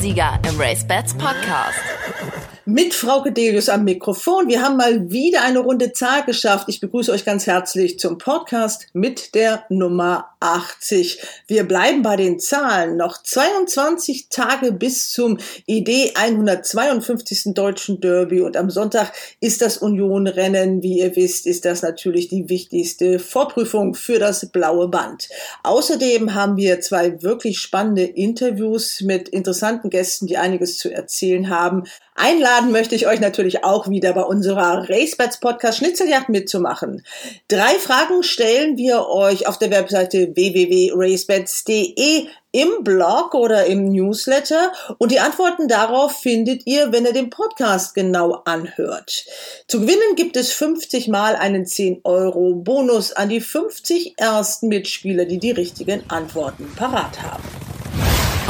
Sieger im Race Bats Podcast. Mit Frau Gedelius am Mikrofon. Wir haben mal wieder eine runde Zahl geschafft. Ich begrüße euch ganz herzlich zum Podcast mit der Nummer 80. Wir bleiben bei den Zahlen. Noch 22 Tage bis zum ID 152. Deutschen Derby und am Sonntag ist das Union-Rennen. Wie ihr wisst, ist das natürlich die wichtigste Vorprüfung für das blaue Band. Außerdem haben wir zwei wirklich spannende Interviews mit interessanten Gästen, die einiges zu erzählen haben. Einladen möchte ich euch natürlich auch wieder bei unserer Racebets Podcast Schnitzeljagd mitzumachen. Drei Fragen stellen wir euch auf der Webseite www.racebets.de im Blog oder im Newsletter und die Antworten darauf findet ihr, wenn ihr den Podcast genau anhört. Zu gewinnen gibt es 50 mal einen 10 Euro Bonus an die 50 ersten Mitspieler, die die richtigen Antworten parat haben.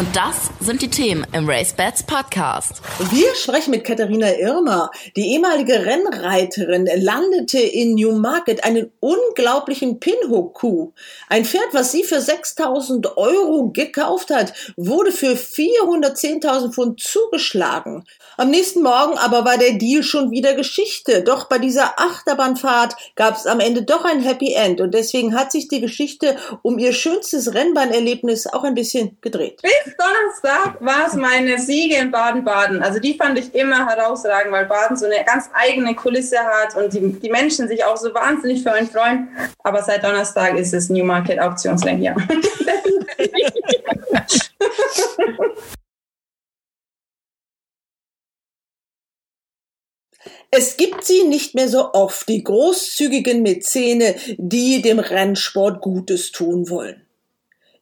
Und das sind die Themen im Race Bats Podcast. Wir sprechen mit Katharina Irmer. Die ehemalige Rennreiterin landete in Newmarket einen unglaublichen Pinhook-Coup. Ein Pferd, was sie für 6000 Euro gekauft hat, wurde für 410.000 Pfund zugeschlagen. Am nächsten Morgen aber war der Deal schon wieder Geschichte. Doch bei dieser Achterbahnfahrt gab es am Ende doch ein Happy End und deswegen hat sich die Geschichte um ihr schönstes Rennbahnerlebnis auch ein bisschen gedreht. Bis Donnerstag war es meine Siege in Baden-Baden. Also die fand ich immer herausragend, weil Baden so eine ganz eigene Kulisse hat und die, die Menschen sich auch so wahnsinnig für einen freuen. Aber seit Donnerstag ist es Newmarket Auktionsring hier. Es gibt sie nicht mehr so oft, die großzügigen Mäzene, die dem Rennsport Gutes tun wollen.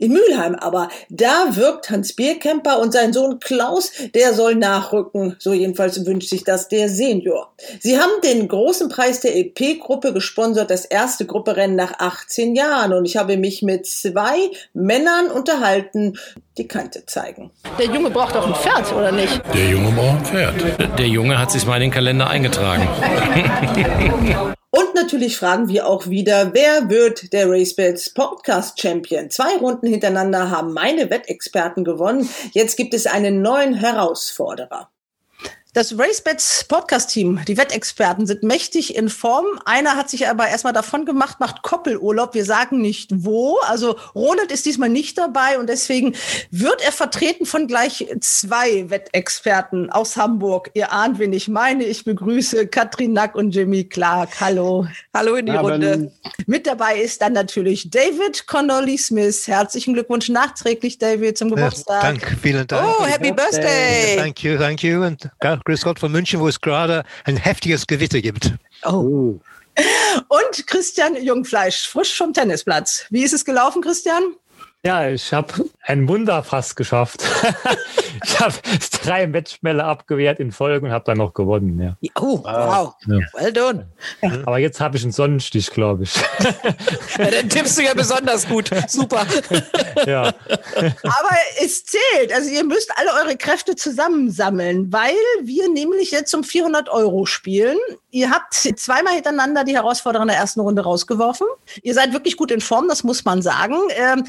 In Mülheim aber, da wirkt Hans Bierkemper und sein Sohn Klaus, der soll nachrücken. So jedenfalls wünscht sich das der Senior. Sie haben den großen Preis der EP-Gruppe gesponsert, das erste Grupperennen nach 18 Jahren. Und ich habe mich mit zwei Männern unterhalten, die Kante zeigen. Der Junge braucht doch ein Pferd, oder nicht? Der Junge braucht ein Pferd. Der Junge hat sich mal in den Kalender eingetragen. Und natürlich fragen wir auch wieder, wer wird der RaceBets Podcast Champion? Zwei Runden hintereinander haben meine Wettexperten gewonnen. Jetzt gibt es einen neuen Herausforderer. Das RaceBets Podcast-Team, die Wettexperten sind mächtig in Form. Einer hat sich aber erstmal davon gemacht, macht Koppelurlaub. Wir sagen nicht wo. Also Ronald ist diesmal nicht dabei und deswegen wird er vertreten von gleich zwei Wettexperten aus Hamburg. Ihr ahnt, wen ich meine. Ich begrüße Katrin Nack und Jimmy Clark. Hallo. Hallo in die Aber Runde. Mit dabei ist dann natürlich David Connolly Smith. Herzlichen Glückwunsch nachträglich, David, zum Geburtstag. Ja, danke, vielen Dank. Oh, Happy Birthday. Thank you, thank you. Und Grüß Gott von München, wo es gerade ein heftiges Gewitter gibt. Oh. Und Christian Jungfleisch, frisch vom Tennisplatz. Wie ist es gelaufen, Christian? Ja, ich habe ein Wunder fast geschafft. ich habe drei Matchbälle abgewehrt in Folge und habe dann noch gewonnen. Ja. Oh, wow. Ja. Well done. Aber jetzt habe ich einen Sonnenstich, glaube ich. ja, dann tippst du ja besonders gut. Super. ja. Aber es zählt. Also ihr müsst alle eure Kräfte zusammensammeln, weil wir nämlich jetzt um 400 Euro spielen. Ihr habt zweimal hintereinander die Herausforderer in der ersten Runde rausgeworfen. Ihr seid wirklich gut in Form, das muss man sagen. Ähm,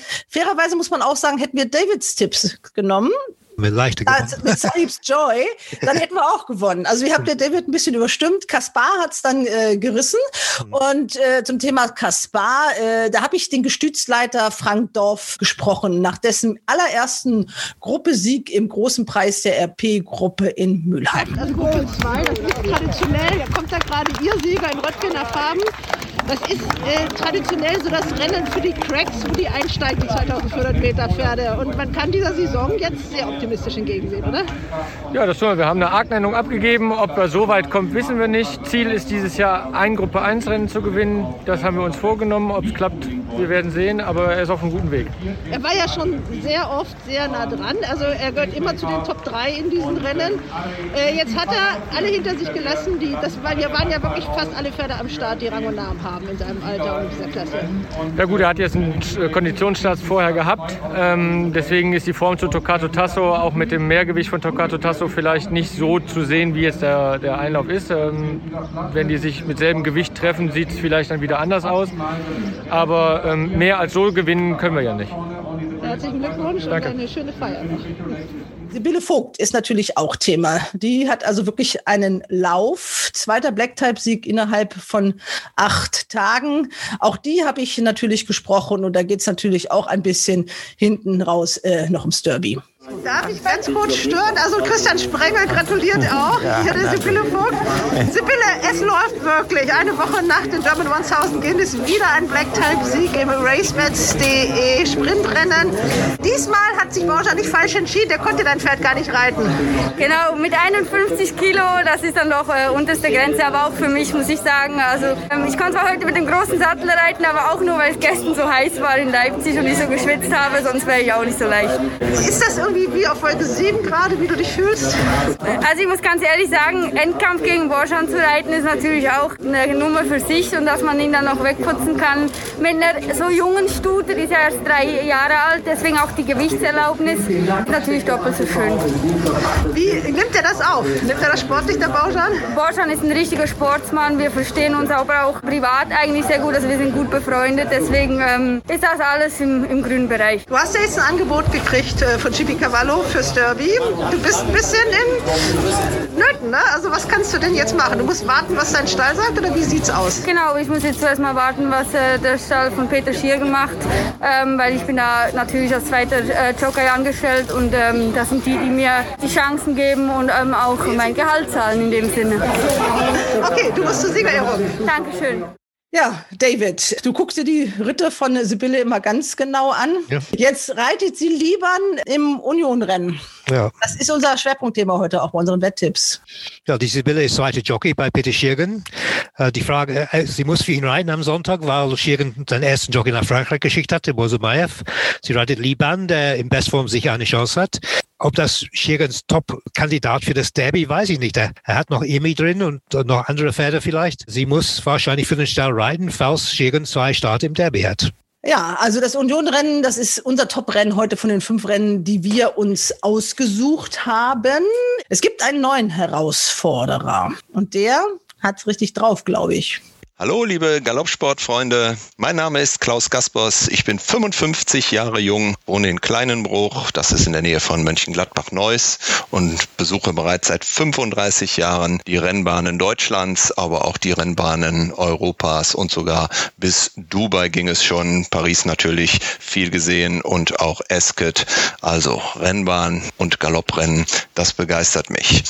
fairerweise muss man auch sagen, hätten wir Davids Tipps genommen, mit leichter gewonnen. Also, mit Joy, dann hätten wir auch gewonnen. Also ihr habt der David ein bisschen überstimmt. Kaspar hat es dann äh, gerissen. Mhm. Und äh, zum Thema Kaspar, äh, da habe ich den Gestützleiter Frank Dorf gesprochen, nach dessen allerersten Gruppesieg im großen Preis der RP-Gruppe in Mülheim. Also Gruppe 2, das ist traditionell, da kommt da gerade ihr Sieger in Röttgener Farben. Das ist äh, traditionell so das Rennen für die Cracks, wo die einsteigen, die 2400 Meter Pferde. Und man kann dieser Saison jetzt sehr optimistisch entgegensehen, oder? Ja, das tun wir. Wir haben eine Argnennung abgegeben. Ob er so weit kommt, wissen wir nicht. Ziel ist dieses Jahr, ein Gruppe 1 Rennen zu gewinnen. Das haben wir uns vorgenommen. Ob es klappt, wir werden sehen. Aber er ist auf einem guten Weg. Er war ja schon sehr oft sehr nah dran. Also er gehört immer zu den Top 3 in diesen Rennen. Äh, jetzt hat er alle hinter sich gelassen. Die, das, weil wir waren ja wirklich fast alle Pferde am Start, die Rang und Namen haben haben in seinem Alter und dieser Klasse. Ja gut, er hat jetzt einen Konditionsstarts vorher gehabt. Ähm, deswegen ist die Form zu Tocato Tasso auch mit dem Mehrgewicht von Tocato Tasso vielleicht nicht so zu sehen, wie jetzt der, der Einlauf ist. Ähm, wenn die sich mit selben Gewicht treffen, sieht es vielleicht dann wieder anders aus. Aber ähm, mehr als so gewinnen können wir ja nicht. Herzlichen Glückwunsch Danke. und eine schöne Feier noch. Sibylle Vogt ist natürlich auch Thema. Die hat also wirklich einen Lauf. Zweiter Black-Type-Sieg innerhalb von acht Tagen. Auch die habe ich natürlich gesprochen und da geht es natürlich auch ein bisschen hinten raus äh, noch ums Derby. Darf ich ganz kurz stören? Also Christian Sprenger gratuliert auch. Ja, Hier der Sibylle Vogt. Sibylle, es läuft wirklich. Eine Woche nach den German 1000 gehen es wieder ein Black-Type-Sieg im RaceBets.de Sprintrennen. Diesmal hat sich Borja nicht falsch entschieden. Der konnte dein Pferd gar nicht reiten. Genau, mit 51 Kilo, das ist dann doch äh, unterste Grenze. Aber auch für mich, muss ich sagen. Also ähm, ich konnte zwar heute mit dem großen Sattel reiten, aber auch nur, weil es gestern so heiß war in Leipzig und ich so geschwitzt habe. Sonst wäre ich auch nicht so leicht. Ist das irgendwie wie auf Folge 7 gerade, wie du dich fühlst? Also ich muss ganz ehrlich sagen, Endkampf gegen Borschan zu reiten ist natürlich auch eine Nummer für sich und dass man ihn dann noch wegputzen kann. Mit einer so jungen Stute, die ist ja erst drei Jahre alt, deswegen auch die Gewichtserlaubnis, natürlich doppelt so schön. Wie nimmt er das auf? Nimmt er das sportlich, der Borschan? Borschan ist ein richtiger Sportsmann, wir verstehen uns aber auch privat eigentlich sehr gut, also wir sind gut befreundet, deswegen ähm, ist das alles im, im grünen Bereich. Du hast ja jetzt ein Angebot gekriegt äh, von Chibi Cavallo fürs Derby. Du bist ein bisschen in Nöten, ne? Also was kannst du denn jetzt machen? Du musst warten, was dein Stall sagt oder wie sieht's aus? Genau, ich muss jetzt zuerst mal warten, was äh, der Stall von Peter Schirgen macht, ähm, weil ich bin da natürlich als zweiter äh, Jockey angestellt und ähm, das sind die, die mir die Chancen geben und ähm, auch mein Gehalt zahlen in dem Sinne. Okay, du musst zur Siegerehrung. Dankeschön. Ja, David, du guckst dir die Ritte von Sibylle immer ganz genau an. Ja. Jetzt reitet sie lieber im Unionrennen. Ja. Das ist unser Schwerpunktthema heute auch bei unseren Wetttipps. Ja, die Sibylle ist zweite Jockey bei Peter Schirgen. Äh, die Frage, äh, sie muss für ihn reiten am Sonntag, weil Schirgen seinen ersten Jockey nach Frankreich geschickt hatte, Bosomaev. Sie reitet Liban, der in Bestform sicher eine Chance hat. Ob das Schirgens Top-Kandidat für das Derby, weiß ich nicht. Er, er, hat noch Emi drin und noch andere Pferde vielleicht. Sie muss wahrscheinlich für den Stall reiten, falls Schirgen zwei Start im Derby hat. Ja, also das Union-Rennen, das ist unser Top-Rennen heute von den fünf Rennen, die wir uns ausgesucht haben. Es gibt einen neuen Herausforderer und der hat's richtig drauf, glaube ich. Hallo, liebe Galoppsportfreunde. Mein Name ist Klaus Gaspers. Ich bin 55 Jahre jung, wohne in Kleinenbruch. Das ist in der Nähe von Mönchengladbach-Neuss und besuche bereits seit 35 Jahren die Rennbahnen Deutschlands, aber auch die Rennbahnen Europas und sogar bis Dubai ging es schon. Paris natürlich viel gesehen und auch Ascot. Also Rennbahn und Galopprennen, das begeistert mich.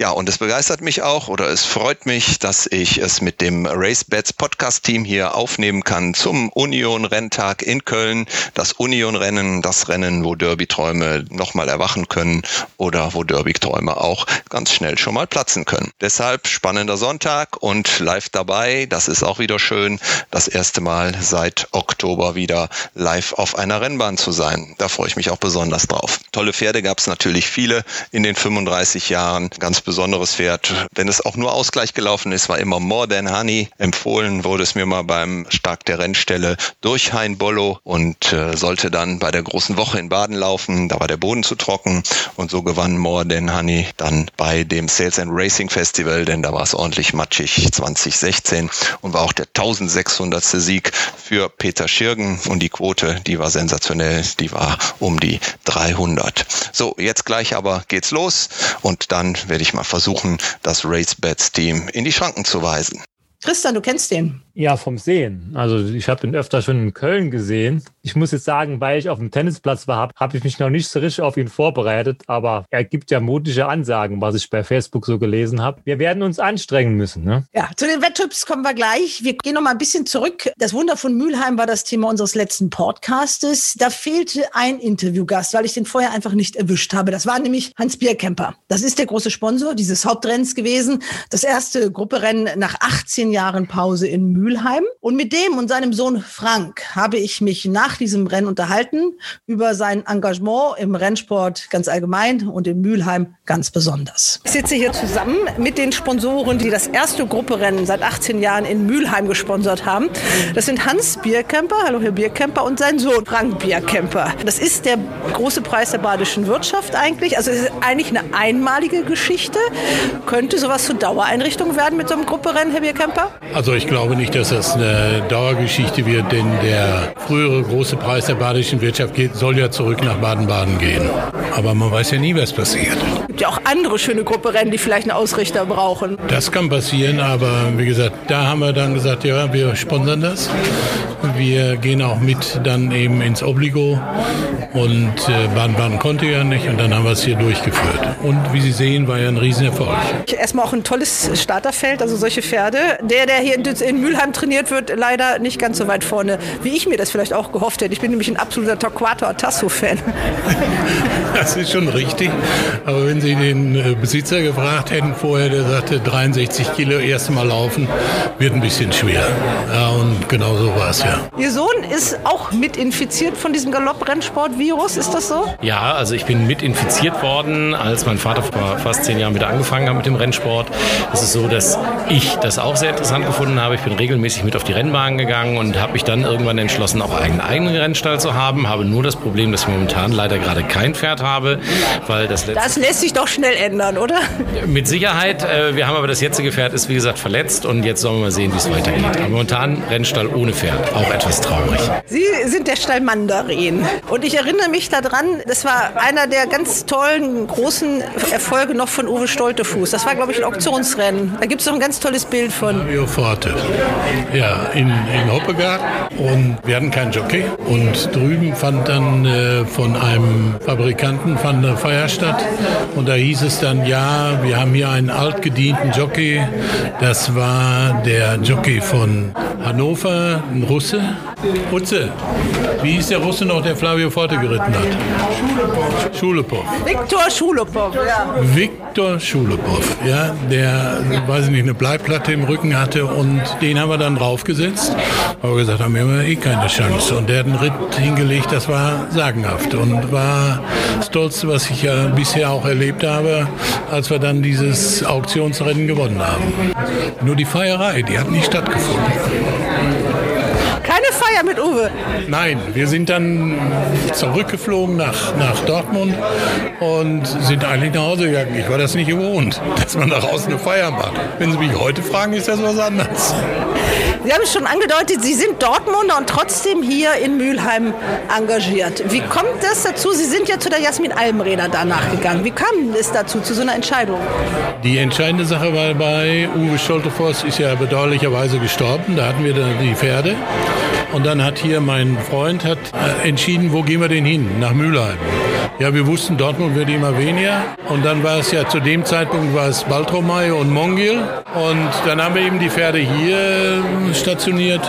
Ja, und es begeistert mich auch oder es freut mich, dass ich es mit dem Race Bets Podcast-Team hier aufnehmen kann zum Union-Renntag in Köln. Das Union-Rennen, das Rennen, wo Derby-Träume nochmal erwachen können oder wo Derby-Träume auch ganz schnell schon mal platzen können. Deshalb spannender Sonntag und live dabei. Das ist auch wieder schön. Das erste Mal seit Oktober wieder live auf einer Rennbahn zu sein. Da freue ich mich auch besonders drauf. Tolle Pferde gab es natürlich viele in den 35 Jahren. Ganz besonderes Pferd. Wenn es auch nur Ausgleich gelaufen ist, war immer More Than Honey empfohlen wurde es mir mal beim Stark der Rennstelle durch Hein Bollo und äh, sollte dann bei der großen Woche in Baden laufen. Da war der Boden zu trocken und so gewann More Than Honey dann bei dem Sales and Racing Festival, denn da war es ordentlich matschig 2016 und war auch der 1600. Sieg für Peter Schirgen und die Quote, die war sensationell, die war um die 300. So, jetzt gleich aber geht's los und dann werde ich mal versuchen, das Race Bets Team in die Schranken zu weisen. Christian, du kennst den. Ja, vom Sehen. Also ich habe ihn öfter schon in Köln gesehen. Ich muss jetzt sagen, weil ich auf dem Tennisplatz war, habe ich mich noch nicht so richtig auf ihn vorbereitet. Aber er gibt ja mutige Ansagen, was ich bei Facebook so gelesen habe. Wir werden uns anstrengen müssen. Ne? Ja, zu den Wetttipps kommen wir gleich. Wir gehen noch mal ein bisschen zurück. Das Wunder von Mülheim war das Thema unseres letzten Podcastes. Da fehlte ein Interviewgast, weil ich den vorher einfach nicht erwischt habe. Das war nämlich Hans Bierkemper. Das ist der große Sponsor dieses Hauptrennens gewesen. Das erste Grupperennen nach 18 Jahren Pause in Mülheim. Mülheim. Und mit dem und seinem Sohn Frank habe ich mich nach diesem Rennen unterhalten über sein Engagement im Rennsport ganz allgemein und in Mülheim ganz besonders. Ich sitze hier zusammen mit den Sponsoren, die das erste Grupperennen seit 18 Jahren in Mülheim gesponsert haben. Das sind Hans Bierkemper, hallo Herr Bierkemper, und sein Sohn Frank Bierkemper. Das ist der große Preis der badischen Wirtschaft eigentlich. Also es ist eigentlich eine einmalige Geschichte. Könnte sowas zur Dauereinrichtung werden mit so einem Grupperennen, Herr Bierkemper? Also ich glaube nicht, nicht, dass das eine Dauergeschichte wird, denn der frühere große Preis der badischen Wirtschaft geht, soll ja zurück nach Baden-Baden gehen. Aber man weiß ja nie, was passiert. Es gibt ja auch andere schöne Grupperennen, die vielleicht einen Ausrichter brauchen. Das kann passieren, aber wie gesagt, da haben wir dann gesagt, ja, wir sponsern das. Wir gehen auch mit dann eben ins Obligo und äh, Baden-Baden konnte ja nicht und dann haben wir es hier durchgeführt. Und wie Sie sehen, war ja ein Riesenerfolg. Erstmal auch ein tolles Starterfeld, also solche Pferde. Der, der hier in Mülheim trainiert wird, leider nicht ganz so weit vorne, wie ich mir das vielleicht auch gehofft hätte. Ich bin nämlich ein absoluter Torquato Tasso-Fan. Das ist schon richtig. Aber wenn Sie den äh, Besitzer gefragt hätten vorher, der sagte 63 Kilo erste Mal laufen, wird ein bisschen schwer. Ja, und genau so war es ja. Ihr Sohn ist auch mit infiziert von diesem Galopprennsport-Virus, ist das so? Ja, also ich bin mit infiziert worden, als mein Vater vor fast zehn Jahren wieder angefangen hat mit dem Rennsport. Es ist so, dass ich das auch sehr interessant gefunden habe. Ich bin regelmäßig mit auf die Rennbahn gegangen und habe mich dann irgendwann entschlossen, auch einen eigenen Rennstall zu haben. Habe nur das Problem, dass ich momentan leider gerade kein Pferd habe, weil das letzte Das lässt sich doch schnell ändern, oder? Mit Sicherheit. Äh, Wir haben aber das jetzige Pferd ist wie gesagt verletzt und jetzt sollen wir mal sehen, wie es weitergeht. Aber momentan Rennstall ohne Pferd. Auch etwas traurig. Sie sind der Stall Mandarin. Und ich erinnere mich daran, das war einer der ganz tollen, großen Erfolge noch von Uwe Stoltefuß. Das war, glaube ich, ein Auktionsrennen. Da gibt es noch ein ganz tolles Bild von. Fabio Forte. Ja, in, in Hoppegard. Und wir hatten keinen Jockey. Und drüben fand dann äh, von einem Fabrikanten fand eine Feier statt. Und da hieß es dann, ja, wir haben hier einen altgedienten Jockey. Das war der Jockey von Hannover, ein Russe. Utze, wie hieß der Russe noch, der Flavio Forte geritten hat? Schulepow. Viktor Schulopow. Ja. Viktor Schulepow, ja, der, weiß ich nicht, eine Bleiplatte im Rücken hatte und den haben wir dann draufgesetzt. Aber gesagt, haben wir haben eh keine Chance. Und der hat einen Ritt hingelegt, das war sagenhaft und war das Tollste, was ich ja bisher auch erlebt habe, als wir dann dieses Auktionsrennen gewonnen haben. Nur die Feierei, die hat nicht stattgefunden. Uwe. Nein, wir sind dann zurückgeflogen nach, nach Dortmund und sind eigentlich nach Hause gegangen. Ich war das nicht gewohnt, dass man nach Hause eine Feier macht. Wenn Sie mich heute fragen, ist das was anderes. Sie haben es schon angedeutet, Sie sind Dortmunder und trotzdem hier in Mülheim engagiert. Wie kommt das dazu? Sie sind ja zu der Jasmin Albenräder danach gegangen. Wie kam es dazu, zu so einer Entscheidung? Die entscheidende Sache war bei Uwe Scholtefoss ist ja bedauerlicherweise gestorben. Da hatten wir dann die Pferde. Und dann hat hier mein Freund hat äh, entschieden, wo gehen wir denn hin? Nach Mülheim. Ja, wir wussten, Dortmund wird immer weniger. Und dann war es ja zu dem Zeitpunkt war es Baltromay und Mongil. Und dann haben wir eben die Pferde hier äh, stationiert.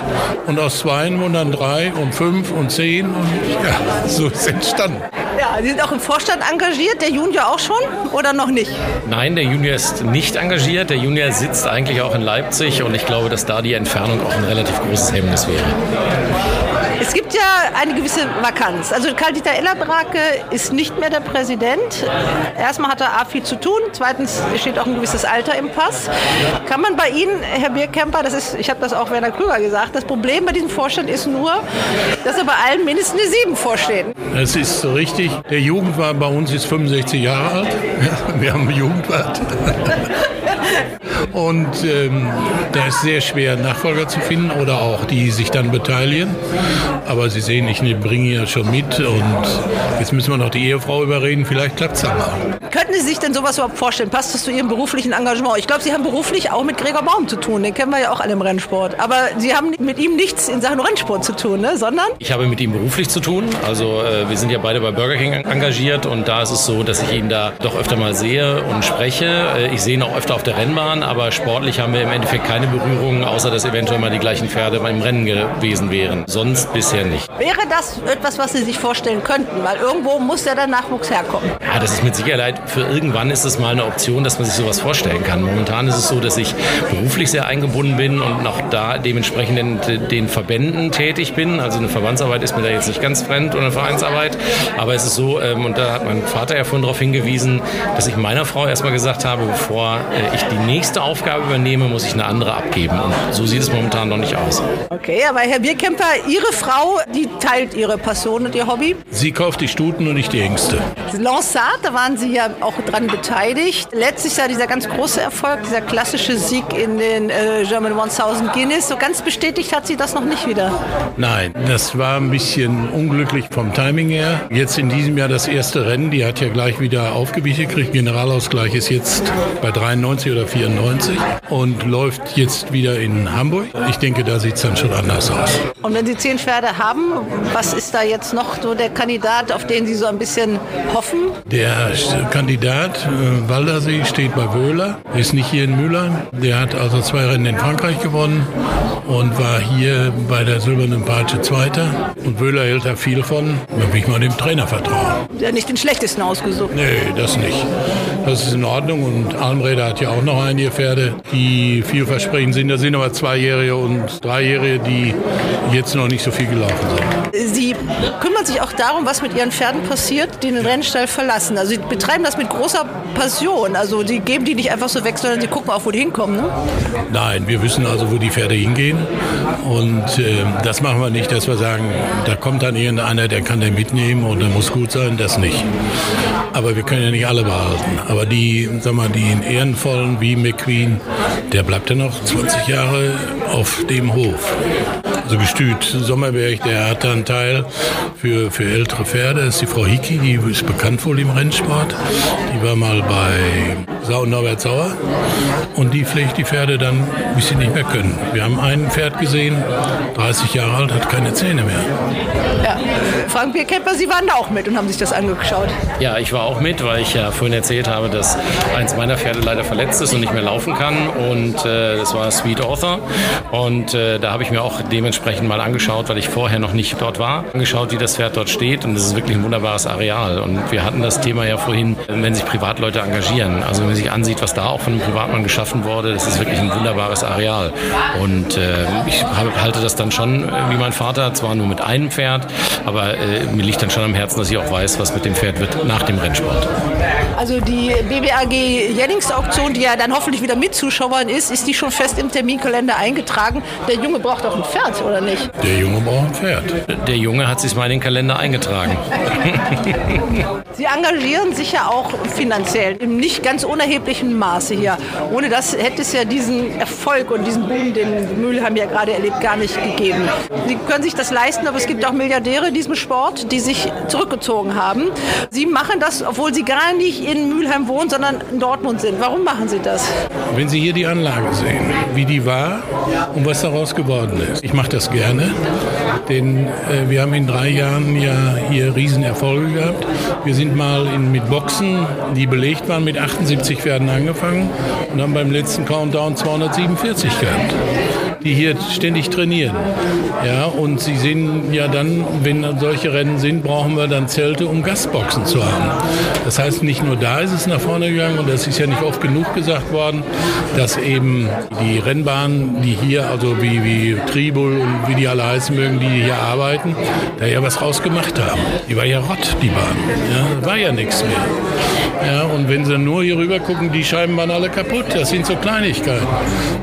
Und aus zwei wurden dann drei und fünf und zehn. Und ja, so ist es entstanden. Ja, Sie sind auch im Vorstand engagiert, der Junior auch schon oder noch nicht? Nein, der Junior ist nicht engagiert. Der Junior sitzt eigentlich auch in Leipzig und ich glaube, dass da die Entfernung auch ein relativ großes Hemmnis wäre. Es gibt ja eine gewisse Vakanz. Also Karl-Dieter Ellerbrake ist nicht mehr der Präsident. Erstmal hat er A viel zu tun, zweitens steht auch ein gewisses Alter im Pass. Kann man bei Ihnen, Herr Bierkemper, das ist, ich habe das auch Werner Krüger gesagt, das Problem bei diesem Vorstand ist nur, dass er bei allen mindestens eine 7 vorsteht. Es ist so richtig. Der Jugendwart bei uns ist 65 Jahre alt. Wir haben einen Jugendwart. Und ähm, da ist sehr schwer, Nachfolger zu finden oder auch die sich dann beteiligen. Aber Sie sehen, ich bringe ja schon mit und jetzt müssen wir noch die Ehefrau überreden. Vielleicht klappt es mal. Könnten Sie sich denn sowas überhaupt vorstellen? Passt das zu Ihrem beruflichen Engagement? Ich glaube, Sie haben beruflich auch mit Gregor Baum zu tun. Den kennen wir ja auch alle im Rennsport. Aber Sie haben mit ihm nichts in Sachen Rennsport zu tun, ne? sondern? Ich habe mit ihm beruflich zu tun. Also äh, wir sind ja beide bei Burger King engagiert und da ist es so, dass ich ihn da doch öfter mal sehe und spreche. Äh, ich sehe ihn auch öfter auf der Rennbahn, aber sportlich haben wir im Endeffekt keine Berührungen, außer dass eventuell mal die gleichen Pferde beim Rennen gewesen wären. Sonst bisher nicht. Wäre das etwas, was Sie sich vorstellen könnten? Weil irgendwo muss ja der Nachwuchs herkommen. Ja, das ist mit Sicherheit für irgendwann ist es mal eine Option, dass man sich sowas vorstellen kann. Momentan ist es so, dass ich beruflich sehr eingebunden bin und auch da dementsprechend in den Verbänden tätig bin. Also eine Verbandsarbeit ist mir da jetzt nicht ganz fremd oder eine Vereinsarbeit. Aber es ist so, ähm, und da hat mein Vater ja vorhin darauf hingewiesen, dass ich meiner Frau erstmal gesagt habe, bevor äh, ich die nächste Aufgabe übernehme, muss ich eine andere abgeben. Und so sieht es momentan noch nicht aus. Okay, aber Herr Bierkemper, Ihre Frau, die teilt Ihre Passion und Ihr Hobby. Sie kauft die Stuten und nicht die Ängste. Lansat, da waren Sie ja auch auch dran beteiligt. Letztes Jahr dieser ganz große Erfolg, dieser klassische Sieg in den äh, German 1000 Guinness. So ganz bestätigt hat sie das noch nicht wieder. Nein, das war ein bisschen unglücklich vom Timing her. Jetzt in diesem Jahr das erste Rennen, die hat ja gleich wieder aufgewichen gekriegt. Generalausgleich ist jetzt bei 93 oder 94 und läuft jetzt wieder in Hamburg. Ich denke, da sieht es dann schon anders aus. Und wenn Sie zehn Pferde haben, was ist da jetzt noch so der Kandidat, auf den Sie so ein bisschen hoffen? Der Kandidat äh, Waldersee steht bei Wöhler, ist nicht hier in Mülheim. Der hat also zwei Rennen in Frankreich gewonnen und war hier bei der Silbernen Peitsche Zweiter. Und Wöhler hält da viel von. Da will ich mal dem Trainer vertrauen. Der nicht den schlechtesten ausgesucht. Nee, das nicht. Das ist in Ordnung und Almreder hat ja auch noch einige Pferde, die vielversprechend sind. Da sind aber Zweijährige und Dreijährige, die jetzt noch nicht so viel gelaufen sind. Sie kümmern sich auch darum, was mit Ihren Pferden passiert, die den Rennstall verlassen. Also Sie betreiben das mit großer Passion. Also Sie geben die nicht einfach so weg, sondern Sie gucken auch, wo die hinkommen. Ne? Nein, wir wissen also, wo die Pferde hingehen. Und äh, das machen wir nicht, dass wir sagen, da kommt dann irgendeiner, der kann den mitnehmen und der muss gut sein. Das nicht. Aber wir können ja nicht alle behalten. Aber die, sag mal, die in Ehrenvollen wie McQueen, der bleibt ja noch 20 Jahre auf dem Hof. Also Gestüt Sommerberg, der hat da einen Teil für, für ältere Pferde. Das ist die Frau Hicki, die ist bekannt wohl im Rennsport. Die war mal bei Sau Norbert Sauer und die pflegt die Pferde dann, bis sie nicht mehr können. Wir haben ein Pferd gesehen, 30 Jahre alt, hat keine Zähne mehr. Ja. Frank Bierkemper, Sie waren da auch mit und haben sich das angeschaut. Ja, ich war auch mit, weil ich ja vorhin erzählt habe, dass eins meiner Pferde leider verletzt ist und nicht mehr laufen kann. Und äh, das war Sweet Author. Und äh, da habe ich mir auch dementsprechend mal angeschaut, weil ich vorher noch nicht dort war, angeschaut, wie das Pferd dort steht. Und es ist wirklich ein wunderbares Areal. Und wir hatten das Thema ja vorhin, wenn sich Privatleute engagieren. Also wenn man sich ansieht, was da auch von einem Privatmann geschaffen wurde, das ist wirklich ein wunderbares Areal. Und äh, ich halte das dann schon wie mein Vater, zwar nur mit einem Pferd, aber äh, mir liegt dann schon am Herzen, dass ich auch weiß, was mit dem Pferd wird nach dem Rennsport. Also die BBAG Jennings-Auktion, die ja dann hoffentlich wieder mit Zuschauern ist, ist die schon fest im Terminkalender eingetragen. Der Junge braucht auch ein Pferd, oder nicht? Der Junge braucht ein Pferd. Der Junge hat sich mal in den Kalender eingetragen. Sie engagieren sich ja auch finanziell im nicht ganz unerheblichen Maße hier. Ohne das hätte es ja diesen Erfolg und diesen Boom, den Mülheim ja gerade erlebt, gar nicht gegeben. Sie können sich das leisten, aber es gibt auch Milliardäre in diesem Sport, die sich zurückgezogen haben. Sie machen das, obwohl sie gar nicht in Mülheim wohnen, sondern in Dortmund sind. Warum machen Sie das? Wenn Sie hier die Anlage sehen, wie die war und was daraus geworden ist. Ich mache das gerne, denn äh, wir haben in drei Jahren ja hier Riesenerfolge gehabt. Wir sind mal in, mit Boxen, die belegt waren, mit 78 Pferden angefangen und haben beim letzten Countdown 247 gehabt die hier ständig trainieren. Ja, und Sie sehen ja dann, wenn solche Rennen sind, brauchen wir dann Zelte, um Gastboxen zu haben. Das heißt, nicht nur da ist es nach vorne gegangen und das ist ja nicht oft genug gesagt worden, dass eben die Rennbahnen, die hier, also wie, wie Tribul und wie die alle heißen mögen, die hier arbeiten, da ja was rausgemacht haben. Die war ja Rott, die Bahn. Ja, war ja nichts mehr. Ja, und wenn Sie nur hier rüber gucken, die Scheiben waren alle kaputt. Das sind so Kleinigkeiten.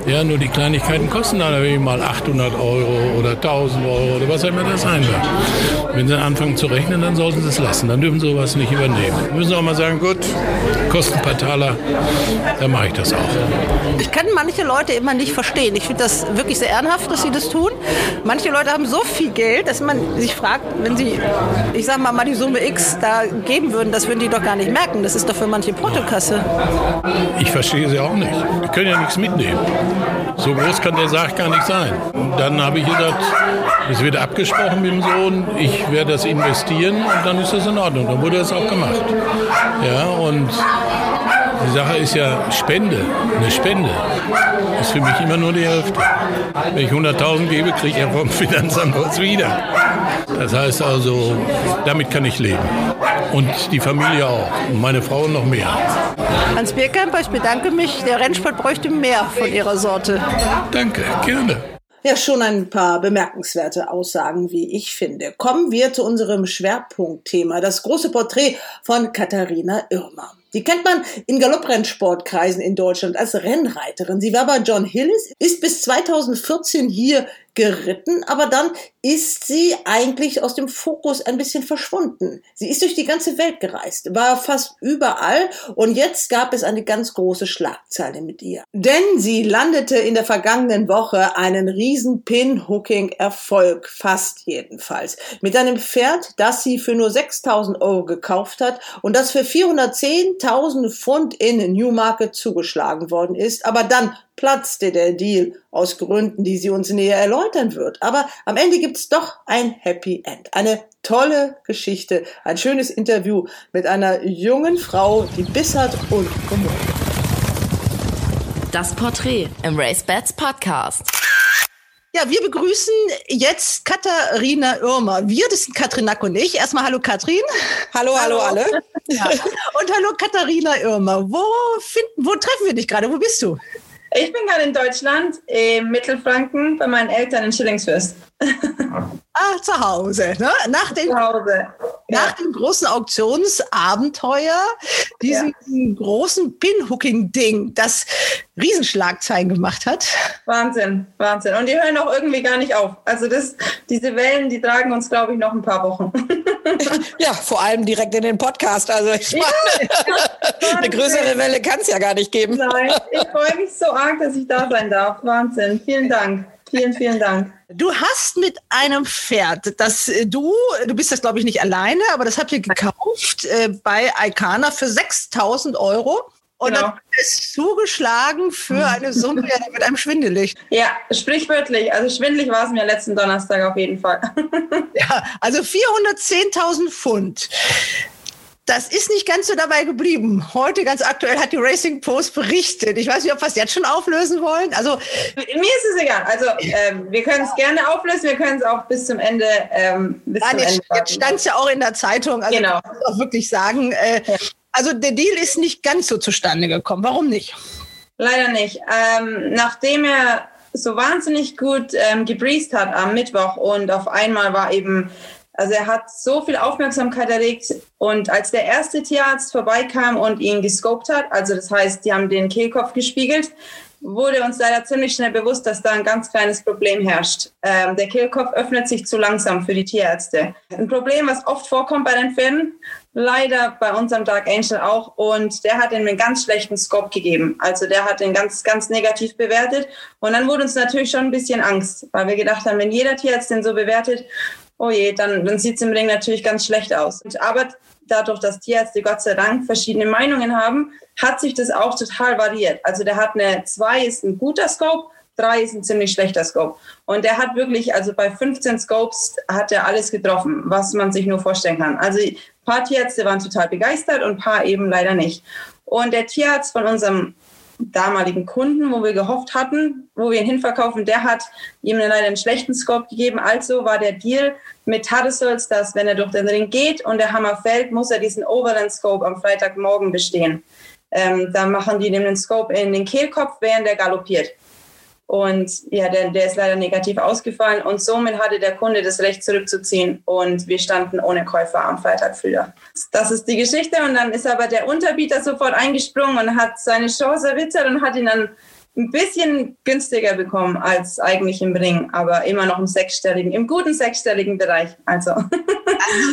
Ja, nur die Kleinigkeiten kosten dann irgendwie mal 800 Euro oder 1000 Euro oder was immer das sein wird. Wenn Sie anfangen zu rechnen, dann sollten Sie es lassen. Dann dürfen Sie sowas nicht übernehmen. Müssen auch mal sagen, gut, kostet ein paar Taler, dann mache ich das auch. Ich kann manche Leute immer nicht verstehen. Ich finde das wirklich sehr ehrenhaft, dass sie das tun. Manche Leute haben so viel Geld, dass man sich fragt, wenn sie, ich sage mal, mal die Summe X da geben würden, das würden die doch gar nicht merken. Das ist doch für manche Portokasse. Ich verstehe sie auch nicht. Die können ja nichts mitnehmen. So groß kann der Sarg gar nicht sein. Dann habe ich gesagt, es wird abgesprochen mit dem Sohn, ich werde das investieren und dann ist das in Ordnung. Dann wurde das auch gemacht. Ja, und die Sache ist ja Spende, eine Spende. Ist für mich immer nur die Hälfte. Wenn ich 100.000 gebe, kriege ich ja vom Finanzamt was wieder. Das heißt also, damit kann ich leben. Und die Familie auch. Und meine Frau noch mehr. Hans Bierkamper, ich bedanke mich. Der Rennsport bräuchte mehr von Ihrer Sorte. Danke, gerne. Ja, schon ein paar bemerkenswerte Aussagen, wie ich finde. Kommen wir zu unserem Schwerpunktthema, das große Porträt von Katharina Irmer. Die kennt man in Galopprennsportkreisen in Deutschland als Rennreiterin. Sie war bei John Hillis, ist bis 2014 hier geritten, aber dann ist sie eigentlich aus dem Fokus ein bisschen verschwunden. Sie ist durch die ganze Welt gereist, war fast überall und jetzt gab es eine ganz große Schlagzeile mit ihr. Denn sie landete in der vergangenen Woche einen riesen Pin-Hooking-Erfolg, fast jedenfalls, mit einem Pferd, das sie für nur 6000 Euro gekauft hat und das für 410.000 Pfund in Newmarket zugeschlagen worden ist, aber dann platzte der Deal aus Gründen, die sie uns näher erläutern wird. Aber am Ende gibt es doch ein Happy End. Eine tolle Geschichte, ein schönes Interview mit einer jungen Frau, die Biss hat und Humor. Das Porträt im Race Bats Podcast. Ja, wir begrüßen jetzt Katharina Irmer. Wir, das sind Katrin Nack und ich. Erstmal hallo Katrin. Hallo, hallo, hallo. alle. Ja. Und hallo Katharina Irmer. Wo, finden, wo treffen wir dich gerade? Wo bist du? Ich bin gerade in Deutschland, in Mittelfranken, bei meinen Eltern in Schillingsfürst. Ah, zu Hause. Ne? Nach, dem, Hause. nach dem großen Auktionsabenteuer, diesem ja. großen Pinhooking-Ding, das Riesenschlagzeilen gemacht hat. Wahnsinn, Wahnsinn. Und die hören auch irgendwie gar nicht auf. Also das, diese Wellen, die tragen uns, glaube ich, noch ein paar Wochen. ja, vor allem direkt in den Podcast. Also ich meine, ja, eine größere Welle kann es ja gar nicht geben. Nein, ich freue mich so arg, dass ich da sein darf. Wahnsinn. Vielen Dank. Vielen, vielen Dank. Du hast mit einem Pferd, das äh, du, du bist das glaube ich nicht alleine, aber das habt ihr gekauft äh, bei Icana für 6000 Euro. Und genau. dann ist zugeschlagen für eine Summe, ja, wird einem schwindelig. Ja, sprichwörtlich. Also schwindelig war es mir letzten Donnerstag auf jeden Fall. ja, also 410.000 Pfund das ist nicht ganz so dabei geblieben. Heute ganz aktuell hat die Racing Post berichtet. Ich weiß nicht, ob wir es jetzt schon auflösen wollen. Also mir ist es egal. Also ähm, wir können es gerne auflösen. Wir können es auch bis zum Ende. Ähm, bis Nein, zum jetzt, jetzt stand es ja auch in der Zeitung. Also genau. Ich muss auch wirklich sagen. Äh, ja. Also der Deal ist nicht ganz so zustande gekommen. Warum nicht? Leider nicht. Ähm, nachdem er so wahnsinnig gut ähm, gebreezed hat am Mittwoch und auf einmal war eben also er hat so viel Aufmerksamkeit erregt und als der erste Tierarzt vorbeikam und ihn gescoped hat, also das heißt, die haben den Kehlkopf gespiegelt, wurde uns leider ziemlich schnell bewusst, dass da ein ganz kleines Problem herrscht. Ähm, der Kehlkopf öffnet sich zu langsam für die Tierärzte. Ein Problem, was oft vorkommt bei den Pferden, leider bei unserem Dark Angel auch. Und der hat ihm einen ganz schlechten Scope gegeben. Also der hat ihn ganz, ganz negativ bewertet. Und dann wurde uns natürlich schon ein bisschen Angst, weil wir gedacht haben, wenn jeder Tierarzt den so bewertet, oh je, dann, dann sieht es im Ring natürlich ganz schlecht aus. Aber dadurch, dass Tierärzte Gott sei Dank verschiedene Meinungen haben, hat sich das auch total variiert. Also der hat eine 2 ist ein guter Scope, 3 ist ein ziemlich schlechter Scope. Und der hat wirklich, also bei 15 Scopes hat er alles getroffen, was man sich nur vorstellen kann. Also ein paar Tierärzte waren total begeistert und ein paar eben leider nicht. Und der Tierarzt von unserem damaligen Kunden, wo wir gehofft hatten, wo wir ihn hinverkaufen, der hat ihm leider einen schlechten Scope gegeben. Also war der Deal mit Tadesols, dass wenn er durch den Ring geht und der Hammer fällt, muss er diesen Overland Scope am Freitagmorgen bestehen. Ähm, dann machen die ihm den Scope in den Kehlkopf, während er galoppiert. Und ja, der, der ist leider negativ ausgefallen. Und somit hatte der Kunde das Recht zurückzuziehen. Und wir standen ohne Käufer am Freitag früher. Das ist die Geschichte. Und dann ist aber der Unterbieter sofort eingesprungen und hat seine Chance erwittert und hat ihn dann ein bisschen günstiger bekommen als eigentlich im Ring, aber immer noch im sechsstelligen, im guten sechsstelligen Bereich. Also. also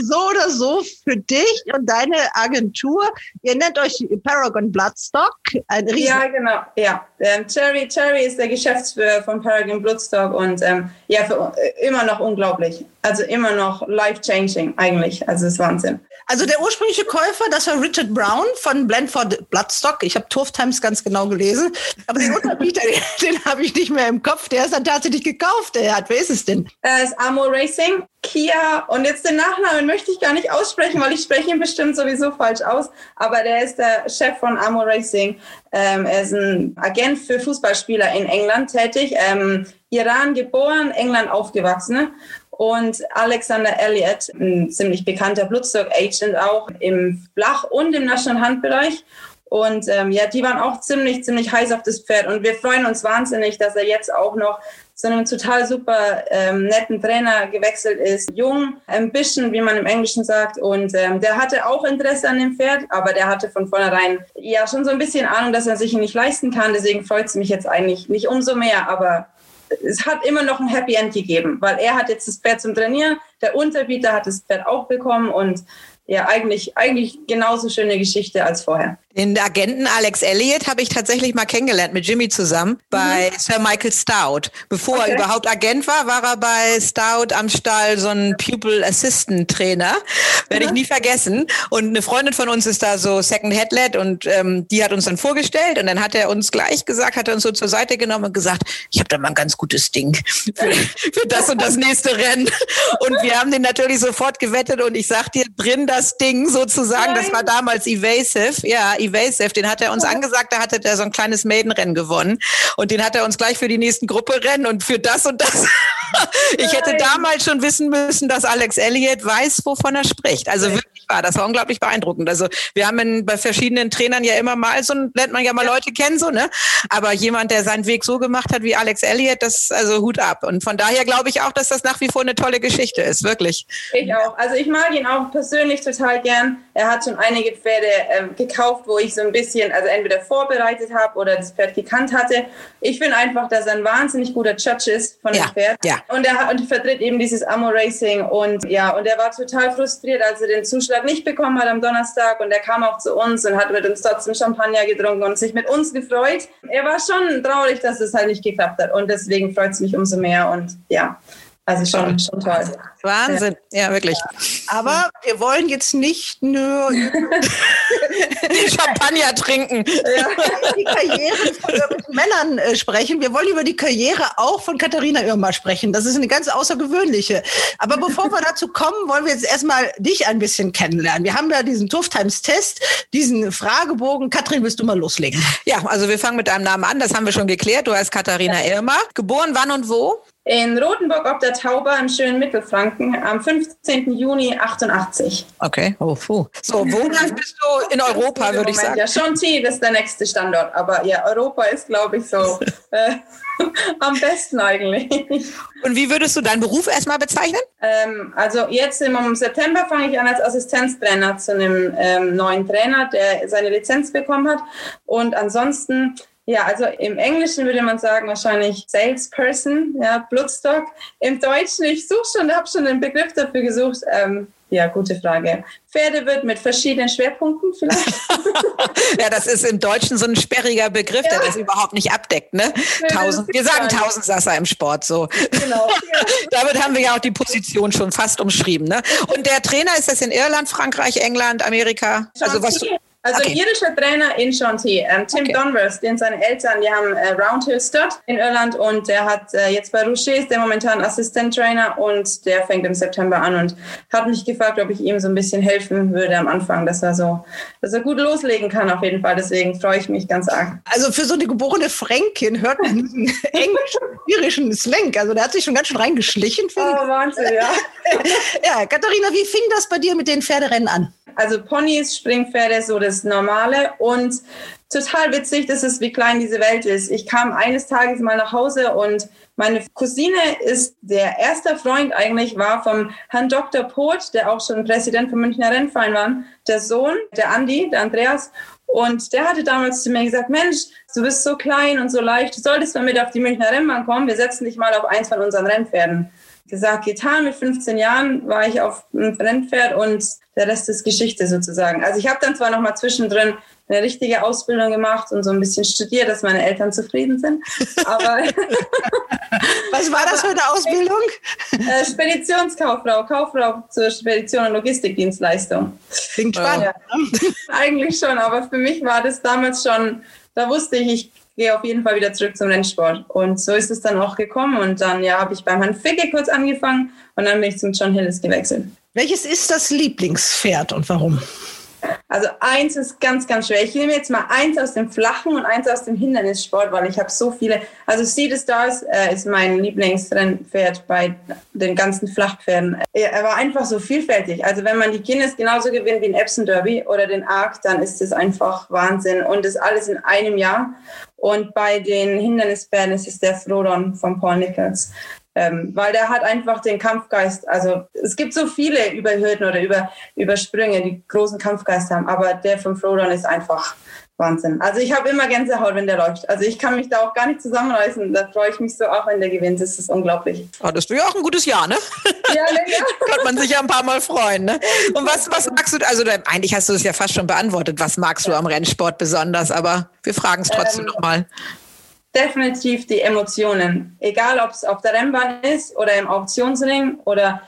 so oder so für dich und deine Agentur. Ihr nennt euch Paragon Bloodstock. Ein ja, genau. Ja, ähm, Cherry, Cherry ist der Geschäftsführer von Paragon Bloodstock und ähm, ja, für, äh, immer noch unglaublich. Also immer noch life-changing eigentlich. Also es ist Wahnsinn. Also der ursprüngliche Käufer, das war Richard Brown von Blendford Bloodstock. Ich habe Turf Times ganz genau gelesen. Aber den Unterbieter, den, den habe ich nicht mehr im Kopf. Der ist dann tatsächlich gekauft. Der hat, wer ist es denn? Es ist Amor Racing, Kia. Und jetzt den Nachnamen möchte ich gar nicht aussprechen, weil ich spreche ihn bestimmt sowieso falsch aus. Aber der ist der Chef von Amor Racing. Ähm, er ist ein Agent für Fußballspieler in England tätig. Ähm, Iran geboren, England aufgewachsen und Alexander Elliott, ein ziemlich bekannter Bloodstock-Agent auch im Flach- und im National Handbereich. Und ähm, ja, die waren auch ziemlich, ziemlich heiß auf das Pferd. Und wir freuen uns wahnsinnig, dass er jetzt auch noch zu einem total super ähm, netten Trainer gewechselt ist. Jung, ambition, wie man im Englischen sagt. Und ähm, der hatte auch Interesse an dem Pferd, aber der hatte von vornherein ja schon so ein bisschen Ahnung, dass er sich ihn nicht leisten kann. Deswegen freut es mich jetzt eigentlich nicht umso mehr. Aber es hat immer noch ein Happy End gegeben, weil er hat jetzt das Pferd zum Trainieren, der Unterbieter hat das Pferd auch bekommen und ja, eigentlich, eigentlich genauso schöne Geschichte als vorher. Den Agenten Alex Elliott habe ich tatsächlich mal kennengelernt mit Jimmy zusammen bei mhm. Sir Michael Stout. Bevor okay. er überhaupt Agent war, war er bei Stout am Stall so ein Pupil Assistant Trainer. Werde mhm. ich nie vergessen. Und eine Freundin von uns ist da so Second Headlet und ähm, die hat uns dann vorgestellt und dann hat er uns gleich gesagt, hat er uns so zur Seite genommen und gesagt, ich habe da mal ein ganz gutes Ding für, für das und das nächste Rennen. Und wir haben den natürlich sofort gewettet und ich sag dir, drin das Ding sozusagen, Nein. das war damals Evasive, ja, Evasive, den hat er uns angesagt, da hatte der so ein kleines Maidenrennen gewonnen und den hat er uns gleich für die nächsten Gruppe rennen und für das und das. ich hätte damals schon wissen müssen, dass Alex Elliott weiß, wovon er spricht. Also wirklich war, das war unglaublich beeindruckend. Also wir haben in, bei verschiedenen Trainern ja immer mal so, lernt man ja mal Leute kennen, so, ne? Aber jemand, der seinen Weg so gemacht hat wie Alex Elliott, das, also Hut ab. Und von daher glaube ich auch, dass das nach wie vor eine tolle Geschichte ist, wirklich. Ich auch. Also ich mag ihn auch persönlich total gern. Er hat schon einige Pferde ähm, gekauft, wo ich so ein bisschen, also entweder vorbereitet habe oder das Pferd gekannt hatte. Ich finde einfach, dass er ein wahnsinnig guter Judge ist von ja, dem Pferd. Ja. Und er und vertritt eben dieses Ammo Racing und ja, und er war total frustriert, als er den Zuschlag nicht bekommen hat am Donnerstag und er kam auch zu uns und hat mit uns trotzdem Champagner getrunken und sich mit uns gefreut. Er war schon traurig, dass es halt nicht geklappt hat und deswegen freut es mich umso mehr und ja, also schon, schon toll. Wahnsinn, ja, wirklich. Aber wir wollen jetzt nicht nur Champagner trinken. Ja. die Karriere von Männern äh, sprechen. Wir wollen über die Karriere auch von Katharina Irma sprechen. Das ist eine ganz außergewöhnliche. Aber bevor wir dazu kommen, wollen wir jetzt erstmal dich ein bisschen kennenlernen. Wir haben ja diesen Tough Times Test, diesen Fragebogen. Katrin, willst du mal loslegen? Ja, also wir fangen mit deinem Namen an. Das haben wir schon geklärt. Du heißt Katharina Irma. Geboren wann und wo? in Rothenburg ob der Tauber im schönen Mittelfranken am 15. Juni 88. Okay, oh, puh. So, wohnhaft bist du in Europa, würde ich sagen? Ja, Chantilly ist der nächste Standort, aber ja, Europa ist, glaube ich, so äh, am besten eigentlich. Und wie würdest du deinen Beruf erstmal bezeichnen? Ähm, also jetzt im September fange ich an als Assistenztrainer zu einem ähm, neuen Trainer, der seine Lizenz bekommen hat. Und ansonsten ja, also im Englischen würde man sagen wahrscheinlich Salesperson, ja, Bloodstock. Im Deutschen, ich suche schon, habe schon einen Begriff dafür gesucht. Ähm, ja, gute Frage. Pferde wird mit verschiedenen Schwerpunkten vielleicht. ja, das ist im Deutschen so ein sperriger Begriff, ja. der das überhaupt nicht abdeckt. Ne? Tausend, wir sagen Tausendsasser im Sport so. Genau. Ja. Damit haben wir ja auch die Position schon fast umschrieben. Ne? Und der Trainer ist das in Irland, Frankreich, England, Amerika? Also was? Also okay. irischer Trainer in Chantilly, ähm, Tim okay. Donvers, den seine Eltern, die haben äh, Roundhill Stud in Irland und der hat äh, jetzt bei Rocher ist der momentan Assistent-Trainer und der fängt im September an und hat mich gefragt, ob ich ihm so ein bisschen helfen würde am Anfang, dass er so, dass er gut loslegen kann auf jeden Fall. Deswegen freue ich mich ganz arg. Also für so eine geborene Fränkin hört man diesen englischen, irischen Slang. Also der hat sich schon ganz schön reingeschlichen. Oh, Wahnsinn, ja. ja, Katharina, wie fing das bei dir mit den Pferderennen an? Also Ponys, Springpferde, so das Normale. Und total witzig, das ist, wie klein diese Welt ist. Ich kam eines Tages mal nach Hause und meine Cousine ist der erste Freund eigentlich war vom Herrn Dr. Poth, der auch schon Präsident vom Münchner Rennverein war, der Sohn, der Andi, der Andreas. Und der hatte damals zu mir gesagt, Mensch, du bist so klein und so leicht, du solltest mal mit auf die Münchner Rennbahn kommen, wir setzen dich mal auf eins von unseren Rennpferden gesagt, getan. Mit 15 Jahren war ich auf einem Rennpferd und der Rest ist Geschichte sozusagen. Also ich habe dann zwar noch mal zwischendrin eine richtige Ausbildung gemacht und so ein bisschen studiert, dass meine Eltern zufrieden sind. Aber was war das für eine Ausbildung? Äh, Speditionskauffrau, Kauffrau zur Spedition und Logistikdienstleistung. Klingt spannend. Ja, eigentlich schon, aber für mich war das damals schon, da wusste ich, ich gehe auf jeden Fall wieder zurück zum Rennsport. Und so ist es dann auch gekommen. Und dann ja, habe ich beim Herrn Ficke kurz angefangen und dann bin ich zum John Hillis gewechselt. Welches ist das Lieblingspferd und warum? Also eins ist ganz, ganz schwer. Ich nehme jetzt mal eins aus dem Flachen und eins aus dem Hindernissport, weil ich habe so viele. Also Sea the Stars äh, ist mein Lieblingsrennpferd bei den ganzen Flachpferden. Er, war einfach so vielfältig. Also wenn man die Guinness genauso gewinnt wie ein Epsom Derby oder den Arc, dann ist es einfach Wahnsinn. Und das alles in einem Jahr. Und bei den Hindernispferden ist es der Frodon von Paul Nichols. Ähm, weil der hat einfach den Kampfgeist. Also es gibt so viele über Hürden oder über, über Sprünge, die großen Kampfgeist haben, aber der von Frodon ist einfach Wahnsinn. Also ich habe immer Gänsehaut, wenn der läuft. Also ich kann mich da auch gar nicht zusammenreißen. Da freue ich mich so auch, wenn der gewinnt. Das ist unglaublich. Oh, das wäre auch ein gutes Jahr, ne? Ja, ne, ja. Kann man sich ja ein paar Mal freuen, ne? Und was, was magst du, also eigentlich hast du es ja fast schon beantwortet. Was magst du am Rennsport besonders? Aber wir fragen es trotzdem ähm, nochmal. Definitiv die Emotionen. Egal, ob es auf der Rennbahn ist oder im Auktionsring oder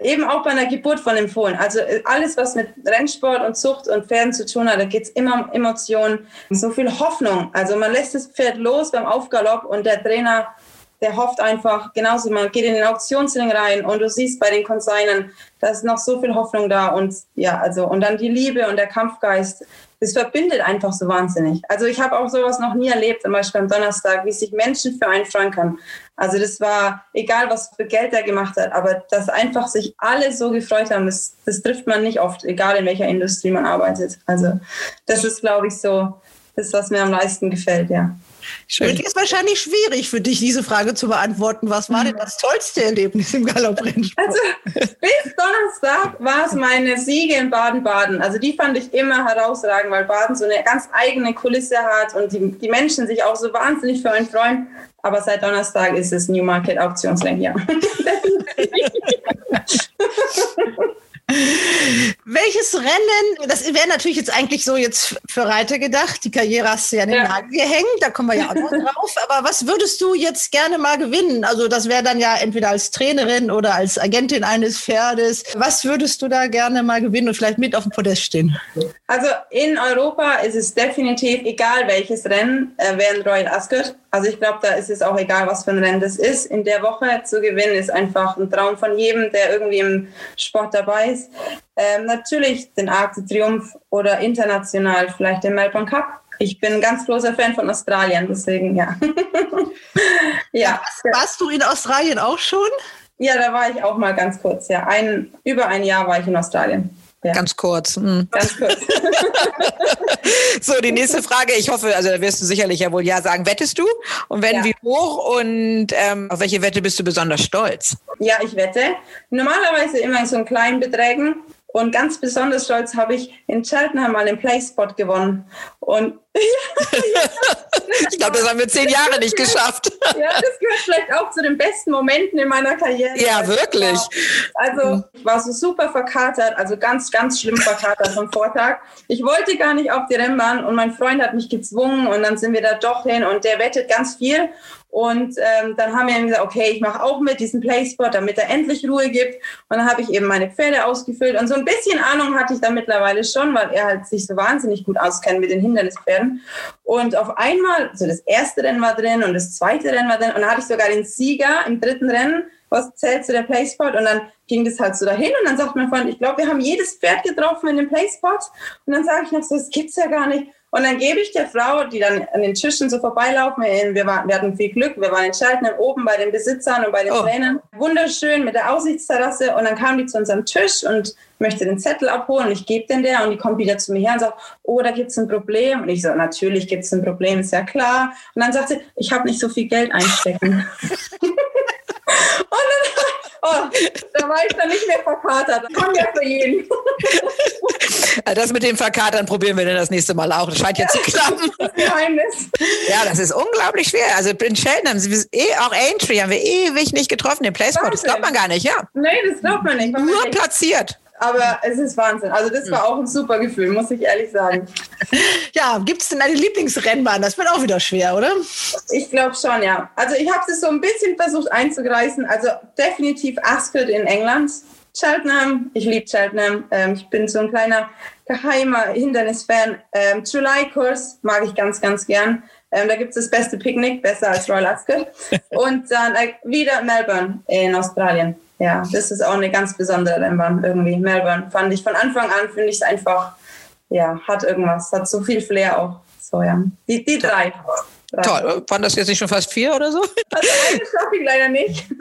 eben auch bei einer Geburt von dem Fohlen. Also äh, alles, was mit Rennsport und Zucht und Pferden zu tun hat, da geht es immer um Emotionen, so viel Hoffnung. Also man lässt das Pferd los beim Aufgalopp und der Trainer, der hofft einfach, genauso, man geht in den Auktionsring rein und du siehst bei den Konsignen, da ist noch so viel Hoffnung da und ja, also und dann die Liebe und der Kampfgeist das verbindet einfach so wahnsinnig. Also ich habe auch sowas noch nie erlebt, zum Beispiel am Donnerstag, wie sich Menschen für einen freuen können. Also das war egal, was für Geld er gemacht hat, aber dass einfach sich alle so gefreut haben, das, das trifft man nicht oft, egal in welcher Industrie man arbeitet. Also das ist, glaube ich, so das, was mir am meisten gefällt, ja. Schön. Jetzt wahrscheinlich schwierig für dich, diese Frage zu beantworten. Was war denn das tollste Erlebnis im Galopprennsport? Also bis Donnerstag war es meine Siege in Baden-Baden. Also die fand ich immer herausragend, weil Baden so eine ganz eigene Kulisse hat und die, die Menschen sich auch so wahnsinnig für einen freuen. Aber seit Donnerstag ist es Newmarket Auktionsring, ja. Welches Rennen, das wäre natürlich jetzt eigentlich so jetzt für Reiter gedacht, die Karriere hast du ja in den ja. Nagel gehängt, da kommen wir ja auch noch drauf, aber was würdest du jetzt gerne mal gewinnen? Also das wäre dann ja entweder als Trainerin oder als Agentin eines Pferdes. Was würdest du da gerne mal gewinnen und vielleicht mit auf dem Podest stehen? Also in Europa ist es definitiv, egal welches Rennen, äh, wäre Royal Ascot. Also ich glaube, da ist es auch egal, was für ein Rennen das ist. In der Woche zu gewinnen ist einfach ein Traum von jedem, der irgendwie im Sport dabei ist. Ähm, natürlich den Arc de Triomphe oder international vielleicht den Melbourne Cup. Ich bin ein ganz großer Fan von Australien, deswegen ja. ja. Warst du in Australien auch schon? Ja, da war ich auch mal ganz kurz. Ja, ein, über ein Jahr war ich in Australien. Ja. Ganz kurz. Hm. Ganz kurz. so, die nächste Frage. Ich hoffe, also da wirst du sicherlich ja wohl ja sagen. Wettest du? Und wenn, ja. wie hoch? Und ähm, auf welche Wette bist du besonders stolz? Ja, ich wette. Normalerweise immer in so kleinen Beträgen. Und ganz besonders stolz habe ich in Cheltenham mal den Playspot gewonnen. Und ich glaube, das haben wir zehn Jahre nicht geschafft. ja, das gehört vielleicht auch zu den besten Momenten in meiner Karriere. Ja, wirklich. Also ich war so super verkatert, also ganz, ganz schlimm verkatert vom Vortag. Ich wollte gar nicht auf die Rennbahn und mein Freund hat mich gezwungen und dann sind wir da doch hin und der wettet ganz viel. Und ähm, dann haben wir gesagt, okay, ich mache auch mit diesen Playspot, damit er endlich Ruhe gibt. Und dann habe ich eben meine Pferde ausgefüllt. Und so ein bisschen Ahnung hatte ich da mittlerweile schon, weil er halt sich so wahnsinnig gut auskennt mit den Hindernispferden. Und auf einmal, so das erste Rennen war drin und das zweite Rennen war drin. Und dann hatte ich sogar den Sieger im dritten Rennen, was zählt zu der Playspot. Und dann ging das halt so dahin. Und dann sagt mein Freund, ich glaube, wir haben jedes Pferd getroffen in dem Playspot. Und dann sage ich noch so, das gibt's ja gar nicht. Und dann gebe ich der Frau, die dann an den Tischen so vorbeilaufen, wir, waren, wir hatten viel Glück, wir waren in Cheltenham oben bei den Besitzern und bei den oh. Trainern. Wunderschön mit der Aussichtsterrasse. Und dann kam die zu unserem Tisch und möchte den Zettel abholen. Und ich gebe den der und die kommt wieder zu mir her und sagt, oh, da gibt es ein Problem. Und ich so, natürlich gibt es ein Problem, ist ja klar. Und dann sagt sie, ich habe nicht so viel Geld einstecken. und dann Oh, da war ich dann nicht mehr verkatert. Das kommt ja für jeden. Das mit dem Verkatern probieren wir dann das nächste Mal auch. Das scheint ja, zu klappen. Das Geheimnis. Ja, das ist unglaublich schwer. Also in Sheldon haben sie eh, auch Aintree haben wir ewig nicht getroffen, den Playspot. Das glaubt man gar nicht, ja. Nee, das glaubt man nicht. Nur platziert aber es ist Wahnsinn. Also das war auch ein super Gefühl, muss ich ehrlich sagen. Ja, gibt es denn eine Lieblingsrennbahn? Das wird auch wieder schwer, oder? Ich glaube schon, ja. Also ich habe es so ein bisschen versucht einzugreifen. Also definitiv Ascot in England. Cheltenham, ich liebe Cheltenham. Ähm, ich bin so ein kleiner geheimer Hindernisfan. Ähm, July Course mag ich ganz, ganz gern. Ähm, da gibt es das beste Picknick, besser als Royal Ascot. Und dann äh, wieder Melbourne in Australien ja, das ist auch eine ganz besondere Rennbahn irgendwie. Melbourne fand ich von Anfang an, finde ich es einfach, ja, hat irgendwas, hat so viel Flair auch. So, ja. Die, die drei. Toll. Waren das jetzt nicht schon fast vier oder so? Also eine schaffe ich leider nicht.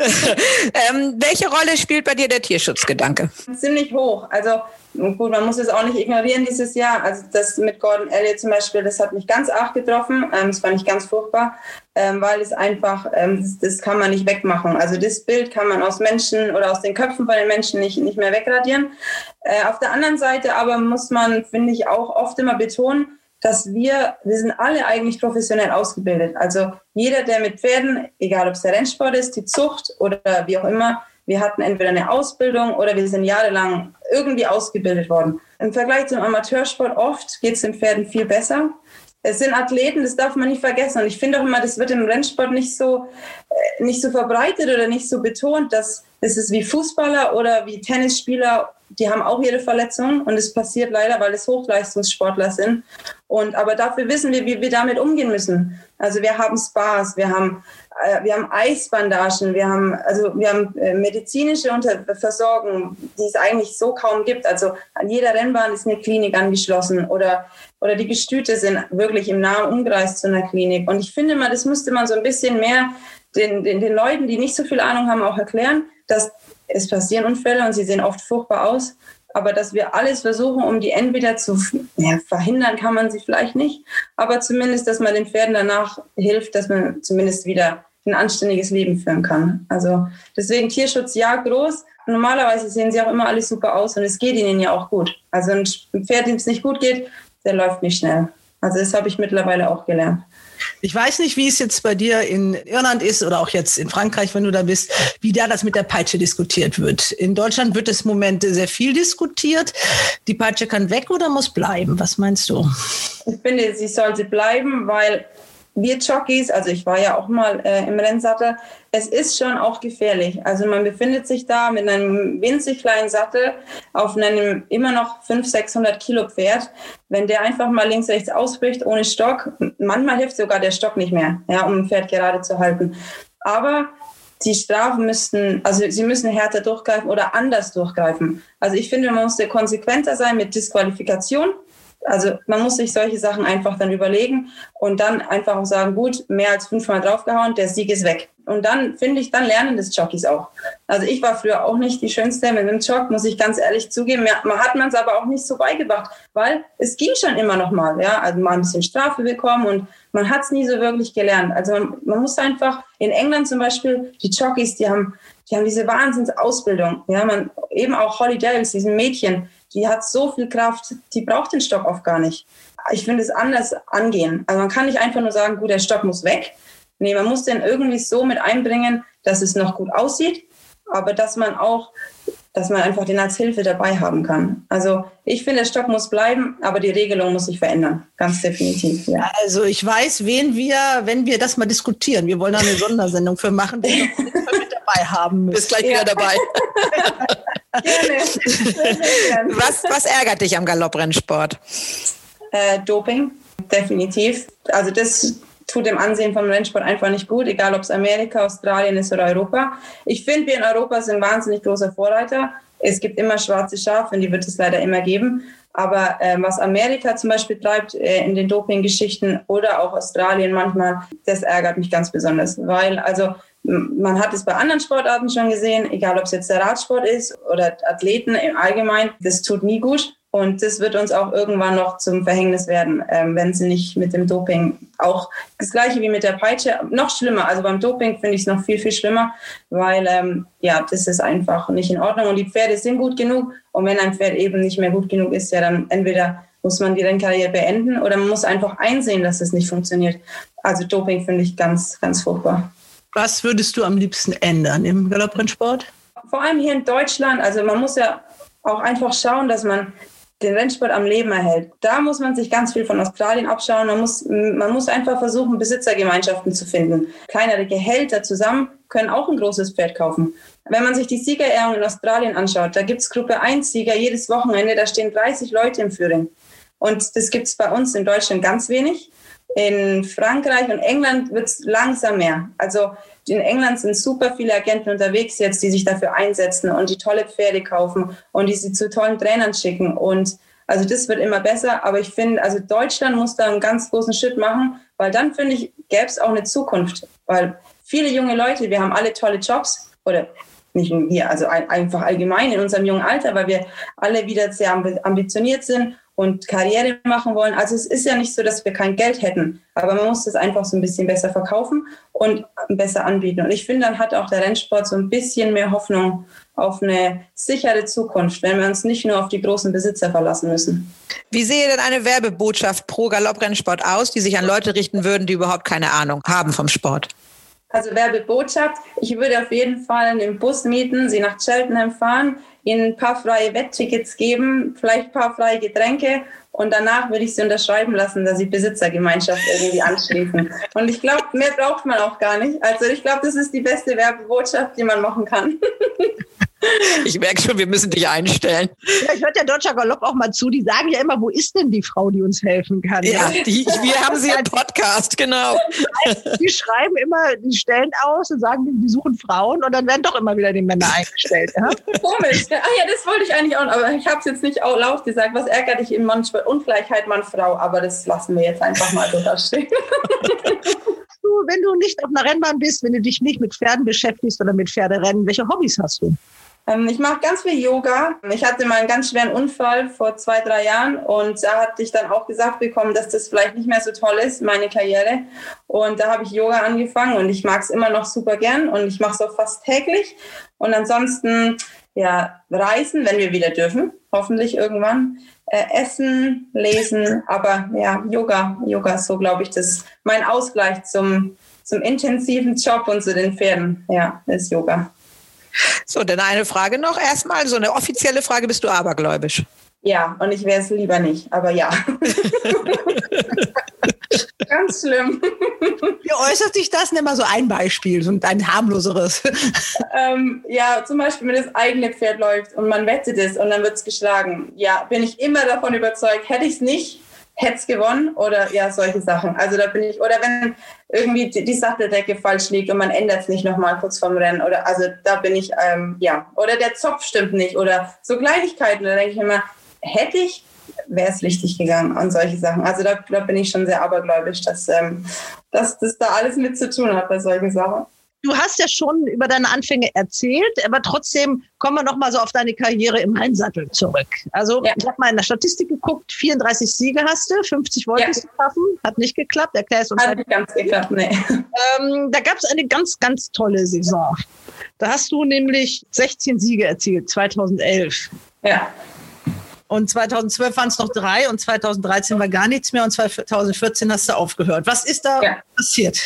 ähm, welche Rolle spielt bei dir der Tierschutzgedanke? Ziemlich hoch. Also gut, man muss es auch nicht ignorieren dieses Jahr. Also das mit Gordon Elliott zum Beispiel, das hat mich ganz arg getroffen. Ähm, das fand ich ganz furchtbar, ähm, weil es einfach, ähm, das, das, kann man nicht wegmachen. Also das Bild kann man aus Menschen oder aus den Köpfen von den Menschen nicht, nicht mehr wegradieren. Äh, auf der anderen Seite aber muss man, finde ich, auch oft immer betonen, dass wir, wir sind alle eigentlich professionell ausgebildet. Also jeder, der mit Pferden, egal ob es der Rennsport ist, die Zucht oder wie auch immer, wir hatten entweder eine Ausbildung oder wir sind jahrelang irgendwie ausgebildet worden. Im Vergleich zum Amateursport oft geht es den Pferden viel besser. Es sind Athleten, das darf man nicht vergessen. Und ich finde auch immer, das wird im Rennsport nicht so, äh, nicht so verbreitet oder nicht so betont, dass es ist wie Fußballer oder wie Tennisspieler die haben auch ihre Verletzungen und es passiert leider, weil es Hochleistungssportler sind. Und aber dafür wissen wir, wie wir damit umgehen müssen. Also wir haben Spas, wir haben äh, wir haben Eisbandagen, wir haben also wir haben äh, medizinische Versorgung, die es eigentlich so kaum gibt. Also an jeder Rennbahn ist eine Klinik angeschlossen oder oder die Gestüte sind wirklich im nahen Umkreis zu einer Klinik. Und ich finde mal, das müsste man so ein bisschen mehr den, den, den Leuten, die nicht so viel Ahnung haben, auch erklären, dass es passieren Unfälle und sie sehen oft furchtbar aus. Aber dass wir alles versuchen, um die entweder zu ja, verhindern, kann man sie vielleicht nicht. Aber zumindest, dass man den Pferden danach hilft, dass man zumindest wieder ein anständiges Leben führen kann. Also deswegen Tierschutz ja groß. Normalerweise sehen sie auch immer alles super aus und es geht ihnen ja auch gut. Also ein Pferd, dem es nicht gut geht, der läuft nicht schnell. Also das habe ich mittlerweile auch gelernt. Ich weiß nicht, wie es jetzt bei dir in Irland ist oder auch jetzt in Frankreich, wenn du da bist, wie da das mit der Peitsche diskutiert wird. In Deutschland wird es im Moment sehr viel diskutiert. Die Peitsche kann weg oder muss bleiben? Was meinst du? Ich finde, sie sollte bleiben, weil wir Jockeys, also ich war ja auch mal äh, im Rennsattel, es ist schon auch gefährlich. Also man befindet sich da mit einem winzig kleinen Sattel auf einem immer noch 500, 600 Kilo Pferd. Wenn der einfach mal links, rechts ausbricht ohne Stock, manchmal hilft sogar der Stock nicht mehr, ja, um ein Pferd gerade zu halten. Aber die Strafen müssten, also sie müssen härter durchgreifen oder anders durchgreifen. Also ich finde, man muss konsequenter sein mit Disqualifikation also man muss sich solche Sachen einfach dann überlegen und dann einfach auch sagen, gut, mehr als fünfmal draufgehauen, der Sieg ist weg. Und dann finde ich, dann lernen das Jockeys auch. Also ich war früher auch nicht die Schönste mit dem Jock, muss ich ganz ehrlich zugeben. Man hat man es aber auch nicht so beigebracht, weil es ging schon immer noch mal. Ja? Also mal ein bisschen Strafe bekommen und man hat es nie so wirklich gelernt. Also man, man, muss einfach, in England zum Beispiel, die Jockeys, die haben, die haben diese Wahnsinnsausbildung. Ja? Man, eben auch Holly Dales, diesen Mädchen, die hat so viel Kraft, die braucht den Stock oft gar nicht. Ich finde es anders angehen. Also man kann nicht einfach nur sagen, gut, der Stock muss weg. Nee, man muss den irgendwie so mit einbringen, dass es noch gut aussieht, aber dass man auch, dass man einfach den als Hilfe dabei haben kann. Also ich finde, der Stock muss bleiben, aber die Regelung muss sich verändern. Ganz definitiv. Ja. Also ich weiß, wen wir, wenn wir das mal diskutieren, wir wollen da eine Sondersendung für machen, den wir mit dabei haben müssen. Bist gleich wieder dabei. was, was ärgert dich am Galopprennsport? Äh, Doping, definitiv. Also das tut dem Ansehen vom Rennsport einfach nicht gut, egal ob es Amerika, Australien ist oder Europa. Ich finde, wir in Europa sind wahnsinnig großer Vorreiter. Es gibt immer schwarze Schafe und die wird es leider immer geben. Aber äh, was Amerika zum Beispiel treibt äh, in den Doping-Geschichten oder auch Australien manchmal, das ärgert mich ganz besonders. Weil also man hat es bei anderen Sportarten schon gesehen, egal ob es jetzt der Radsport ist oder Athleten im Allgemeinen, das tut nie gut. Und das wird uns auch irgendwann noch zum Verhängnis werden, ähm, wenn sie nicht mit dem Doping auch das gleiche wie mit der Peitsche, noch schlimmer. Also beim Doping finde ich es noch viel, viel schlimmer, weil ähm, ja, das ist einfach nicht in Ordnung. Und die Pferde sind gut genug. Und wenn ein Pferd eben nicht mehr gut genug ist, ja, dann entweder muss man die Rennkarriere beenden oder man muss einfach einsehen, dass es nicht funktioniert. Also Doping finde ich ganz, ganz furchtbar. Was würdest du am liebsten ändern im Galopprennsport? Vor allem hier in Deutschland. Also man muss ja auch einfach schauen, dass man den Rennsport am Leben erhält. Da muss man sich ganz viel von Australien abschauen. Man muss, man muss einfach versuchen, Besitzergemeinschaften zu finden. Kleinere Gehälter zusammen können auch ein großes Pferd kaufen. Wenn man sich die Siegerehrung in Australien anschaut, da gibt es Gruppe 1 Sieger jedes Wochenende, da stehen 30 Leute im Führing. Und das gibt es bei uns in Deutschland ganz wenig. In Frankreich und England wird es langsam mehr. Also in England sind super viele Agenten unterwegs jetzt, die sich dafür einsetzen und die tolle Pferde kaufen und die sie zu tollen Trainern schicken. Und also das wird immer besser. Aber ich finde, also Deutschland muss da einen ganz großen Schritt machen, weil dann finde ich, gäbe es auch eine Zukunft. Weil viele junge Leute, wir haben alle tolle Jobs oder nicht nur wir, also einfach allgemein in unserem jungen Alter, weil wir alle wieder sehr ambitioniert sind und Karriere machen wollen. Also es ist ja nicht so, dass wir kein Geld hätten, aber man muss das einfach so ein bisschen besser verkaufen und besser anbieten. Und ich finde, dann hat auch der Rennsport so ein bisschen mehr Hoffnung auf eine sichere Zukunft, wenn wir uns nicht nur auf die großen Besitzer verlassen müssen. Wie sehe denn eine Werbebotschaft pro Galopprennsport aus, die sich an Leute richten würden, die überhaupt keine Ahnung haben vom Sport? Also Werbebotschaft, ich würde auf jeden Fall einen Bus mieten, sie nach Cheltenham fahren, ihnen ein paar freie Wetttickets geben, vielleicht ein paar freie Getränke und danach würde ich sie unterschreiben lassen, dass sie Besitzergemeinschaft irgendwie anschließen. Und ich glaube, mehr braucht man auch gar nicht. Also ich glaube, das ist die beste Werbebotschaft, die man machen kann. Ich merke schon, wir müssen dich einstellen. Vielleicht hört der Deutscher Galopp auch mal zu. Die sagen ja immer, wo ist denn die Frau, die uns helfen kann? Ja, die, wir haben sie im Podcast, genau. Die schreiben immer die Stellen aus und sagen, die suchen Frauen und dann werden doch immer wieder die Männer eingestellt. Ja? Komisch. Ah ja, das wollte ich eigentlich auch, aber ich habe es jetzt nicht auch laut gesagt. Was ärgert dich in manchmal Ungleichheit Mann-Frau? Aber das lassen wir jetzt einfach mal so da stehen. wenn du nicht auf einer Rennbahn bist, wenn du dich nicht mit Pferden beschäftigst oder mit Pferderennen, welche Hobbys hast du? Ähm, ich mache ganz viel Yoga. Ich hatte mal einen ganz schweren Unfall vor zwei, drei Jahren und da hatte ich dann auch gesagt bekommen, dass das vielleicht nicht mehr so toll ist, meine Karriere. Und da habe ich Yoga angefangen und ich mag es immer noch super gern und ich mache es auch fast täglich. Und ansonsten, ja, reisen, wenn wir wieder dürfen, hoffentlich irgendwann. Äh, essen, lesen, aber ja, Yoga, Yoga ist so, glaube ich, das mein Ausgleich zum, zum intensiven Job und zu den Pferden. Ja, ist Yoga. So, dann eine Frage noch erstmal, so eine offizielle Frage, bist du abergläubisch? Ja, und ich wäre es lieber nicht, aber ja. Ganz schlimm. Wie äußert sich das? Nimm mal so ein Beispiel, so ein harmloseres. Ähm, ja, zum Beispiel, wenn das eigene Pferd läuft und man wettet es und dann wird es geschlagen. Ja, bin ich immer davon überzeugt, hätte ich es nicht, hätte gewonnen oder ja, solche Sachen. Also da bin ich, oder wenn irgendwie die, die Satteldecke falsch liegt und man ändert es nicht nochmal kurz vorm Rennen oder also da bin ich, ähm, ja, oder der Zopf stimmt nicht oder so Kleinigkeiten, da denke ich immer, hätte ich, wäre es richtig gegangen an solche Sachen. Also da, da bin ich schon sehr abergläubisch, dass, ähm, dass das da alles mit zu tun hat bei solchen Sachen. Du hast ja schon über deine Anfänge erzählt, aber trotzdem kommen wir noch mal so auf deine Karriere im Einsattel zurück. Also ja. ich habe mal in der Statistik geguckt, 34 Siege hast du, 50 wolltest ja. du schaffen, hat nicht geklappt. Erklär es uns. Hat nicht ganz geklappt, nee. Ähm, da gab es eine ganz, ganz tolle Saison. Da hast du nämlich 16 Siege erzielt, 2011. Ja. Und 2012 waren es noch drei und 2013 war gar nichts mehr und 2014 hast du aufgehört. Was ist da ja. passiert?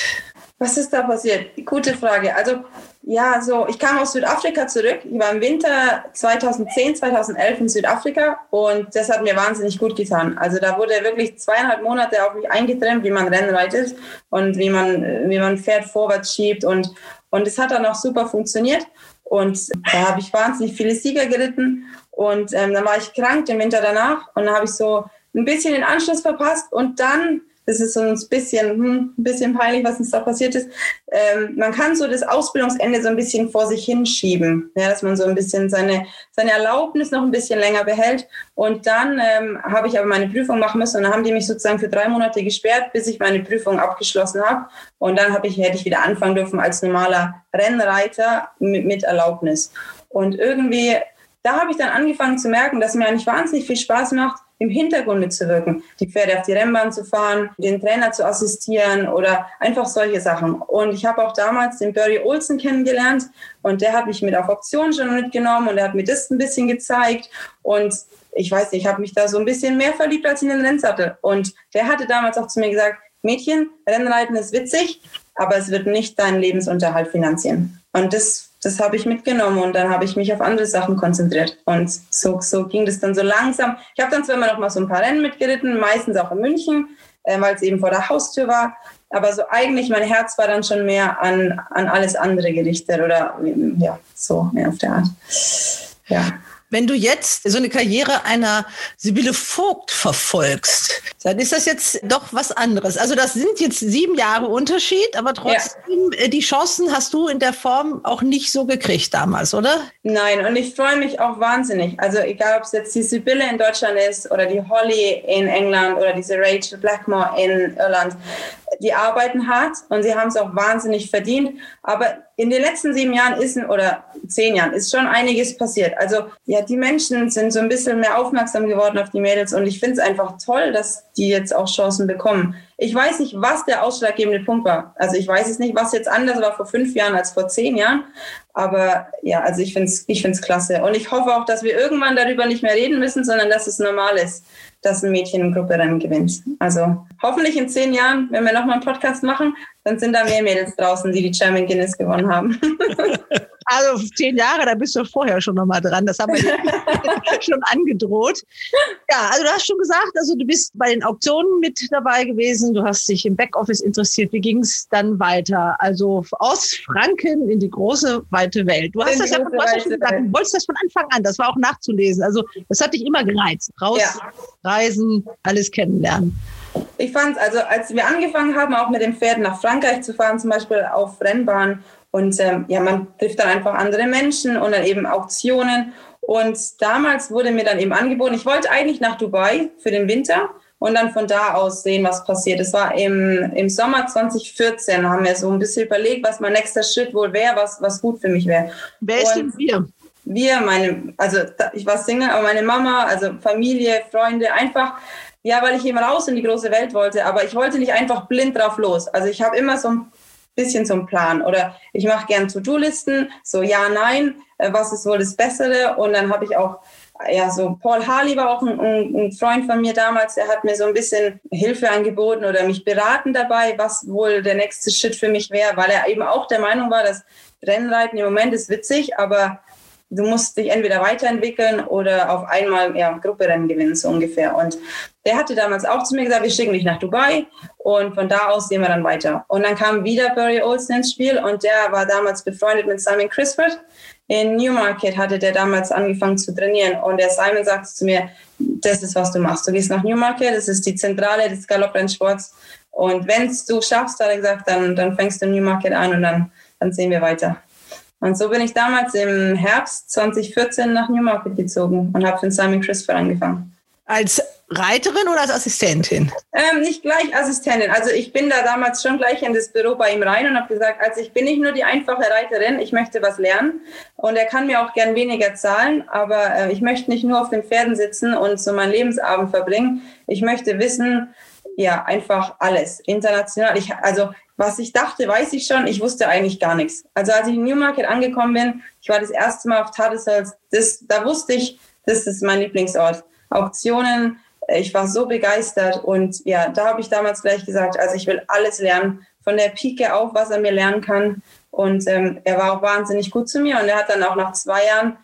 Was ist da passiert? Gute Frage. Also ja, so ich kam aus Südafrika zurück. Ich war im Winter 2010, 2011 in Südafrika und das hat mir wahnsinnig gut getan. Also da wurde wirklich zweieinhalb Monate auf mich eingetrennt, wie man Rennen reitet und wie man wie man Pferd vorwärts schiebt und und es hat dann auch super funktioniert. Und da habe ich wahnsinnig viele Sieger geritten und ähm, dann war ich krank den Winter danach und dann habe ich so ein bisschen den Anschluss verpasst und dann das ist uns ein bisschen, hm, ein bisschen peinlich, was uns da passiert ist. Ähm, man kann so das Ausbildungsende so ein bisschen vor sich hinschieben, ja, dass man so ein bisschen seine, seine Erlaubnis noch ein bisschen länger behält. Und dann ähm, habe ich aber meine Prüfung machen müssen und dann haben die mich sozusagen für drei Monate gesperrt, bis ich meine Prüfung abgeschlossen habe. Und dann habe ich, hätte ich wieder anfangen dürfen als normaler Rennreiter mit, mit Erlaubnis. Und irgendwie, da habe ich dann angefangen zu merken, dass mir eigentlich wahnsinnig viel Spaß macht, im Hintergrund mitzuwirken, die Pferde auf die Rennbahn zu fahren, den Trainer zu assistieren oder einfach solche Sachen. Und ich habe auch damals den Burry Olsen kennengelernt und der hat mich mit auf Optionen schon mitgenommen und er hat mir das ein bisschen gezeigt und ich weiß nicht, ich habe mich da so ein bisschen mehr verliebt als in den Rennsattel. Und der hatte damals auch zu mir gesagt, Mädchen, Rennreiten ist witzig, aber es wird nicht deinen Lebensunterhalt finanzieren. Und das das habe ich mitgenommen und dann habe ich mich auf andere Sachen konzentriert. Und so, so ging das dann so langsam. Ich habe dann zwar immer noch mal so ein paar Rennen mitgeritten, meistens auch in München, äh, weil es eben vor der Haustür war. Aber so eigentlich mein Herz war dann schon mehr an, an alles andere gerichtet oder ja, so mehr auf der Art. Ja. Wenn du jetzt so eine Karriere einer Sibylle Vogt verfolgst, dann ist das jetzt doch was anderes. Also das sind jetzt sieben Jahre Unterschied, aber trotzdem, ja. Äh, die Chancen hast du in der Form auch nicht so gekriegt damals, oder? Nein, und ich freue mich auch wahnsinnig. Also egal, ob es jetzt die Sibylle in Deutschland ist oder die Holly in England oder diese Rachel Blackmore in Irland. Die arbeiten hart und sie haben es auch wahnsinnig verdient. Aber in den letzten sieben Jahren ist oder zehn Jahren ist schon einiges passiert. Also ja, die Menschen sind so ein bisschen mehr aufmerksam geworden auf die Mädels und ich finde es einfach toll, dass die jetzt auch Chancen bekommen. Ich weiß nicht, was der ausschlaggebende Punkt war. Also ich weiß es nicht, was jetzt anders war vor fünf Jahren als vor zehn Jahren. Aber ja, also ich finde es ich find's klasse. Und ich hoffe auch, dass wir irgendwann darüber nicht mehr reden müssen, sondern dass es normal ist, dass ein Mädchen im Grupperennen gewinnt. Also hoffentlich in zehn Jahren, wenn wir nochmal einen Podcast machen, dann sind da mehr Mädels draußen, die die German Guinness gewonnen haben. Also zehn Jahre, da bist du vorher schon nochmal dran. Das haben wir schon angedroht. Ja, also du hast schon gesagt, also du bist bei den Auktionen mit dabei gewesen. Du hast dich im Backoffice interessiert. Wie ging es dann weiter? Also aus Franken in die große, weite Welt. Du hast das ja, du hast schon gesagt, du wolltest das von Anfang an. Das war auch nachzulesen. Also das hat dich immer gereizt. Raus, ja. reisen, alles kennenlernen. Ich fand es, also als wir angefangen haben, auch mit den Pferden nach Frankreich zu fahren, zum Beispiel auf Rennbahn und ähm, ja, man trifft dann einfach andere Menschen und dann eben Auktionen. Und damals wurde mir dann eben angeboten, ich wollte eigentlich nach Dubai für den Winter und dann von da aus sehen, was passiert. Es war im, im Sommer 2014, haben wir so ein bisschen überlegt, was mein nächster Schritt wohl wäre, was, was gut für mich wäre. Wer ist denn wir? Wir, meine, also ich war Single, aber meine Mama, also Familie, Freunde, einfach, ja, weil ich eben raus in die große Welt wollte, aber ich wollte nicht einfach blind drauf los. Also ich habe immer so ein bisschen zum Plan. Oder ich mache gern To-Do-Listen, so ja, nein, äh, was ist wohl das Bessere? Und dann habe ich auch, ja, so Paul Harley war auch ein, ein, Freund von mir damals, der hat mir so ein bisschen Hilfe angeboten oder mich beraten dabei, was wohl der nächste Schritt für mich wäre, weil er eben auch der Meinung war, dass Rennreiten im Moment ist witzig, aber du musst dich entweder weiterentwickeln oder auf einmal ja, Grupperennen gewinnen, so ungefähr. Und der hatte damals auch zu mir gesagt, wir schicken dich nach Dubai und von da aus sehen wir dann weiter. Und dann kam wieder Barry Olsen ins Spiel und der war damals befreundet mit Simon Crisford. In Newmarket hatte der damals angefangen zu trainieren und der Simon sagte zu mir, das ist, was du machst. Du gehst nach Newmarket, das ist die Zentrale des Galopprennsports und wenn du schaffst, hat er gesagt, dann, dann fängst du Newmarket an und dann, dann sehen wir weiter. Und so bin ich damals im Herbst 2014 nach Newmarket gezogen und habe für Simon Crisford angefangen. Als Reiterin oder als Assistentin? Ähm, nicht gleich Assistentin. Also ich bin da damals schon gleich in das Büro bei ihm rein und habe gesagt, also ich bin nicht nur die einfache Reiterin, ich möchte was lernen und er kann mir auch gern weniger zahlen, aber äh, ich möchte nicht nur auf den Pferden sitzen und so meinen Lebensabend verbringen. Ich möchte wissen, ja, einfach alles international. Ich, also was ich dachte, weiß ich schon. Ich wusste eigentlich gar nichts. Also als ich in Newmarket angekommen bin, ich war das erste Mal auf Tattesalls, das, da wusste ich, das ist mein Lieblingsort. Auktionen, ich war so begeistert und ja, da habe ich damals gleich gesagt, also ich will alles lernen, von der Pike auf, was er mir lernen kann. Und ähm, er war auch wahnsinnig gut zu mir und er hat dann auch nach zwei Jahren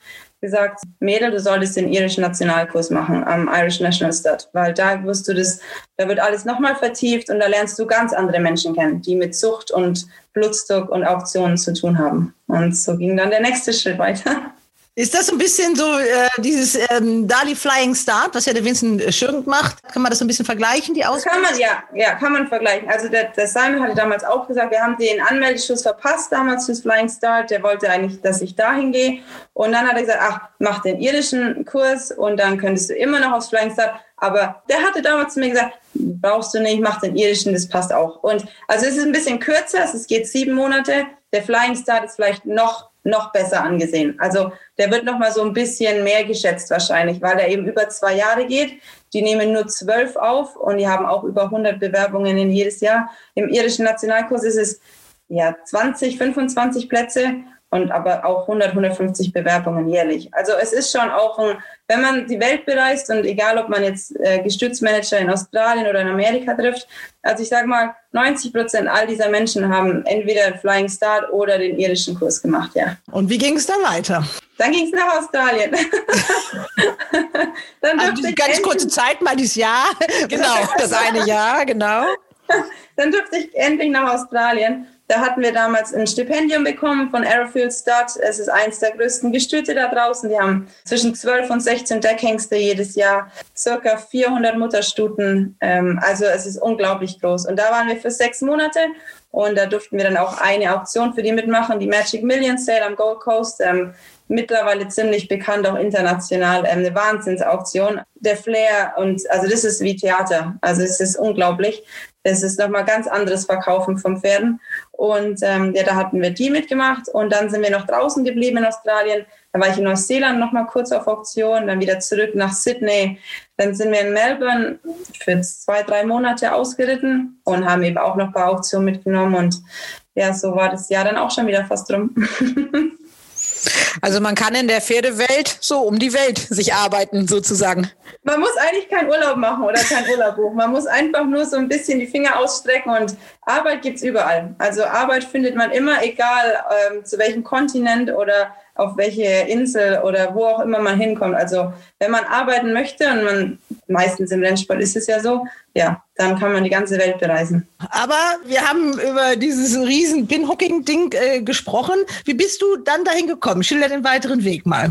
gesagt, Mädel, du solltest den irischen Nationalkurs machen am Irish National Stud, weil da wirst du das, da wird alles nochmal vertieft und da lernst du ganz andere Menschen kennen, die mit Zucht und Blutstock und Auktionen zu tun haben. Und so ging dann der nächste Schritt weiter. Ist das ein bisschen so äh, dieses ähm, Dali Flying Start, was ja der Vincent Schirk macht? Kann man das so ein bisschen vergleichen, die Ausbildung? Kann man, ja, ja, kann man vergleichen. Also der, der Simon hatte damals auch gesagt, wir haben den Anmeldeschuss verpasst damals fürs Flying Start. Der wollte eigentlich, dass ich dahin gehe. Und dann hat er gesagt, ach, mach den irdischen Kurs und dann könntest du immer noch aufs Flying Start. Aber der hatte damals zu mir gesagt, brauchst du nicht, mach den irdischen, das passt auch. Und also es ist ein bisschen kürzer, es geht sieben Monate. Der Flying Start ist vielleicht noch noch besser angesehen. Also der wird noch mal so ein bisschen mehr geschätzt wahrscheinlich, weil er eben über zwei Jahre geht. Die nehmen nur zwölf auf und die haben auch über 100 Bewerbungen in jedes Jahr. Im irischen Nationalkurs ist es ja 20, 25 Plätze und aber auch 100, 150 Bewerbungen jährlich. Also es ist schon auch ein, wenn man die Welt bereist und egal, ob man jetzt äh, Gestützmanager in Australien oder in Amerika trifft, also ich sage mal, 90 Prozent all dieser Menschen haben entweder Flying Start oder den irischen Kurs gemacht, ja. Und wie ging es dann weiter? Dann ging es nach Australien. dann also diese ganz kurze Zeit, mal dieses Jahr. Genau, das eine Jahr, genau. dann durfte ich endlich nach Australien. Da hatten wir damals ein Stipendium bekommen von Arrowfield Stud. Es ist eins der größten Gestüte da draußen. Die haben zwischen 12 und 16 Deckhengste jedes Jahr, circa 400 Mutterstuten. Ähm, also es ist unglaublich groß. Und da waren wir für sechs Monate und da durften wir dann auch eine Auktion für die mitmachen, die Magic Million Sale am Gold Coast. Ähm, mittlerweile ziemlich bekannt, auch international, ähm, eine Wahnsinnsauktion. Der Flair und also das ist wie Theater. Also es ist unglaublich. Es ist nochmal ganz anderes Verkaufen von Pferden. Und ähm, ja, da hatten wir die mitgemacht und dann sind wir noch draußen geblieben in Australien. Dann war ich in Neuseeland nochmal kurz auf Auktion, dann wieder zurück nach Sydney. Dann sind wir in Melbourne für zwei, drei Monate ausgeritten und haben eben auch noch ein paar Auktionen mitgenommen. Und ja, so war das Jahr dann auch schon wieder fast rum. Also man kann in der Pferdewelt so um die Welt sich arbeiten, sozusagen. Man muss eigentlich keinen Urlaub machen oder kein Urlaub buchen. Man muss einfach nur so ein bisschen die Finger ausstrecken und Arbeit gibt es überall. Also Arbeit findet man immer, egal ähm, zu welchem Kontinent oder auf welche Insel oder wo auch immer man hinkommt. Also wenn man arbeiten möchte und man meistens im Rennsport ist es ja so, ja, dann kann man die ganze Welt bereisen. Aber wir haben über dieses riesen Pinhocking-Ding äh, gesprochen. Wie bist du dann dahin gekommen? Schilder den weiteren Weg mal.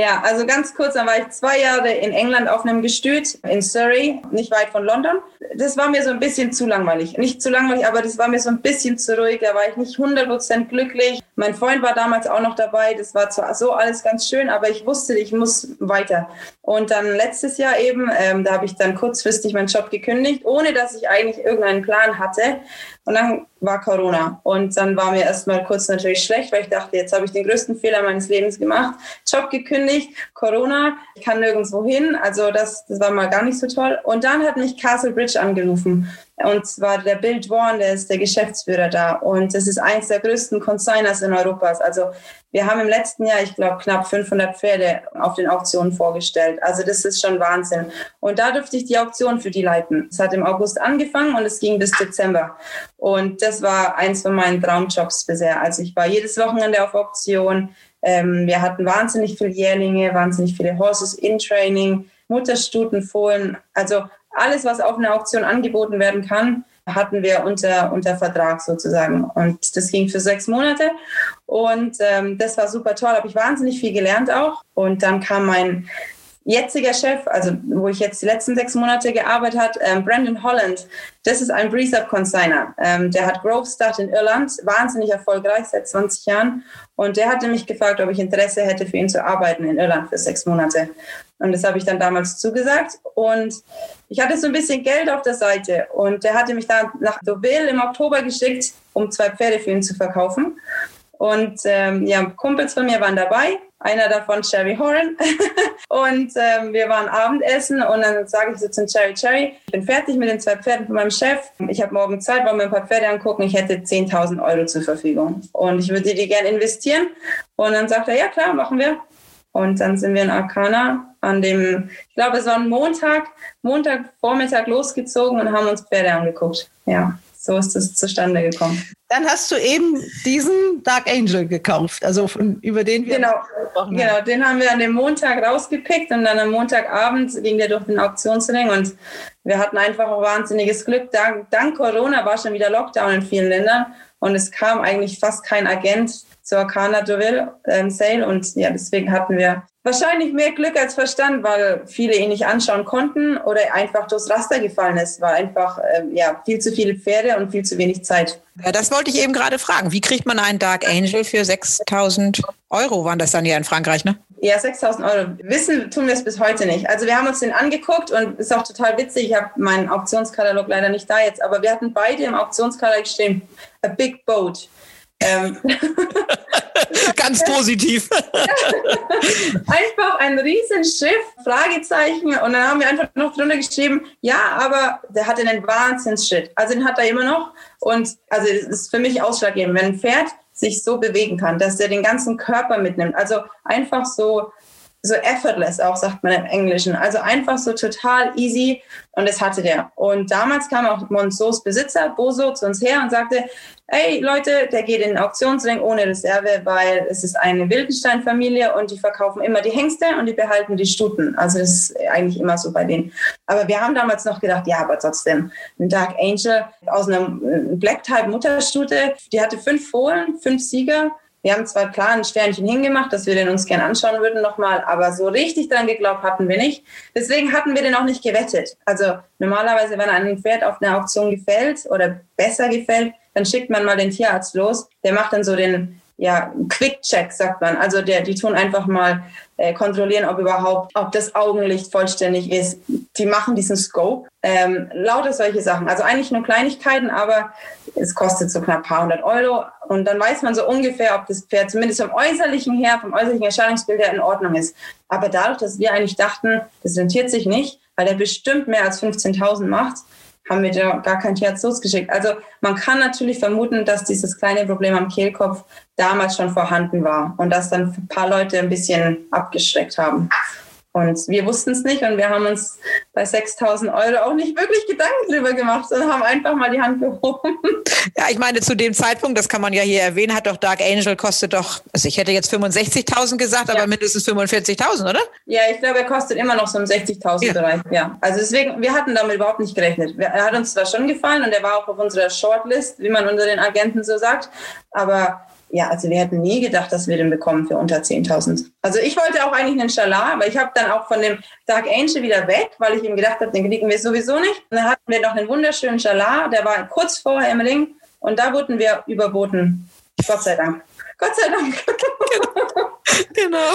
Ja, also ganz kurz, dann war ich zwei Jahre in England auf einem Gestüt in Surrey, nicht weit von London. Das war mir so ein bisschen zu langweilig. Nicht zu langweilig, aber das war mir so ein bisschen zu ruhig. Da war ich nicht 100% glücklich. Mein Freund war damals auch noch dabei. Das war zwar so alles ganz schön, aber ich wusste, ich muss weiter. Und dann letztes Jahr eben, ähm, da habe ich dann kurzfristig meinen Job gekündigt, ohne dass ich eigentlich irgendeinen Plan hatte. Und dann war Corona. Und dann war mir erstmal kurz natürlich schlecht, weil ich dachte, jetzt habe ich den größten Fehler meines Lebens gemacht. Job gekündigt, Corona, ich kann nirgendwo hin. Also das, das war mal gar nicht so toll. Und dann hat mich Castle Bridge angerufen. Und zwar der Bill Dwan, der ist der Geschäftsführer da. Und das ist eins der größten Consigners in Europas. Also wir haben im letzten Jahr, ich glaube, knapp 500 Pferde auf den Auktionen vorgestellt. Also das ist schon Wahnsinn. Und da durfte ich die Auktion für die leiten. Es hat im August angefangen und es ging bis Dezember. Und das war eins von meinen Traumjobs bisher. Also ich war jedes Wochenende auf Auktion. Ähm, wir hatten wahnsinnig viele Jährlinge, wahnsinnig viele Horses in Training, Mutterstuten, Fohlen. Also alles, was auf einer Auktion angeboten werden kann, hatten wir unter, unter Vertrag sozusagen. Und das ging für sechs Monate. Und ähm, das war super toll, habe ich wahnsinnig viel gelernt auch. Und dann kam mein jetziger Chef, also wo ich jetzt die letzten sechs Monate gearbeitet habe, ähm, Brandon Holland, das ist ein Breeze-Up-Consigner. Ähm, der hat Grove Start in Irland, wahnsinnig erfolgreich seit 20 Jahren. Und der hatte mich gefragt, ob ich Interesse hätte, für ihn zu arbeiten in Irland für sechs Monate. Und das habe ich dann damals zugesagt. Und ich hatte so ein bisschen Geld auf der Seite. Und der hatte mich dann nach Deauville im Oktober geschickt, um zwei Pferde für ihn zu verkaufen. Und ähm, ja, Kumpels von mir waren dabei, einer davon Cherry Horan. und ähm, wir waren Abendessen und dann sage ich so zum Cherry, Cherry, ich bin fertig mit den zwei Pferden von meinem Chef. Ich habe morgen Zeit, wollen wir ein paar Pferde angucken. Ich hätte 10.000 Euro zur Verfügung und ich würde die gerne investieren. Und dann sagt er, ja klar, machen wir. Und dann sind wir in Arcana an dem, ich glaube, es war ein Montag, Montagvormittag losgezogen und haben uns Pferde angeguckt. Ja so ist es zustande gekommen. Dann hast du eben diesen Dark Angel gekauft, also von, über den wir genau, gesprochen genau, haben. Genau, den haben wir an dem Montag rausgepickt und dann am Montagabend ging der durch den Auktionsring und wir hatten einfach ein wahnsinniges Glück. Dank, dank Corona war schon wieder Lockdown in vielen Ländern und es kam eigentlich fast kein Agent zur Arcana Deauville ähm, Sale und ja, deswegen hatten wir Wahrscheinlich mehr Glück als Verstand, weil viele ihn nicht anschauen konnten oder einfach durchs Raster gefallen ist, war einfach ähm, ja, viel zu viele Pferde und viel zu wenig Zeit. Ja, das wollte ich eben gerade fragen. Wie kriegt man einen Dark Angel für 6000 Euro? Waren das dann ja in Frankreich, ne? Ja, 6000 Euro. Wissen tun wir es bis heute nicht. Also wir haben uns den angeguckt und ist auch total witzig. Ich habe meinen Auktionskatalog leider nicht da jetzt, aber wir hatten beide im Auktionskatalog stehen, a big boat. Ähm, Ganz positiv. einfach ein Riesenschiff, Fragezeichen. Und dann haben wir einfach noch drunter geschrieben, ja, aber der hatte einen Wahnsinnsschritt. Also den hat er immer noch. Und also es ist für mich ausschlaggebend, wenn ein Pferd sich so bewegen kann, dass der den ganzen Körper mitnimmt. Also einfach so so effortless auch, sagt man im Englischen. Also einfach so total easy und das hatte der. Und damals kam auch Monceaus Besitzer, Boso, zu uns her und sagte, hey Leute, der geht in den Auktionsring ohne Reserve, weil es ist eine Wildenstein-Familie und die verkaufen immer die Hengste und die behalten die Stuten. Also das ist eigentlich immer so bei denen. Aber wir haben damals noch gedacht, ja, aber trotzdem, ein Dark Angel aus einer Black-Type-Mutterstute, die hatte fünf Fohlen, fünf Sieger, wir haben zwar klar ein Sternchen hingemacht, dass wir den uns gern anschauen würden nochmal, aber so richtig dran geglaubt hatten wir nicht. Deswegen hatten wir den auch nicht gewettet. Also normalerweise, wenn ein Pferd auf einer Auktion gefällt oder besser gefällt, dann schickt man mal den Tierarzt los. Der macht dann so den ja, Quick-Check, sagt man. Also der, die tun einfach mal äh, kontrollieren, ob überhaupt, ob das Augenlicht vollständig ist. Die machen diesen Scope. Ähm, lauter solche Sachen. Also eigentlich nur Kleinigkeiten, aber es kostet so knapp ein paar hundert Euro. Und dann weiß man so ungefähr, ob das Pferd zumindest vom äußerlichen her, vom äußerlichen Erscheinungsbild her in Ordnung ist. Aber dadurch, dass wir eigentlich dachten, das rentiert sich nicht, weil er bestimmt mehr als 15.000 macht, haben wir da gar kein Tierarzt losgeschickt. Also man kann natürlich vermuten, dass dieses kleine Problem am Kehlkopf damals schon vorhanden war und dass dann ein paar Leute ein bisschen abgeschreckt haben. Und wir wussten es nicht und wir haben uns bei 6000 Euro auch nicht wirklich Gedanken drüber gemacht und haben einfach mal die Hand gehoben. Ja, ich meine, zu dem Zeitpunkt, das kann man ja hier erwähnen, hat doch Dark Angel kostet doch, also ich hätte jetzt 65.000 gesagt, ja. aber mindestens 45.000, oder? Ja, ich glaube, er kostet immer noch so im 60.000 ja. Bereich. Ja, also deswegen, wir hatten damit überhaupt nicht gerechnet. Er hat uns zwar schon gefallen und er war auch auf unserer Shortlist, wie man unter den Agenten so sagt, aber ja, also wir hätten nie gedacht, dass wir den bekommen für unter 10.000. Also ich wollte auch eigentlich einen Schalar, aber ich habe dann auch von dem Dark Angel wieder weg, weil ich ihm gedacht habe, den kriegen wir sowieso nicht. Und dann hatten wir noch einen wunderschönen Schalar, der war kurz vor Emmeling und da wurden wir überboten. Gott sei Dank. Gott sei Dank. genau.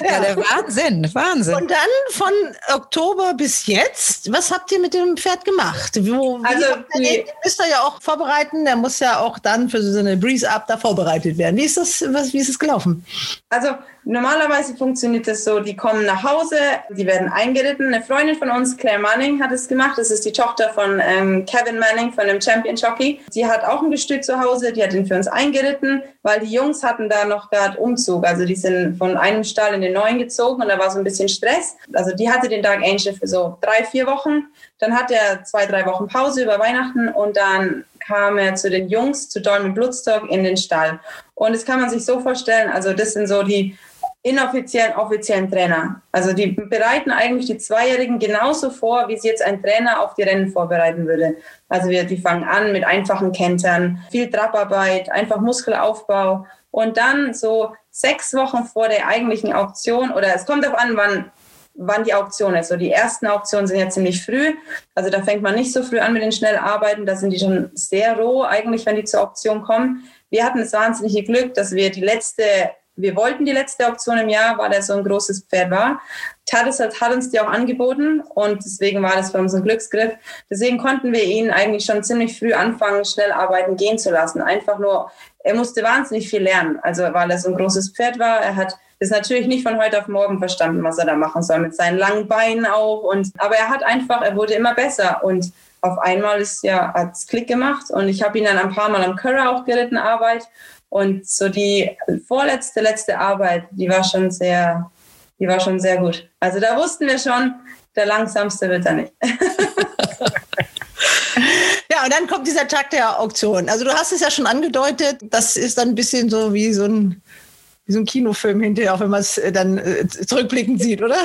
Ja, der Wahnsinn, Wahnsinn. Und dann von Oktober bis jetzt, was habt ihr mit dem Pferd gemacht? Wo, also, wie müsst ihr ja auch vorbereiten, der muss ja auch dann für so eine Breeze-Up da vorbereitet werden. Wie ist das, was, wie ist es gelaufen? Also Normalerweise funktioniert das so, die kommen nach Hause, die werden eingeritten. Eine Freundin von uns, Claire Manning, hat es gemacht. Das ist die Tochter von ähm, Kevin Manning, von dem Champion Jockey. Die hat auch ein Gestüt zu Hause, die hat ihn für uns eingeritten, weil die Jungs hatten da noch gerade Umzug. Also die sind von einem Stall in den neuen gezogen und da war so ein bisschen Stress. Also die hatte den Dark Angel für so drei, vier Wochen. Dann hat er zwei, drei Wochen Pause über Weihnachten und dann kam er zu den Jungs, zu Dolmen Bloodstock in den Stall. Und das kann man sich so vorstellen, also das sind so die inoffiziellen, offiziellen Trainer. Also die bereiten eigentlich die Zweijährigen genauso vor, wie sie jetzt ein Trainer auf die Rennen vorbereiten würde. Also wir, die fangen an mit einfachen Kentern, viel Trabarbeit, einfach Muskelaufbau und dann so sechs Wochen vor der eigentlichen Auktion oder es kommt darauf an, wann wann die Auktion ist. So die ersten Auktionen sind ja ziemlich früh. Also da fängt man nicht so früh an mit den Schnellarbeiten. Da sind die schon sehr roh eigentlich, wenn die zur Auktion kommen. Wir hatten das wahnsinnige Glück, dass wir die letzte wir wollten die letzte Auktion im Jahr, weil er so ein großes Pferd war. Hat, hat uns die auch angeboten und deswegen war das für uns ein Glücksgriff. Deswegen konnten wir ihn eigentlich schon ziemlich früh anfangen, schnell arbeiten gehen zu lassen. Einfach nur, er musste wahnsinnig viel lernen. Also weil er so ein großes Pferd war, er hat das natürlich nicht von heute auf morgen verstanden, was er da machen soll, mit seinen langen Beinen auch. Und, aber er hat einfach, er wurde immer besser und auf einmal ist ja, hat's Klick gemacht und ich habe ihn dann ein paar Mal am Currer auch geritten, Arbeit. Und so die vorletzte, letzte Arbeit, die war schon sehr, die war schon sehr gut. Also da wussten wir schon, der langsamste wird er nicht. ja, und dann kommt dieser Tag der Auktion. Also du hast es ja schon angedeutet, das ist dann ein bisschen so wie so ein, wie so ein Kinofilm hinterher, auch wenn man es äh, dann äh, zurückblickend sieht, oder?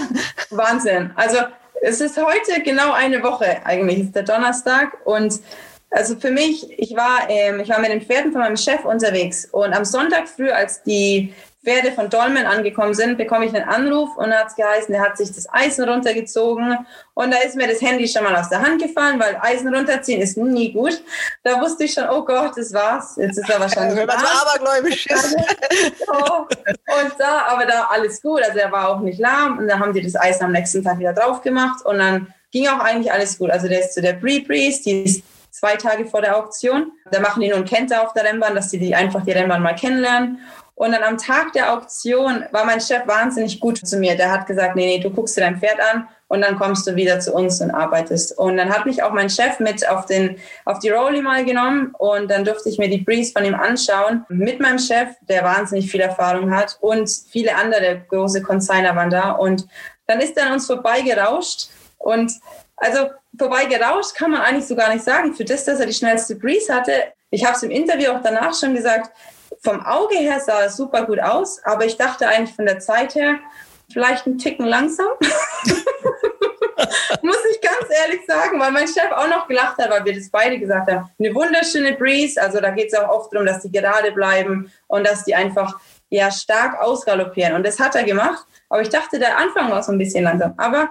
Wahnsinn. Also es ist heute genau eine Woche eigentlich, ist der Donnerstag und also für mich, ich war, ähm, ich war mit den Pferden von meinem Chef unterwegs und am Sonntag früh, als die Pferde von Dolmen angekommen sind, bekomme ich einen Anruf und hat es geheißen, er hat sich das Eisen runtergezogen und da ist mir das Handy schon mal aus der Hand gefallen, weil Eisen runterziehen ist nie gut. Da wusste ich schon, oh Gott, das war's. Jetzt ist er wahrscheinlich. Wenn man so abergläubisch ist. und da, aber da alles gut. Also er war auch nicht lahm und dann haben die das Eisen am nächsten Tag wieder drauf gemacht und dann ging auch eigentlich alles gut. Also der ist zu der Pre-Breeze, die ist zwei Tage vor der Auktion. Da machen die nun Kente auf der Rennbahn, dass die, die einfach die Rennbahn mal kennenlernen. Und dann am Tag der Auktion war mein Chef wahnsinnig gut zu mir. Der hat gesagt, nee, nee, du guckst dir dein Pferd an und dann kommst du wieder zu uns und arbeitest. Und dann hat mich auch mein Chef mit auf, den, auf die Rolli mal genommen und dann durfte ich mir die Breeze von ihm anschauen. Mit meinem Chef, der wahnsinnig viel Erfahrung hat und viele andere große Consigner waren da. Und dann ist er an uns vorbeigerauscht und also vorbei gerauscht kann man eigentlich so gar nicht sagen. Für das, dass er die schnellste Breeze hatte, ich habe es im Interview auch danach schon gesagt, vom Auge her sah es super gut aus, aber ich dachte eigentlich von der Zeit her, vielleicht ein Ticken langsam. Muss ich ganz ehrlich sagen, weil mein Chef auch noch gelacht hat, weil wir das beide gesagt haben. Eine wunderschöne Breeze, also da geht es auch oft darum, dass die gerade bleiben und dass die einfach ja stark ausgaloppieren. Und das hat er gemacht. Aber ich dachte, der Anfang war so ein bisschen langsam. Aber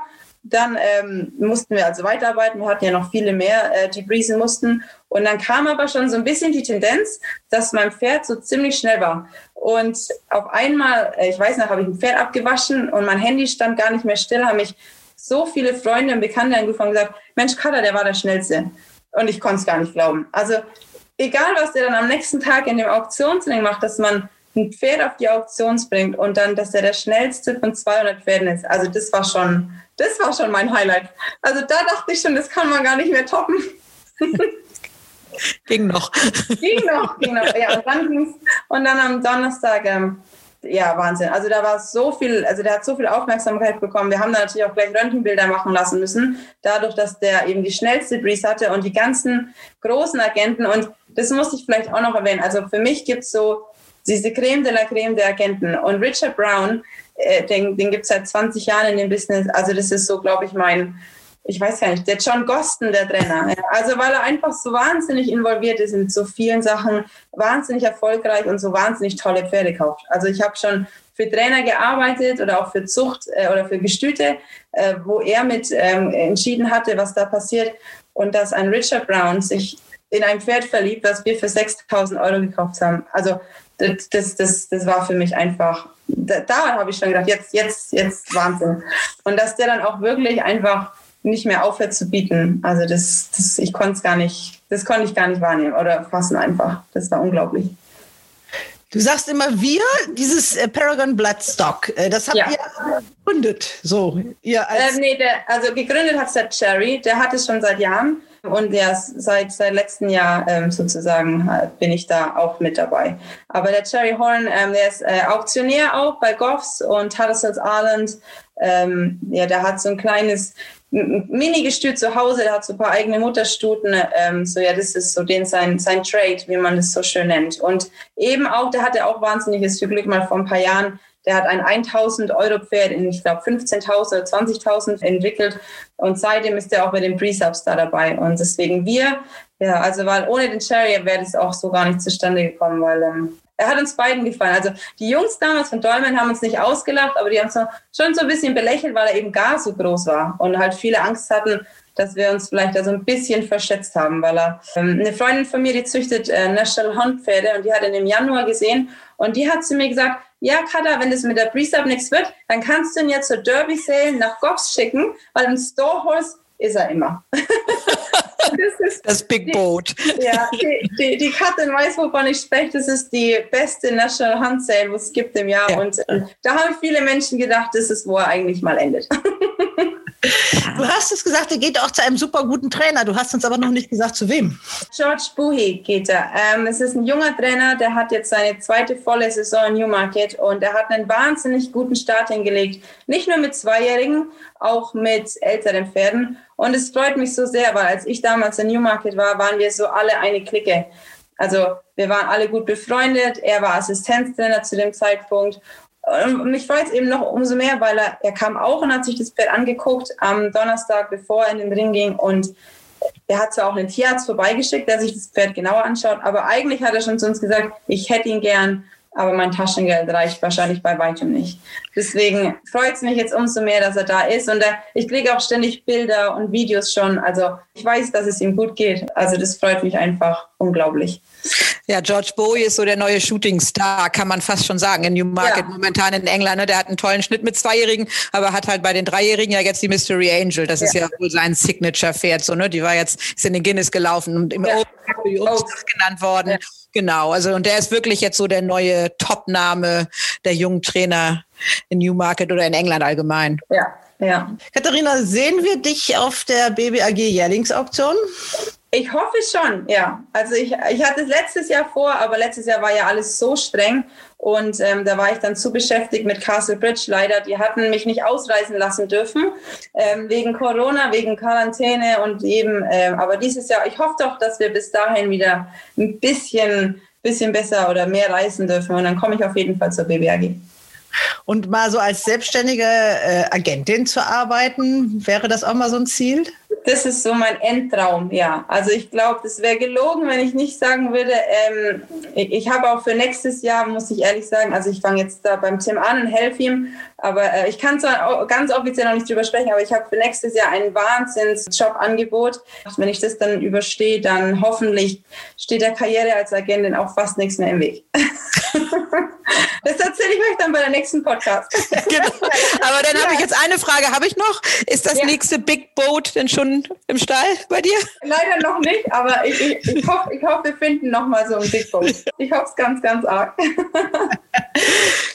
dann ähm, mussten wir also weiterarbeiten. Wir hatten ja noch viele mehr, äh, die breezen mussten. Und dann kam aber schon so ein bisschen die Tendenz, dass mein Pferd so ziemlich schnell war. Und auf einmal, äh, ich weiß noch, habe ich ein Pferd abgewaschen und mein Handy stand gar nicht mehr still, haben mich so viele Freunde und Bekannte angefangen und gesagt, Mensch, Kader, der war der Schnellste. Und ich konnte es gar nicht glauben. Also egal, was der dann am nächsten Tag in dem Auktionsring macht, dass man ein Pferd auf die Auktion bringt und dann, dass er der schnellste von 200 Pferden ist. Also das war schon, das war schon mein Highlight. Also da dachte ich schon, das kann man gar nicht mehr toppen. ging noch. ging noch, ging noch. Ja, und dann ging's. Und dann am Donnerstag, ähm, ja, Wahnsinn. Also da war so viel, also der hat so viel Aufmerksamkeit bekommen. Wir haben da natürlich auch gleich Röntgenbilder machen lassen müssen, dadurch, dass der eben die schnellste Breeze hatte und die ganzen großen Agenten. Und das muss ich vielleicht auch noch erwähnen. Also für mich gibt es so diese Creme de la Creme der Agenten. Und Richard Brown, äh, den, den gibt es seit 20 Jahren in dem Business. Also das ist so, glaube ich, mein, ich weiß gar nicht, der John Goston, der Trainer. Also weil er einfach so wahnsinnig involviert ist in so vielen Sachen, wahnsinnig erfolgreich und so wahnsinnig tolle Pferde kauft. Also ich habe schon für Trainer gearbeitet oder auch für Zucht äh, oder für Gestüte, äh, wo er mit ähm, entschieden hatte, was da passiert. Und dass ein Richard Brown sich in ein Pferd verliebt, was wir für 6.000 Euro gekauft haben. Also das, das, das, das war für mich einfach, da, da habe ich schon gedacht, jetzt, jetzt, jetzt Wahnsinn. Und dass der dann auch wirklich einfach nicht mehr aufhört zu bieten. Also das, das ich konnte es gar nicht, das konnte ich gar nicht wahrnehmen oder fassen einfach. Das war unglaublich. Du sagst immer wir, dieses äh, Paragon Bloodstock, äh, das habt ja. ihr gegründet. So, ihr als äh, nee, der, also gegründet hat es der Cherry, der hat es schon seit Jahren. Und ja, seit, seit letztem Jahr ähm, sozusagen bin ich da auch mit dabei. Aber der Cherry Horn, ähm, der ist äh, Auktionär auch bei Goffs und Tattersall's Island. Ähm, ja, der hat so ein kleines Mini-Gestüt zu Hause, der hat so ein paar eigene Mutterstuten. Ähm, so, ja, das ist so den sein, sein Trade, wie man das so schön nennt. Und eben auch, der hatte auch wahnsinniges Glück mal vor ein paar Jahren der hat ein 1000 Euro Pferd in, ich glaube, 15.000 oder 20.000 entwickelt. Und seitdem ist er auch bei den Pre-Subs da dabei. Und deswegen wir, ja, also weil ohne den Cherry wäre das auch so gar nicht zustande gekommen, weil ähm, er hat uns beiden gefallen. Also die Jungs damals von Dolmen haben uns nicht ausgelacht, aber die haben so, schon so ein bisschen belächelt, weil er eben gar so groß war und halt viele Angst hatten, dass wir uns vielleicht da so ein bisschen verschätzt haben, weil er ähm, eine Freundin von mir, die züchtet äh, National Hunt Pferde und die hat ihn im Januar gesehen und die hat zu mir gesagt, ja, Kada, wenn das mit der Pre-Sub nichts wird, dann kannst du ihn jetzt zur Derby Sale nach Goffs schicken, weil im Storehorse ist er immer. das ist das Big die, Boat. Ja, die, die, die Katrin weiß, wovon ich spreche. Das ist die beste National Hunt Sale, was es gibt im Jahr. Ja. Und äh, da haben viele Menschen gedacht, das ist, wo er eigentlich mal endet. Du hast es gesagt, er geht auch zu einem super guten Trainer. Du hast uns aber noch nicht gesagt, zu wem. George Buhi geht er. Ähm, es ist ein junger Trainer, der hat jetzt seine zweite volle Saison in Newmarket und er hat einen wahnsinnig guten Start hingelegt. Nicht nur mit Zweijährigen, auch mit älteren Pferden. Und es freut mich so sehr, weil als ich damals in Newmarket war, waren wir so alle eine Clique. Also wir waren alle gut befreundet. Er war Assistenztrainer zu dem Zeitpunkt und mich freut es eben noch umso mehr, weil er, er kam auch und hat sich das Pferd angeguckt am Donnerstag, bevor er in den Ring ging. Und er hat zwar auch einen Tierarzt vorbeigeschickt, der sich das Pferd genauer anschaut, aber eigentlich hat er schon zu uns gesagt, ich hätte ihn gern, aber mein Taschengeld reicht wahrscheinlich bei weitem nicht. Deswegen freut es mich jetzt umso mehr, dass er da ist. Und er, ich kriege auch ständig Bilder und Videos schon. Also ich weiß, dass es ihm gut geht. Also das freut mich einfach unglaublich. Ja, George Bowie ist so der neue Shooting-Star, kann man fast schon sagen, in Newmarket ja. momentan in England. Ne? Der hat einen tollen Schnitt mit Zweijährigen, aber hat halt bei den Dreijährigen ja jetzt die Mystery Angel. Das ja. ist ja wohl sein Signature-Pferd. So, ne? Die war jetzt, ist in den Guinness gelaufen und im ja. Open genannt worden. Genau, also und der ist wirklich jetzt so der neue Top-Name der jungen Trainer in Newmarket oder in England allgemein. Ja, ja. Katharina, sehen wir dich auf der BBAG Jährlingsauktion? Ich hoffe schon, ja. Also ich, ich hatte es letztes Jahr vor, aber letztes Jahr war ja alles so streng und ähm, da war ich dann zu beschäftigt mit Castle Bridge. Leider, die hatten mich nicht ausreisen lassen dürfen ähm, wegen Corona, wegen Quarantäne und eben. Ähm, aber dieses Jahr, ich hoffe doch, dass wir bis dahin wieder ein bisschen, bisschen besser oder mehr reisen dürfen und dann komme ich auf jeden Fall zur BBAG. Und mal so als selbstständige äh, Agentin zu arbeiten, wäre das auch mal so ein Ziel? Das ist so mein Endtraum, ja. Also ich glaube, das wäre gelogen, wenn ich nicht sagen würde, ähm, ich, ich habe auch für nächstes Jahr, muss ich ehrlich sagen, also ich fange jetzt da beim Tim an und helfe ihm, aber äh, ich kann zwar ganz offiziell noch nicht drüber sprechen, aber ich habe für nächstes Jahr ein Wahnsinns-Jobangebot. Wenn ich das dann überstehe, dann hoffentlich steht der Karriere als Agentin auch fast nichts mehr im Weg. das erzähle ich euch dann bei der nächsten Podcast. genau. Aber dann habe ich jetzt eine Frage, habe ich noch? Ist das ja. nächste Big Boat denn schon im Stall bei dir? Leider noch nicht, aber ich, ich, ich hoffe, ich hoff, wir finden noch mal so ein Big Boat. Ich hoffe es ganz, ganz arg.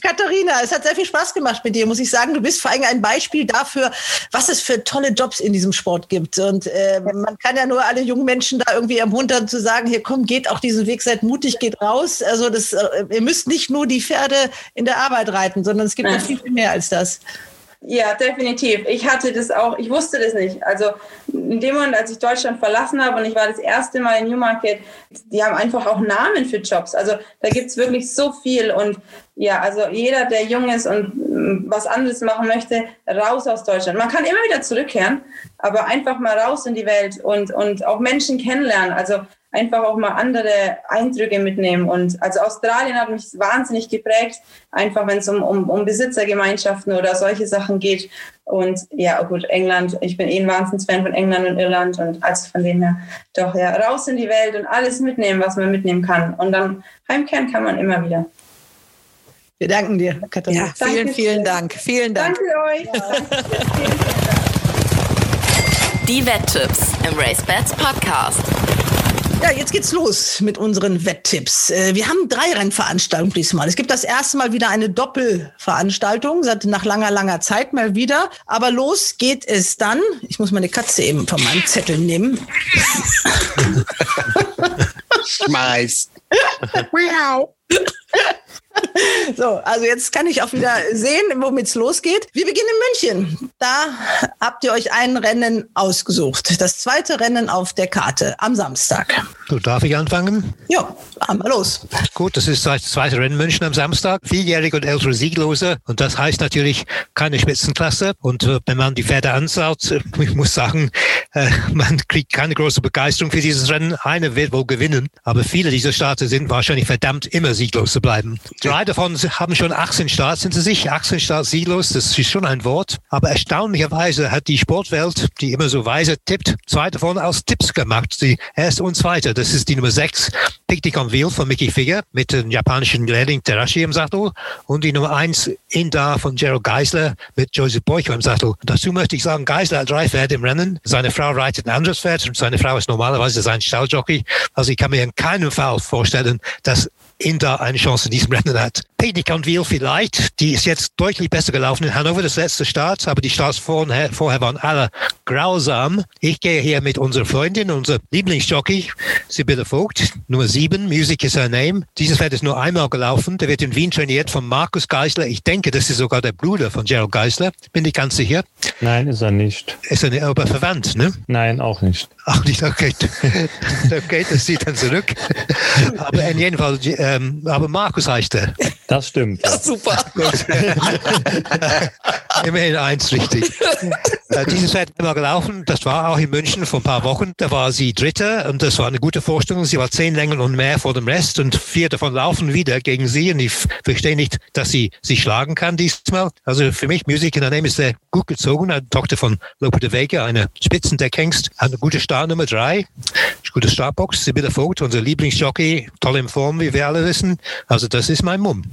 Katharina, es hat sehr viel Spaß gemacht mit dir, muss ich sagen. Du bist vor allem ein Beispiel dafür, was es für tolle Jobs in diesem Sport gibt. Und äh, man kann ja nur alle jungen Menschen da irgendwie ermuntern zu sagen, hier komm, geht auch diesen Weg, seid mutig, geht raus. Also das, äh, ihr müsst nicht nur die Pferde in der Arbeit reiten, sondern es gibt noch viel, viel mehr als das. Ja, definitiv. Ich hatte das auch, ich wusste das nicht. Also in dem Moment, als ich Deutschland verlassen habe und ich war das erste Mal in Newmarket, die haben einfach auch Namen für Jobs. Also da gibt es wirklich so viel. Und ja, also jeder, der jung ist und mm, was anderes machen möchte, raus aus Deutschland. Man kann immer wieder zurückkehren, aber einfach mal raus in die Welt und, und auch Menschen kennenlernen. Also einfach auch mal andere Eindrücke mitnehmen. Und also Australien hat mich wahnsinnig geprägt, einfach wenn es um, um, um Besitzergemeinschaften oder solche Sachen geht. Und ja, gut, England, ich bin eh ein Wahnsinnsfan von England und Irland und also von dem her doch ja, raus in die Welt und alles mitnehmen, was man mitnehmen kann. Und dann heimkehren kann man immer wieder. Wir danken dir, Katharina. Ja, vielen, Danke vielen Dank. Vielen Dank. Danke euch. Ja. Die Wetttipps im RaceBets Podcast. Ja, jetzt geht's los mit unseren Wetttipps. Äh, wir haben drei Rennveranstaltungen diesmal. Es gibt das erste Mal wieder eine Doppelveranstaltung, seit nach langer, langer Zeit mal wieder. Aber los geht es dann. Ich muss meine Katze eben von meinem Zettel nehmen. Schmeiß. So, also jetzt kann ich auch wieder sehen, womit es losgeht. Wir beginnen in München. Da habt ihr euch ein Rennen ausgesucht. Das zweite Rennen auf der Karte am Samstag. So, darf ich anfangen? Ja, einmal los. Gut, das ist das zweite Rennen München am Samstag. Vierjährige und ältere Sieglose. Und das heißt natürlich keine Spitzenklasse. Und äh, wenn man die Pferde anschaut, äh, ich muss sagen, äh, man kriegt keine große Begeisterung für dieses Rennen. Eine wird wohl gewinnen. Aber viele dieser Starter sind wahrscheinlich verdammt immer sieglos zu bleiben. Drei davon haben schon 18 Starts hinter sich. 18 Starts sieglos, das ist schon ein Wort. Aber erstaunlicherweise hat die Sportwelt, die immer so weise tippt, zwei davon als Tipps gemacht. Die erste und zweite. Das ist die Nummer 6, Picnic on Wheel von Mickey Figger mit dem japanischen Lehrling Terashi im Sattel. Und die Nummer 1, Inda von Gerald Geisler mit Joseph Boyko im Sattel. Dazu möchte ich sagen, Geisler hat drei Pferde im Rennen. Seine Frau reitet ein anderes Pferd und seine Frau ist normalerweise sein Stalljockey. Also ich kann mir in keinem Fall vorstellen, dass Inda eine Chance in diesem Rennen hat. On Wheel vielleicht, die ist jetzt deutlich besser gelaufen in Hannover, das letzte Start, aber die Starts vorher, vorher waren alle grausam. Ich gehe hier mit unserer Freundin, unser Lieblingsjockey, Sibylle Vogt, Nummer 7, Music is her name. Dieses Pferd ist nur einmal gelaufen, der wird in Wien trainiert von Markus Geisler. Ich denke, das ist sogar der Bruder von Gerald Geisler, bin ich ganz sicher. Nein, ist er nicht. Ist er nicht, aber verwandt, ne? Nein, auch nicht. Auch nicht, okay. okay, das sieht dann zurück. Aber in jedem Fall, ähm, aber Markus heißt er. Das stimmt. Ja, super. Immerhin eins richtig. Äh, dieses Pferd immer gelaufen. Das war auch in München vor ein paar Wochen. Da war sie Dritte und das war eine gute Vorstellung. Sie war zehn Längen und mehr vor dem Rest und vier davon laufen wieder gegen sie. Und ich verstehe nicht, dass sie sie schlagen kann diesmal. Also für mich, Musik in der Name ist sehr gut gezogen. Eine Tochter von Lope de Vega, eine Spitzendeck-Hengst, eine gute Start Nummer drei. Gute Startbox. Sibylle Vogt, unser Lieblingsjockey, toll in Form, wie wir alle wissen. Also das ist mein Mumm.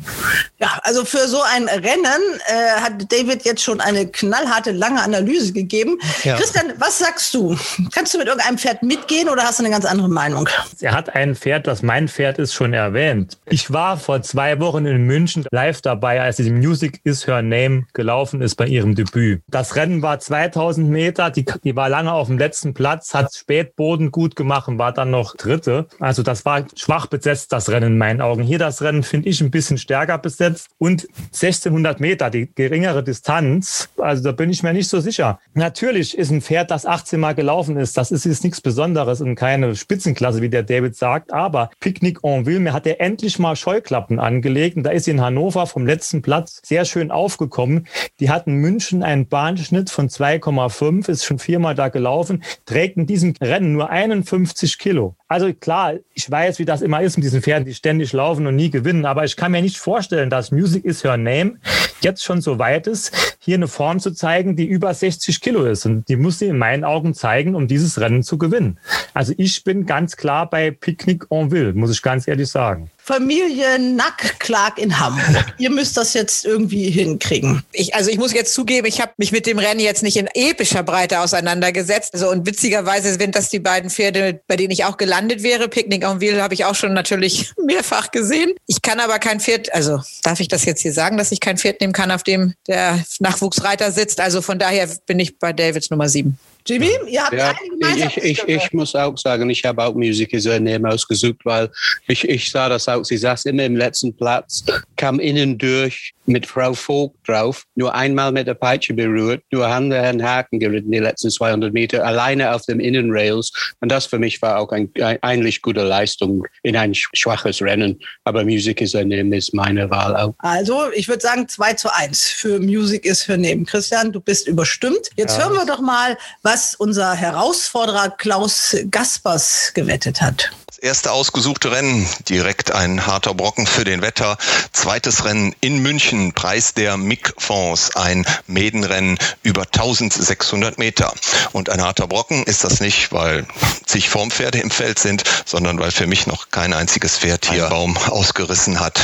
Ja, also für so ein Rennen äh, hat David jetzt schon eine knallharte, lange Analyse gegeben. Ja. Christian, was sagst du? Kannst du mit irgendeinem Pferd mitgehen oder hast du eine ganz andere Meinung? Er hat ein Pferd, das mein Pferd ist, schon erwähnt. Ich war vor zwei Wochen in München live dabei, als die Music is Her Name gelaufen ist bei ihrem Debüt. Das Rennen war 2000 Meter, die, die war lange auf dem letzten Platz, hat Spätboden gut gemacht und war dann noch Dritte. Also das war schwach besetzt, das Rennen in meinen Augen. Hier das Rennen finde ich ein bisschen stärker besetzt und 1600 Meter, die geringere Distanz, also da bin ich mir nicht so sicher. Natürlich ist ein Pferd, das 18 Mal gelaufen ist, das ist jetzt nichts Besonderes und keine Spitzenklasse, wie der David sagt. Aber Picknick en Ville, mir hat er endlich mal Scheuklappen angelegt. Und da ist sie in Hannover vom letzten Platz sehr schön aufgekommen. Die hat in München einen Bahnschnitt von 2,5, ist schon viermal da gelaufen, trägt in diesem Rennen nur 51 Kilo. Also klar, ich weiß, wie das immer ist mit diesen Pferden, die ständig laufen und nie gewinnen. Aber ich kann mir nicht vorstellen, dass Music is Her Name jetzt schon so weit ist, hier eine Form zu zeigen, die über 60 Kilo ist. Und die muss sie in meinen Augen zeigen, um dieses Rennen zu gewinnen. Also ich bin ganz klar bei Picnic en Ville, muss ich ganz ehrlich sagen. Familie Nack-Clark in Hamburg. Ihr müsst das jetzt irgendwie hinkriegen. Ich, also ich muss jetzt zugeben, ich habe mich mit dem Rennen jetzt nicht in epischer Breite auseinandergesetzt. Also und witzigerweise sind das die beiden Pferde, bei denen ich auch gelandet wäre. Picnic en Ville habe ich auch schon natürlich mehrfach gesehen. Ich kann aber kein Pferd, also darf ich das jetzt hier sagen, dass ich kein Pferd nehmen kann, auf dem der Nachwuchsreiter sitzt. Also von daher bin ich bei Davids Nummer sieben. Jimmy, ihr habt ja, ich, ich, ich muss auch sagen, ich habe auch Musik Name ausgesucht, weil ich, ich sah das auch. Sie saß immer im letzten Platz, kam innen durch mit Frau Vogt drauf, nur einmal mit der Peitsche berührt, nur Hand an Haken geritten die letzten 200 Meter, alleine auf dem Innenrails. Und das für mich war auch ein, ein eigentlich gute Leistung in ein schwaches Rennen. Aber Music is her name ist meine Wahl auch. Also, ich würde sagen 2 zu 1 für Music is her name. Christian, du bist überstimmt. Jetzt ja. hören wir doch mal, was unser Herausforderer Klaus Gaspers gewettet hat erste ausgesuchte Rennen, direkt ein harter Brocken für den Wetter. Zweites Rennen in München, Preis der MIG-Fonds, ein Medenrennen über 1600 Meter. Und ein harter Brocken ist das nicht, weil zig Formpferde im Feld sind, sondern weil für mich noch kein einziges Pferd hier Baum ausgerissen hat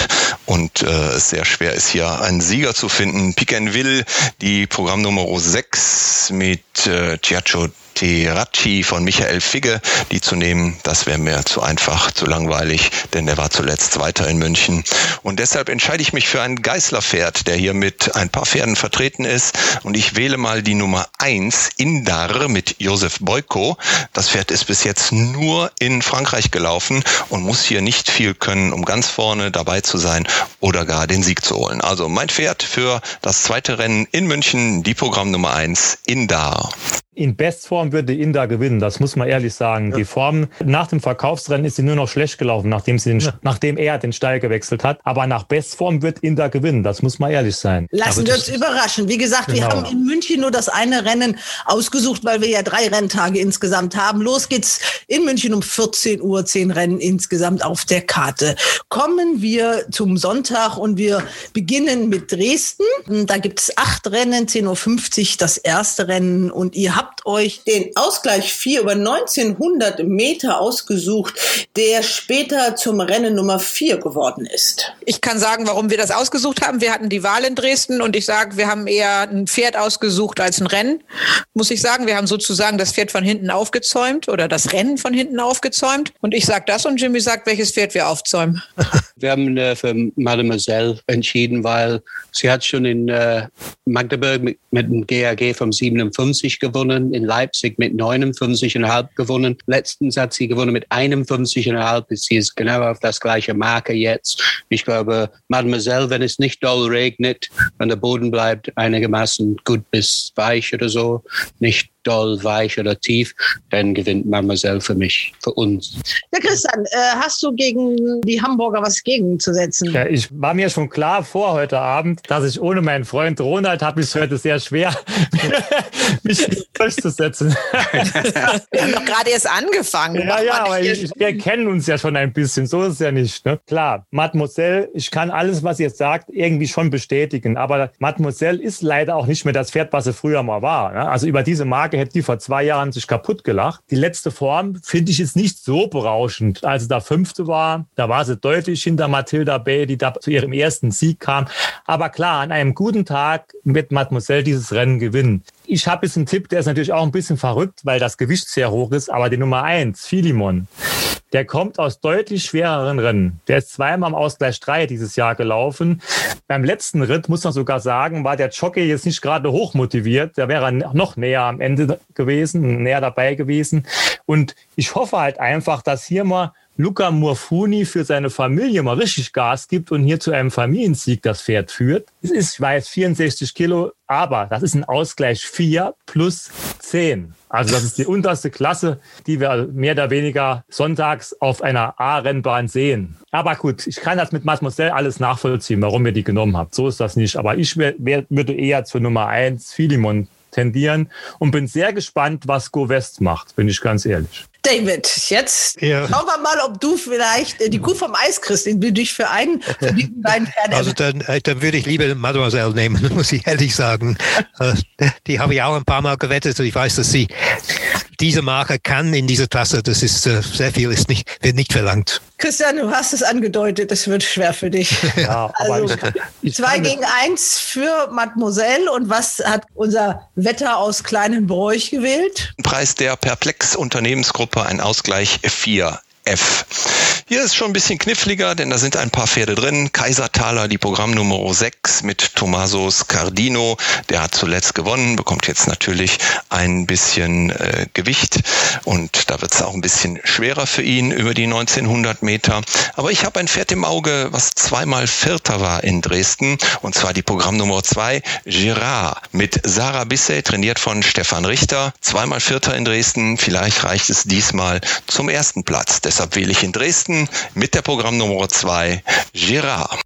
und äh, es sehr schwer ist, hier einen Sieger zu finden. Piquenville, die Programmnummer 6 mit äh, Giaccio Teracci von Michael Figge, die zu nehmen, das wäre mir zu einfach, zu langweilig, denn der war zuletzt Zweiter in München. Und deshalb entscheide ich mich für ein Geißler-Pferd, der hier mit ein paar Pferden vertreten ist. Und ich wähle mal die Nummer eins Indar mit Josef Boyko. Das Pferd ist bis jetzt nur in Frankreich gelaufen und muss hier nicht viel können, um ganz vorne dabei zu sein oder gar den Sieg zu holen. Also mein Pferd für das zweite Rennen in München, die Programm Nummer eins Indar. In Bestform würde Inda gewinnen, das muss man ehrlich sagen. Ja. Die Form nach dem Verkaufsrennen ist sie nur noch schlecht gelaufen, nachdem, sie den, ja. nachdem er den Stall gewechselt hat. Aber nach Bestform wird Inda gewinnen, das muss man ehrlich sein. Lassen wir uns überraschen. Wie gesagt, genau. wir haben in München nur das eine Rennen ausgesucht, weil wir ja drei Renntage insgesamt haben. Los geht's in München um 14 Uhr, zehn Rennen insgesamt auf der Karte. Kommen wir zum Sonntag und wir beginnen mit Dresden. Da gibt es acht Rennen, 10.50 Uhr das erste Rennen und ihr habt habt euch den Ausgleich 4 über 1900 Meter ausgesucht, der später zum Rennen Nummer 4 geworden ist. Ich kann sagen, warum wir das ausgesucht haben. Wir hatten die Wahl in Dresden und ich sage, wir haben eher ein Pferd ausgesucht als ein Rennen, muss ich sagen. Wir haben sozusagen das Pferd von hinten aufgezäumt oder das Rennen von hinten aufgezäumt. Und ich sage das und Jimmy sagt, welches Pferd wir aufzäumen. Wir haben äh, für Mademoiselle entschieden, weil sie hat schon in äh, Magdeburg mit, mit dem GAG vom 57 gewonnen, in Leipzig mit 59,5 gewonnen. Letztens hat sie gewonnen mit 51,5. Sie ist genau auf das gleiche Marke jetzt. Ich glaube, Mademoiselle, wenn es nicht doll regnet, wenn der Boden bleibt einigermaßen gut bis weich oder so, nicht doll, weich oder tief, dann gewinnt Mademoiselle für mich, für uns. Ja, Christian, äh, hast du gegen die Hamburger was gegenzusetzen? Ja, ich war mir schon klar vor heute Abend, dass ich ohne meinen Freund Ronald habe ich es heute sehr schwer, mich durchzusetzen. wir haben doch gerade erst angefangen. Ja, ja, aber ich, wir kennen uns ja schon ein bisschen, so ist es ja nicht. Ne? Klar, Mademoiselle, ich kann alles, was ihr sagt, irgendwie schon bestätigen, aber Mademoiselle ist leider auch nicht mehr das Pferd, was sie früher mal war. Ne? Also über diese Marke Marke hätte die vor zwei Jahren sich kaputt gelacht. Die letzte Form finde ich jetzt nicht so berauschend. Als da fünfte war, da war sie deutlich hinter Mathilda Bay, die da zu ihrem ersten Sieg kam. Aber klar, an einem guten Tag wird Mademoiselle dieses Rennen gewinnen. Ich habe jetzt einen Tipp, der ist natürlich auch ein bisschen verrückt, weil das Gewicht sehr hoch ist, aber die Nummer eins, Philimon, der kommt aus deutlich schwereren Rennen. Der ist zweimal am Ausgleich 3 dieses Jahr gelaufen. Beim letzten Ritt, muss man sogar sagen, war der Jockey jetzt nicht gerade hoch motiviert. Der wäre noch näher am Ende gewesen, näher dabei gewesen. Und ich hoffe halt einfach, dass hier mal Luca Murfuni für seine Familie mal richtig Gas gibt und hier zu einem Familiensieg das Pferd führt. Es ist, ich weiß, 64 Kilo, aber das ist ein Ausgleich 4 plus 10. Also das ist die unterste Klasse, die wir mehr oder weniger sonntags auf einer A-Rennbahn sehen. Aber gut, ich kann das mit Mademoiselle alles nachvollziehen, warum ihr die genommen habt. So ist das nicht. Aber ich wär, wär, würde eher zur Nummer 1 Philemon tendieren und bin sehr gespannt, was Go West macht, bin ich ganz ehrlich. David, jetzt ja. schauen wir mal, ob du vielleicht äh, die Kuh vom Eis kriegst, indem du dich für einen von diesen beiden Pferden Also dann, äh, dann würde ich lieber Mademoiselle nehmen, muss ich ehrlich sagen. Äh, die habe ich auch ein paar Mal gewettet und ich weiß, dass sie diese Marke kann in dieser Klasse. Das ist sehr viel, ist nicht, wird nicht verlangt. Christian, du hast es angedeutet, es wird schwer für dich. Ja, also zwei gegen eins für Mademoiselle. Und was hat unser Wetter aus kleinen Bräuch gewählt? Preis der Perplex Unternehmensgruppe, ein Ausgleich 4. F. Hier ist schon ein bisschen kniffliger, denn da sind ein paar Pferde drin. Kaisertaler, die Programmnummer 6 mit Tommaso Scardino. Der hat zuletzt gewonnen, bekommt jetzt natürlich ein bisschen äh, Gewicht und da wird es auch ein bisschen schwerer für ihn über die 1900 Meter. Aber ich habe ein Pferd im Auge, was zweimal Vierter war in Dresden und zwar die Programmnummer 2, Girard mit Sarah Bisset, trainiert von Stefan Richter. Zweimal Vierter in Dresden, vielleicht reicht es diesmal zum ersten Platz. Des Deshalb wähle ich in Dresden mit der Programmnummer 2 Girard.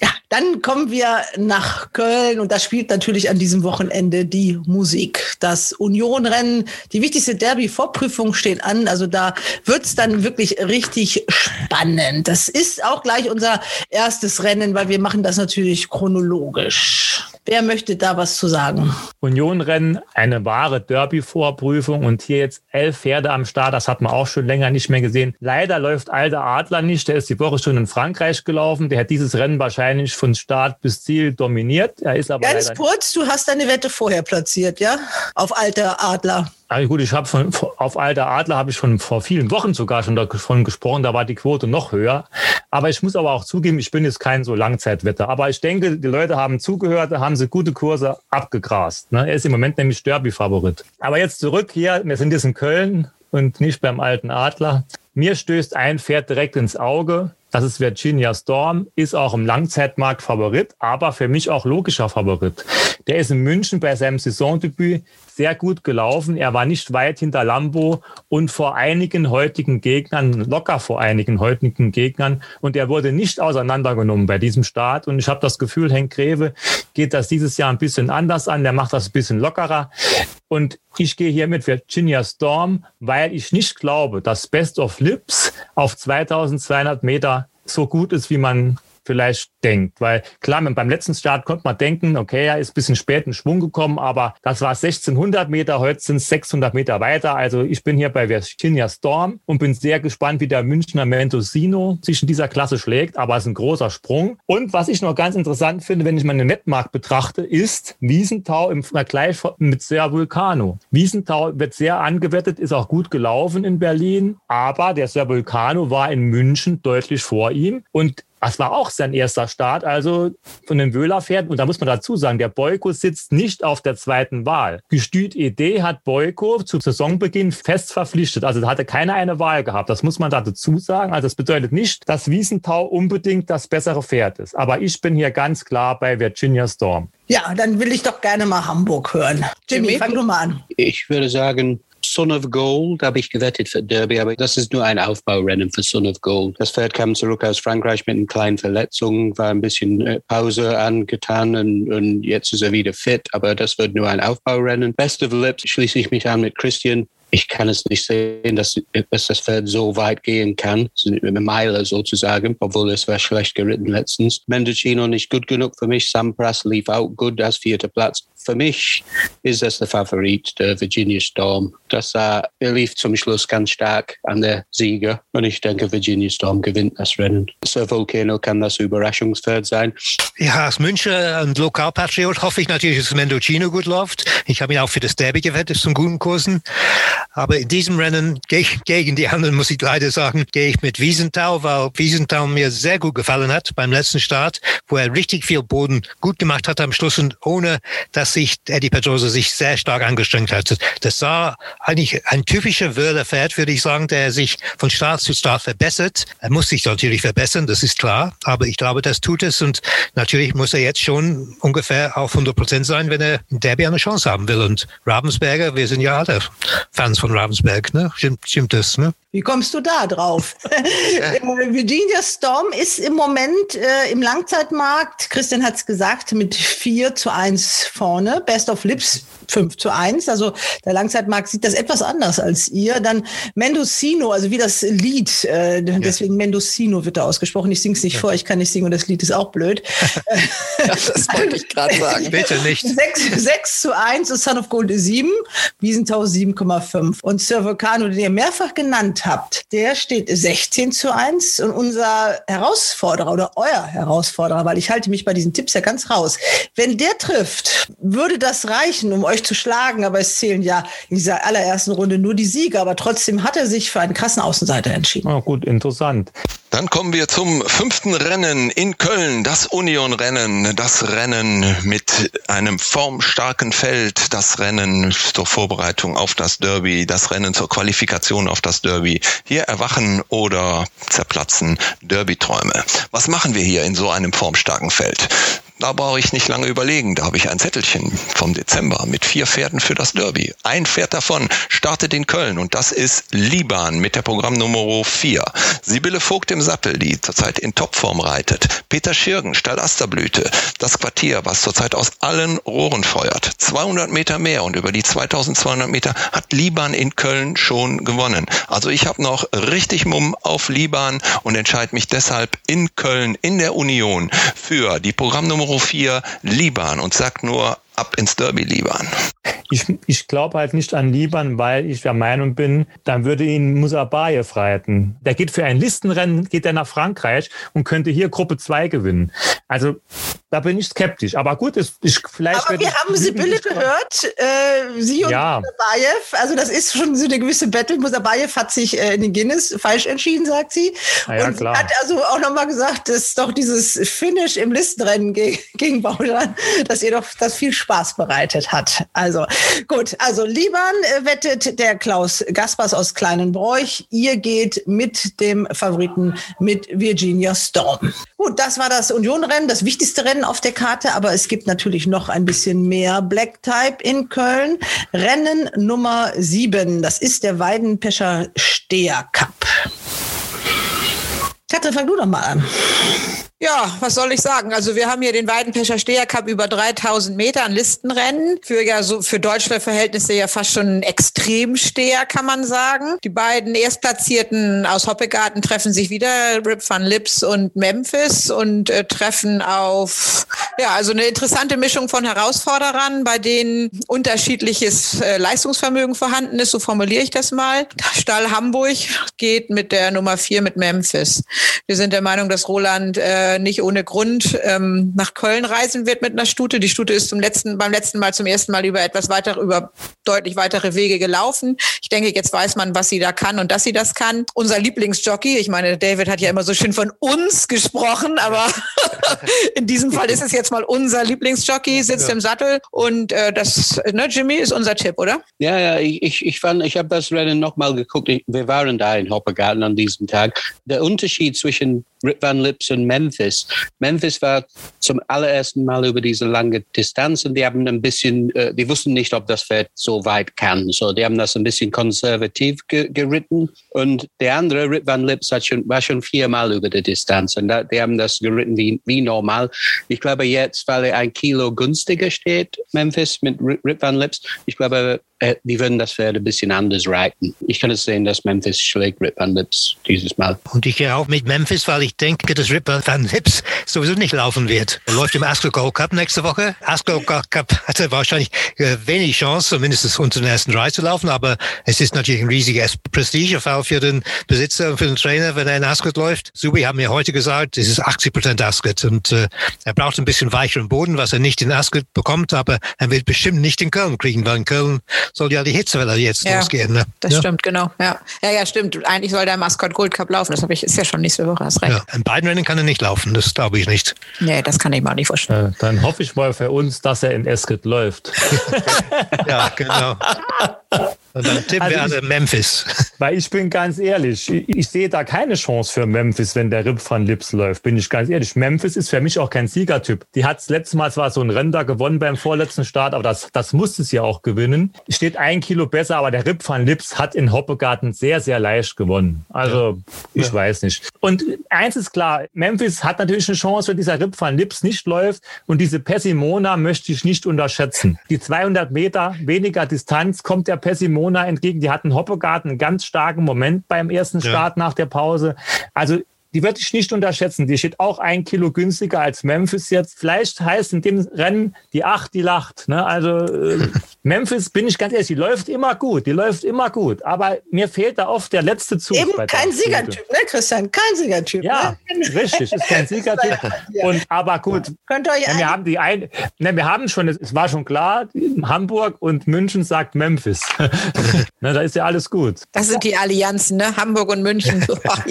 Ja, dann kommen wir nach Köln und da spielt natürlich an diesem Wochenende die Musik. Das Unionrennen, die wichtigste Derby-Vorprüfung steht an. Also da wird es dann wirklich richtig spannend. Das ist auch gleich unser erstes Rennen, weil wir machen das natürlich chronologisch. Wer möchte da was zu sagen? Unionrennen, eine wahre Derby-Vorprüfung und hier jetzt elf Pferde am Start. Das hat man auch schon länger nicht mehr gesehen. Leider läuft Alter Adler nicht. Der ist die Woche schon in Frankreich gelaufen. Der hat dieses Rennen wahrscheinlich von Start bis Ziel dominiert. Er ist aber Ganz kurz, du hast deine Wette vorher platziert, ja? Auf Alter Adler. Also gut, ich habe von auf Alter Adler habe ich schon vor vielen Wochen sogar schon davon gesprochen, da war die Quote noch höher. Aber ich muss aber auch zugeben, ich bin jetzt kein so Langzeitwetter. Aber ich denke, die Leute haben zugehört, da haben sie gute Kurse abgegrast. Ne? Er ist im Moment nämlich Derby-Favorit. Aber jetzt zurück hier, wir sind jetzt in Köln und nicht beim alten Adler. Mir stößt ein Pferd direkt ins Auge. Das ist Virginia Storm, ist auch im Langzeitmarkt Favorit, aber für mich auch logischer Favorit. Der ist in München bei seinem Saisondebüt sehr gut gelaufen. Er war nicht weit hinter Lambo und vor einigen heutigen Gegnern, locker vor einigen heutigen Gegnern. Und er wurde nicht auseinandergenommen bei diesem Start. Und ich habe das Gefühl, Henk Greve geht das dieses Jahr ein bisschen anders an. Der macht das ein bisschen lockerer. Und ich gehe hier mit Virginia Storm, weil ich nicht glaube, dass Best of Lips auf 2200 Meter so gut ist, wie man vielleicht denkt. Weil klar, beim letzten Start konnte man denken, okay, er ist ein bisschen spät in Schwung gekommen, aber das war 1600 Meter, heute sind es 600 Meter weiter. Also ich bin hier bei Virginia Storm und bin sehr gespannt, wie der Münchner Mentosino sich in dieser Klasse schlägt, aber es ist ein großer Sprung. Und was ich noch ganz interessant finde, wenn ich mal den Nettmarkt betrachte, ist Wiesenthau im Vergleich mit Ser Vulcano. Wiesenthau wird sehr angewettet, ist auch gut gelaufen in Berlin, aber der Ser Vulcano war in München deutlich vor ihm und das war auch sein erster Start, also von den Wöhler-Pferden. Und da muss man dazu sagen, der Boyko sitzt nicht auf der zweiten Wahl. Gestüt Idee hat Boyko zu Saisonbeginn fest verpflichtet. Also da hatte keiner eine Wahl gehabt. Das muss man da dazu sagen. Also das bedeutet nicht, dass Wiesenthau unbedingt das bessere Pferd ist. Aber ich bin hier ganz klar bei Virginia Storm. Ja, dann will ich doch gerne mal Hamburg hören. Jimmy, fang du mal an. Ich würde sagen, Son of Gold habe ich gewettet für Derby, aber das ist nur ein Aufbaurennen für Son of Gold. Das Pferd kam zurück aus Frankreich mit einer kleinen Verletzung, war ein bisschen äh, Pause angetan und, und jetzt ist er wieder fit, aber das wird nur ein Aufbaurennen. Best of Lips schließe ich mich an mit Christian ich kann es nicht sehen, dass, dass das Pferd so weit gehen kann, eine Meile sozusagen, obwohl es war schlecht geritten letztens. Mendocino nicht gut genug für mich. Sampras lief auch gut als vierter Platz. Für mich ist das der Favorit, der Virginia Storm. Das, uh, er lief zum Schluss ganz stark an der Sieger und ich denke, Virginia Storm gewinnt das Rennen. Sir Volcano kann das Überraschungspferd sein. Ja, als Münchner und Lokalpatriot hoffe ich natürlich, dass Mendocino gut läuft. Ich habe ihn auch für das Derby gewettet, zum guten Kursen. Aber in diesem Rennen gegen die anderen, muss ich leider sagen, gehe ich mit Wiesenthal, weil Wiesenthal mir sehr gut gefallen hat beim letzten Start, wo er richtig viel Boden gut gemacht hat am Schluss und ohne, dass sich Eddie Pedrosa sich sehr stark angestrengt hat. Das war eigentlich ein typischer Wörterpferd, würde ich sagen, der sich von Start zu Start verbessert. Er muss sich natürlich verbessern, das ist klar, aber ich glaube, das tut es und natürlich muss er jetzt schon ungefähr auf 100 Prozent sein, wenn er in Derby eine Chance haben will. Und Ravensberger, wir sind ja alle Fans von Ravensberg, ne? Stimmt, stimmt das, ne? Wie kommst du da drauf? Äh, Virginia Storm ist im Moment äh, im Langzeitmarkt, Christian hat es gesagt, mit 4 zu 1 vorne. Best of Lips 5 zu 1. Also der Langzeitmarkt sieht das etwas anders als ihr. Dann Mendocino, also wie das Lied, äh, deswegen ja. Mendocino wird da ausgesprochen. Ich sing's nicht ja. vor, ich kann nicht singen und das Lied ist auch blöd. das wollte ich gerade sagen. Bitte nicht. 6, 6 zu 1 und Son of Gold 7, Wiesenthau 7,5. Und Sir Vulcano, den ihr mehrfach genannt habt, der steht 16 zu 1 und unser Herausforderer oder euer Herausforderer, weil ich halte mich bei diesen Tipps ja ganz raus. Wenn der trifft, würde das reichen, um euch zu schlagen, aber es zählen ja in dieser allerersten Runde nur die Sieger, aber trotzdem hat er sich für einen krassen Außenseiter entschieden. Oh, gut, interessant. Dann kommen wir zum fünften Rennen in Köln, das Union-Rennen, das Rennen mit einem formstarken Feld, das Rennen zur Vorbereitung auf das Derby, das Rennen zur Qualifikation auf das Derby. Hier erwachen oder zerplatzen Derby-Träume. Was machen wir hier in so einem formstarken Feld? Da brauche ich nicht lange überlegen. Da habe ich ein Zettelchen vom Dezember mit vier Pferden für das Derby. Ein Pferd davon startet in Köln und das ist Liban mit der Programmnummer 4. Sibylle Vogt im Sattel, die zurzeit in Topform reitet. Peter Schirgen, Stall Asterblüte. Das Quartier, was zurzeit aus allen Rohren feuert. 200 Meter mehr und über die 2200 Meter hat Liban in Köln schon gewonnen. Also ich habe noch richtig Mumm auf Liban und entscheide mich deshalb in Köln in der Union für die Programmnummer Nummer 4 Liban und sagt nur ab ins Derby Liban. Ich, ich glaube halt nicht an Liban, weil ich der Meinung bin, dann würde ihn Musabayev reiten. Der geht für ein Listenrennen, geht er nach Frankreich und könnte hier Gruppe 2 gewinnen. Also da bin ich skeptisch. Aber gut, ist, ich, vielleicht. Aber wir haben Sibylle gehört, äh, sie und ja. Musabayev. Also das ist schon so eine gewisse Battle. Musabayev hat sich äh, in den Guinness falsch entschieden, sagt sie. Ja, und klar. hat also auch nochmal gesagt, dass doch dieses Finish im Listenrennen gegen, gegen Baulan, dass ihr doch das viel Spaß bereitet hat. Also gut, also Liban äh, wettet der Klaus Gaspers aus Kleinenbräuch. Ihr geht mit dem Favoriten mit Virginia Storm. Gut, das war das Unionrennen, das wichtigste Rennen auf der Karte, aber es gibt natürlich noch ein bisschen mehr Black Type in Köln. Rennen Nummer sieben, das ist der Weidenpescher Steher Cup. Katrin, fang du doch mal an. Ja, was soll ich sagen? Also wir haben hier den Weidenpescher Steher Cup über 3000 Meter an Listenrennen. Für ja so für deutsche Verhältnisse ja fast schon ein Extremsteher, kann man sagen. Die beiden Erstplatzierten aus Hoppegarten treffen sich wieder, Rip van Lips und Memphis und äh, treffen auf, ja, also eine interessante Mischung von Herausforderern, bei denen unterschiedliches äh, Leistungsvermögen vorhanden ist, so formuliere ich das mal. Stall Hamburg geht mit der Nummer vier mit Memphis. Wir sind der Meinung, dass Roland äh, äh, nicht ohne Grund ähm, nach Köln reisen wird mit einer Stute. Die Stute ist zum letzten, beim letzten Mal zum ersten Mal über etwas weiter, über deutlich weitere Wege gelaufen. Ich denke, jetzt weiß man, was sie da kann und dass sie das kann. Unser Lieblingsjockey, ich meine, David hat ja immer so schön von uns gesprochen, aber in diesem Fall ist es jetzt mal unser Lieblingsjockey, sitzt ja. im Sattel und äh, das, ne, Jimmy, ist unser Tipp, oder? Ja, ja, ich, ich fand, ich habe das Rennen nochmal geguckt. Wir waren da in Hoppergarten an diesem Tag. Der Unterschied zwischen Rip Van Lips und Memphis. Memphis war zum allerersten Mal über diese lange Distanz und die haben ein bisschen, äh, die wussten nicht, ob das Pferd so weit kann. So, die haben das ein bisschen konservativ ge geritten und der andere, Rip Van Lips, hat schon, war schon viermal über die Distanz und da, die haben das geritten wie, wie normal. Ich glaube jetzt, weil er ein Kilo günstiger steht, Memphis mit Rip Van Lips, ich glaube, äh, die würden das Pferd ein bisschen anders reiten. Ich kann es sehen, dass Memphis schlägt Rip Van Lips dieses Mal. Und ich gehe auch mit Memphis, weil ich denke, dass Rip Van Lips sowieso nicht laufen wird. Er läuft im Ascot Gold Cup nächste Woche. Ascot Gold Cup hatte wahrscheinlich äh, wenig Chance, zumindest unter den ersten drei zu laufen, aber es ist natürlich ein riesiges Prestigefall für den Besitzer und für den Trainer, wenn er in Ascot läuft. Subi hat mir heute gesagt, es ist 80 Prozent Ascot und äh, er braucht ein bisschen weicheren Boden, was er nicht in Ascot bekommt, aber er wird bestimmt nicht in Köln kriegen, weil in Köln soll ja die Hitzewelle jetzt Ja, losgehen. Ne? Das ja. stimmt, genau. Ja. ja, ja, stimmt. Eigentlich soll der Mascot Gold Cup laufen. Das habe ich, ist ja schon nächste Woche, hast recht. Ja. In beiden Rennen kann er nicht laufen, das glaube ich nicht. Nee, das kann ich mir auch nicht vorstellen. Äh, Dann hoffe ich mal für uns, dass er in Eskid läuft. Ja, genau. Dann tippen wir Also alle Memphis. Weil ich bin ganz ehrlich, ich, ich sehe da keine Chance für Memphis, wenn der Rip van Lips läuft, bin ich ganz ehrlich. Memphis ist für mich auch kein Siegertyp. Die hat letztes Mal zwar so ein Rennen da gewonnen beim vorletzten Start, aber das, das musste sie ja auch gewinnen. Steht ein Kilo besser, aber der Rip van Lips hat in Hoppegarten sehr, sehr leicht gewonnen. Also ich Ja. weiß nicht. Und eins ist klar, Memphis hat natürlich eine Chance, wenn dieser Rip van Lips nicht läuft und diese Pessimona möchte ich nicht unterschätzen. Die 200 Meter weniger Distanz kommt der Pessimona entgegen. Die hatten Hoppegarten einen ganz starken Moment beim ersten Ja. Start nach der Pause. Also die würde ich nicht unterschätzen. Die steht auch ein Kilo günstiger als Memphis jetzt. Vielleicht heißt in dem Rennen die acht, die lacht. Ne? Also äh, Memphis, bin ich ganz ehrlich, die läuft immer gut. Die läuft immer gut. Aber mir fehlt da oft der letzte Zug. Eben kein. Siegertyp, ne, Christian? Kein Siegertyp. Ja, ne? richtig, ist kein Siegertyp. Ja. Und aber gut, Könnt ihr euch ja, wir haben die ein, ne, wir haben schon, es war schon klar, Hamburg und München sagt Memphis. ne, da ist ja alles gut. Das sind die Allianzen, ne? Hamburg und München.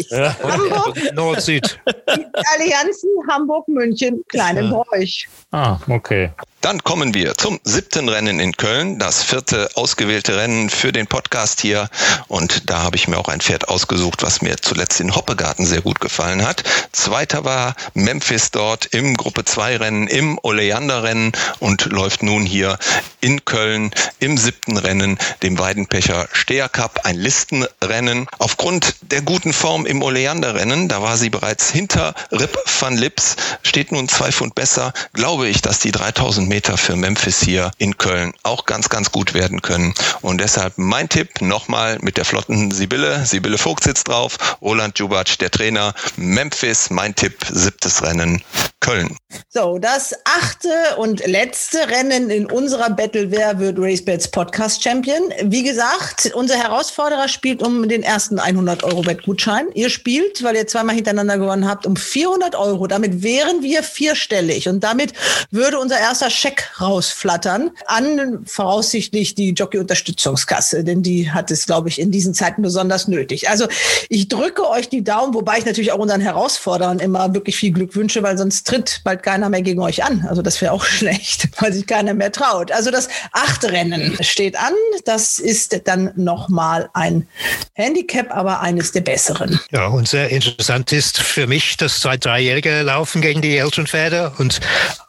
Ja. Hamburg, Nord-Süd. Allianzen Hamburg, München, Kleinenbräuch. Ah, okay. Dann kommen wir zum siebten Rennen in Köln, das vierte ausgewählte Rennen für den Podcast hier. Und da habe ich mir auch ein Pferd ausgesucht, was mir zuletzt in Hoppegarten sehr gut gefallen hat. Zweiter war Memphis dort im Gruppe 2 Rennen, im Oleander Rennen und läuft nun hier in Köln im siebten Rennen, dem Weidenpecher Steher Cup, ein Listenrennen. Aufgrund der guten Form im Oleander Rennen, da war sie bereits hinter Rip van Lips, steht nun zwei Pfund besser, glaube ich, dass die 3000 Meter für Memphis hier in Köln auch ganz, ganz gut werden können. Und deshalb mein Tipp nochmal mit der flotten Sibylle. Sibylle Vogt sitzt drauf, Roland Jubatsch, der Trainer. Memphis, mein Tipp, siebtes Rennen, Köln. So, das achte und letzte Rennen in unserer Battle Wer wird RaceBets Podcast Champion. Wie gesagt, unser Herausforderer spielt um den ersten 100 Euro Wettgutschein. Ihr spielt, weil ihr zweimal hintereinander gewonnen habt, um 400 Euro. Damit wären wir vierstellig und damit würde unser erster Scheck rausflattern an voraussichtlich die Jockey-Unterstützungskasse, denn die hat es, glaube ich, in diesen Zeiten besonders nötig. Also ich drücke euch die Daumen, wobei ich natürlich auch unseren Herausforderern immer wirklich viel Glück wünsche, weil sonst tritt bald keiner mehr gegen euch an. Also das wäre auch schlecht, weil sich keiner mehr traut. Also das achte Rennen steht an. Das ist dann nochmal ein Handicap, aber eines der besseren. Ja, und sehr interessant ist für mich, dass zwei Dreijährige laufen gegen die älteren Pferde. Und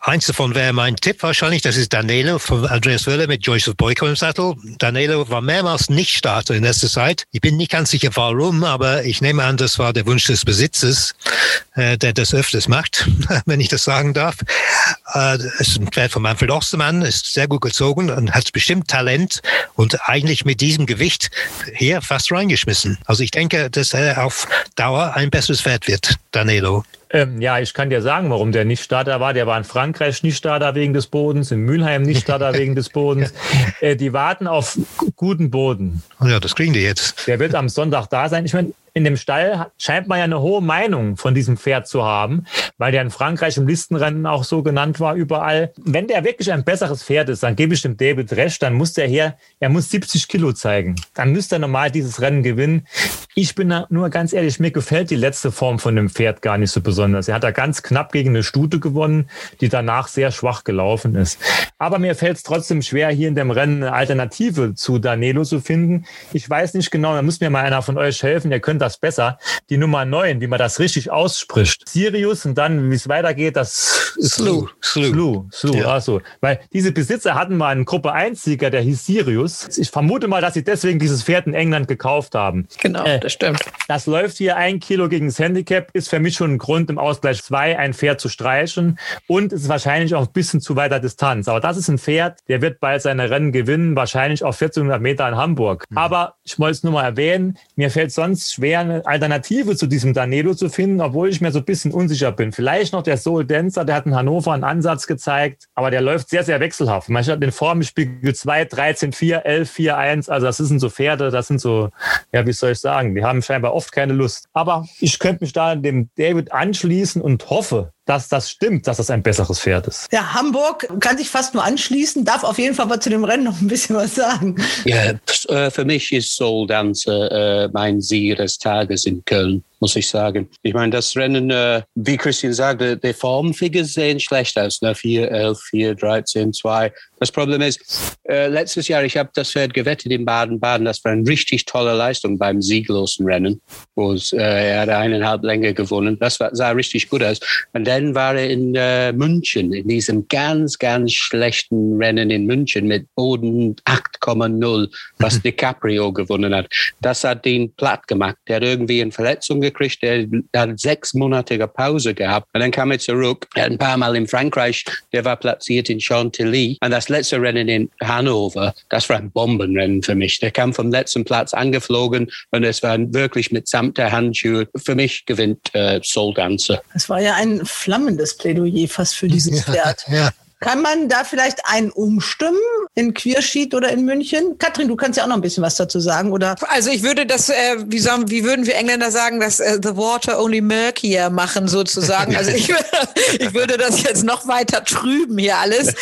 eins davon wäre mein Tipp wahrscheinlich. Das ist Danilo von Andreas Wöller mit Joseph Boyko im Sattel. Danilo war mehrmals nicht Starter in letzter Zeit. Ich bin nicht ganz sicher warum, aber ich nehme an, das war der Wunsch des Besitzers, äh, der das öfters macht, wenn ich das sagen darf. Äh, ist ein Pferd von Manfred Ostermann, ist sehr gut gezogen und hat bestimmt Talent und eigentlich mit diesem Gewicht hier fast reingeschmissen. Also ich denke, dass er auf Dauer ein besseres Pferd wird, Danilo. Ähm, ja, ich kann dir sagen, warum der nicht Starter war. Der war in Frankreich nicht Starter wegen des Bodens, in Mülheim nicht Starter wegen des Bodens. Äh, die warten auf guten Boden. Ja, das kriegen die jetzt. Der wird am Sonntag da sein. Ich meine, in dem Stall scheint man ja eine hohe Meinung von diesem Pferd zu haben, weil der in Frankreich im Listenrennen auch so genannt war überall. Wenn der wirklich ein besseres Pferd ist, dann gebe ich dem David recht, dann muss der her, er muss 70 Kilo zeigen. Dann müsste er normal dieses Rennen gewinnen. Ich bin da nur ganz ehrlich, mir gefällt die letzte Form von dem Pferd gar nicht so besonders. Er hat da ganz knapp gegen eine Stute gewonnen, die danach sehr schwach gelaufen ist. Aber mir fällt es trotzdem schwer, hier in dem Rennen eine Alternative zu Danilo zu finden. Ich weiß nicht genau, da muss mir mal einer von euch helfen, ihr könnt das besser. Die Nummer 9, wie man das richtig ausspricht. Sirius und dann, wie es weitergeht, das Slew. Slew. Slew. Slew. Ja. Ach so. Weil diese Besitzer hatten mal einen Gruppe 1-Sieger, der hieß Sirius. Ich vermute mal, dass sie deswegen dieses Pferd in England gekauft haben. Genau, Äh, das stimmt. Das läuft hier ein Kilo gegen das Handicap, ist für mich schon ein Grund, im Ausgleich 2 ein Pferd zu streichen und ist wahrscheinlich auch ein bisschen zu weiter Distanz. Aber das ist ein Pferd, der wird bald seine Rennen gewinnen, wahrscheinlich auf 1400 Meter in Hamburg. Aber ich wollte es nur mal erwähnen, mir fällt sonst schwer, eine Alternative zu diesem Danilo zu finden, obwohl ich mir so ein bisschen unsicher bin. Vielleicht noch der Soul Dancer, der hat in Hannover einen Ansatz gezeigt, aber der läuft sehr, sehr wechselhaft. Man hat den Formspiegel 2, 13, 4, 11, 4, 1. Also das sind so Pferde, das sind so, ja, wie soll ich sagen, die haben scheinbar oft keine Lust. Aber ich könnte mich da dem David anschließen und hoffe, dass das stimmt, dass das ein besseres Pferd ist. Ja, Hamburg kann sich fast nur anschließen, darf auf jeden Fall mal zu dem Rennen noch ein bisschen was sagen. Ja, äh, für mich ist Soul Dancer äh, mein Sieger des Tages in Köln muss ich sagen. Ich meine, das Rennen, äh, wie Christian sagte, die Formfigure sehen schlecht aus. Ne? 4, 11, 4, 13, 2. Das Problem ist, äh, letztes Jahr, ich habe das Pferd gewettet in Baden-Baden. Das war eine richtig tolle Leistung beim sieglosen Rennen, wo es, äh, er hat eineinhalb Länge gewonnen. Das war, sah richtig gut aus. Und dann war er in äh, München, in diesem ganz, ganz schlechten Rennen in München mit Boden 8,0, was DiCaprio gewonnen hat. Das hat ihn platt gemacht. Der hat irgendwie eine Verletzung gekriegt. Der, der hat sechsmonatige Pause gehabt. Und dann kam er zurück. Er hat ein paar Mal in Frankreich, der war platziert in Chantilly. Und das letzte Rennen in Hannover, das war ein Bombenrennen für mich. Der kam vom letzten Platz angeflogen und es war wirklich mit samter Handschuhe. Für mich gewinnt äh, Soul Dancer. Es war ja ein flammendes Plädoyer fast für dieses Pferd. Ja. Kann man da vielleicht einen umstimmen in Queersheet oder in München? Katrin, du kannst ja auch noch ein bisschen was dazu sagen, oder? Also ich würde das, äh, wie, sagen, wie würden wir Engländer sagen, das äh, The Water Only Murkier machen sozusagen. Also ich, ich würde das jetzt noch weiter trüben hier alles,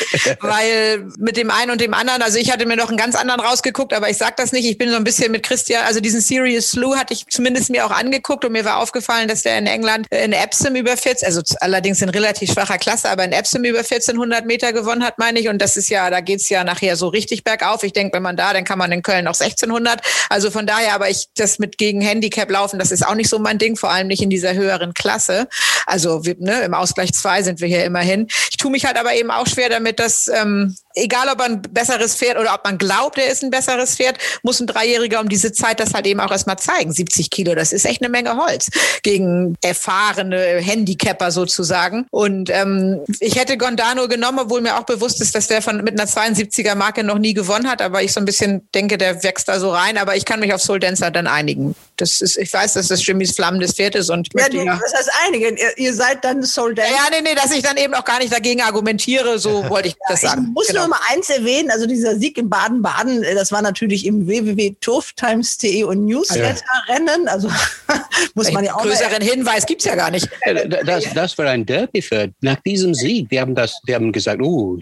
weil mit dem einen und dem anderen, also ich hatte mir noch einen ganz anderen rausgeguckt, aber ich sag das nicht. Ich bin so ein bisschen mit Christian, also diesen Serious Slew hatte ich zumindest mir auch angeguckt und mir war aufgefallen, dass der in England in Epsom über 14, also allerdings in relativ schwacher Klasse, aber in Epsom über 1400 Meter gewonnen hat, meine ich. Und das ist ja, da geht's ja nachher so richtig bergauf. Ich denke, wenn man da, dann kann man in Köln auch 1600. Also von daher, aber ich das mit gegen Handicap laufen, das ist auch nicht so mein Ding, vor allem nicht in dieser höheren Klasse. Also wir, ne, im Ausgleich 2 sind wir hier immerhin. Ich tue mich halt aber eben auch schwer damit, dass ähm, egal ob man ein besseres Pferd oder ob man glaubt, er ist ein besseres Pferd, muss ein Dreijähriger um diese Zeit das halt eben auch erstmal zeigen. 70 Kilo, das ist echt eine Menge Holz gegen erfahrene Handicapper sozusagen. Und ähm, ich hätte Gondano genommen, obwohl mir auch bewusst ist, dass der von mit einer 72er Marke noch nie gewonnen hat, aber ich so ein bisschen denke, der wächst da so rein. Aber ich kann mich auf Soul Dancer dann einigen. Das ist, ich weiß, dass das Jimmys flammendes Pferd ist und ja, du, das heißt einige. Ihr, ihr seid dann Soul Dancer. Ja, nee, nee, dass ich dann eben auch gar nicht dagegen argumentiere, so wollte ich das sagen. Ich muss Genau. nur mal eins erwähnen, also dieser Sieg in Baden-Baden, äh, das war natürlich im www.turftimes.de und Newsletter-Rennen, also muss man ja auch Größeren Hinweis gibt's ja gar nicht. Äh, Das, das war ein Derby-Pferd. Nach diesem Sieg, die haben das, die haben gesagt, oh,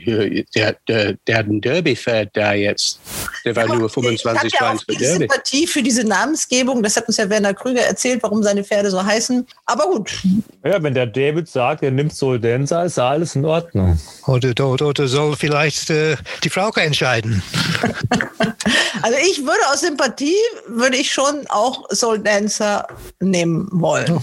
der, der, der hat ein Derby-Pferd da jetzt. Der war nur 25 ich habe ja auch Lines für viel Derby. Sympathie für diese Namensgebung. Das hat uns ja Werner Krüger erzählt, warum seine Pferde so heißen. Aber gut. Ja, wenn der David sagt, er nimmt Soldenza, ist ja alles in Ordnung. Oder, oder, oder soll vielleicht äh, die Frauke entscheiden? Also ich würde aus Sympathie, würde ich schon auch Soul Dancer nehmen wollen.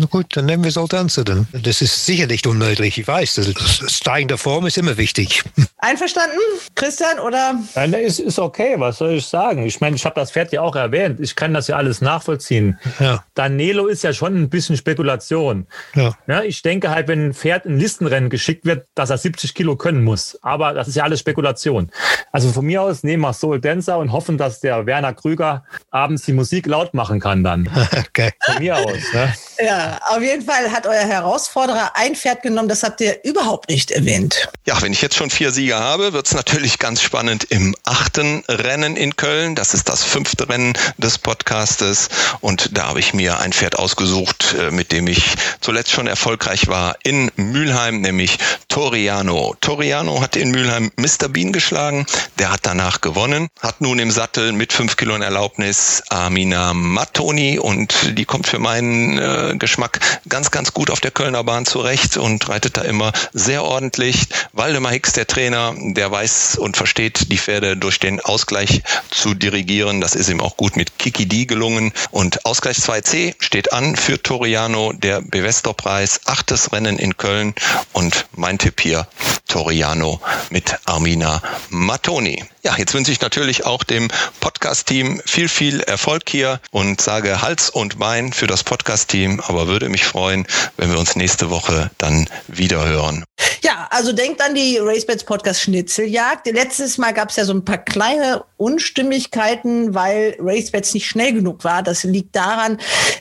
Na gut, dann nehmen wir Soldanze dann. Das ist sicher nicht unmöglich, ich weiß. Das, das steigende Form ist immer wichtig. Einverstanden, Christian? Oder? Nein, ist, ist okay, was soll ich sagen? Ich meine, ich habe das Pferd ja auch erwähnt. Ich kann das ja alles nachvollziehen. Ja. Danilo ist ja schon ein bisschen Spekulation. Ja. Ja, ich denke halt, wenn ein Pferd in Listenrennen geschickt wird, dass er 70 Kilo können muss. Aber das ist ja alles Spekulation. Also von mir aus nehmen wir Soul Dancer und hoffen, dass der Werner Krüger abends die Musik laut machen kann dann. Okay. Von mir aus. Ne? Ja, auf jeden Fall hat euer Herausforderer ein Pferd genommen, das habt ihr überhaupt nicht erwähnt. Ja, wenn ich jetzt schon vier Sieger habe, wird es natürlich ganz spannend im achten Rennen in Köln. Das ist das fünfte Rennen des Podcastes. Und da habe ich mir ein Pferd ausgesucht, äh, mit dem ich zuletzt schon erfolgreich war in Mülheim, nämlich Toriano. Toriano hat in Mülheim Mr. Bean geschlagen. Der hat danach gewonnen, hat nun im Sattel mit fünf Kilo in Erlaubnis Amina Mattoni und die kommt für meinen äh, Geschmack ganz, ganz gut auf der Kölner Bahn zurecht und reitet da immer sehr ordentlich. Waldemar Hicks, der Trainer, der weiß und versteht die Pferde durch den Ausgleich zu dirigieren. Das ist ihm auch gut mit Kiki D gelungen. Und Ausgleich 2C steht an für Toriano, der Bevesto-Preis, achtes Rennen in Köln. Und mein Tipp hier, Toriano mit Armina Mattoni. Ja, jetzt wünsche ich natürlich auch dem Podcast-Team viel, viel Erfolg hier und sage Hals und Bein für das Podcast-Team, aber würde mich freuen, wenn wir uns nächste Woche dann wieder hören. Ja, also denkt an die RaceBets Podcast Schnitzeljagd. Letztes Mal gab es ja so ein paar kleine Unstimmigkeiten, weil RaceBets nicht schnell genug war. Das liegt daran,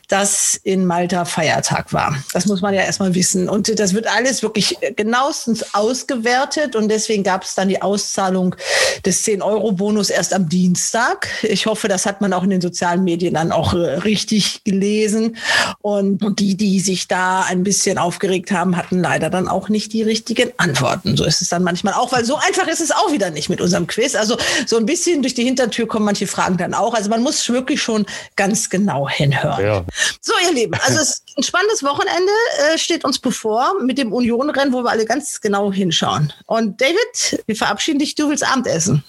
dass in Malta Feiertag war. Das muss man ja erstmal wissen. Und das wird alles wirklich genauestens ausgewertet. Und deswegen gab es dann die Auszahlung des 10-Euro-Bonus erst am Dienstag. Ich hoffe, das hat man auch in den sozialen Medien dann auch äh, richtig gelesen. Und, und die, die sich da ein bisschen aufgeregt haben, hatten leider dann auch nicht die richtigen Antworten. So ist es dann manchmal auch, weil so einfach ist es auch wieder nicht mit unserem Quiz. Also so ein bisschen durch die Hintertür kommen manche Fragen dann auch. Also man muss wirklich schon ganz genau hinhören. Ja. So, ihr Lieben, also es ein spannendes Wochenende äh, steht uns bevor mit dem Union-Rennen, wo wir alle ganz genau hinschauen. Und David, wir verabschieden dich, du willst Abendessen.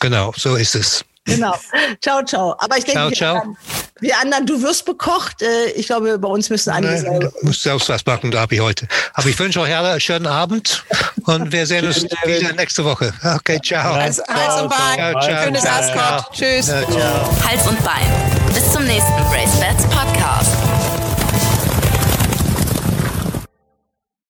Genau, so ist es. Genau. Ciao, ciao. Aber ich denke, ciao, ciao. wir anderen, du wirst bekocht. Äh, ich glaube, bei uns müssen einige Nein, selber. Du musst selbst was backen, da habe ich heute. Aber ich wünsche euch alle einen schönen Abend und wir sehen uns wieder nächste Woche. Okay, ciao. Hals, Hals und Bein. Ciao, ciao. Schönes Ascot. Tschüss. Hals und Bein. Bis zum nächsten Race Bats Podcast.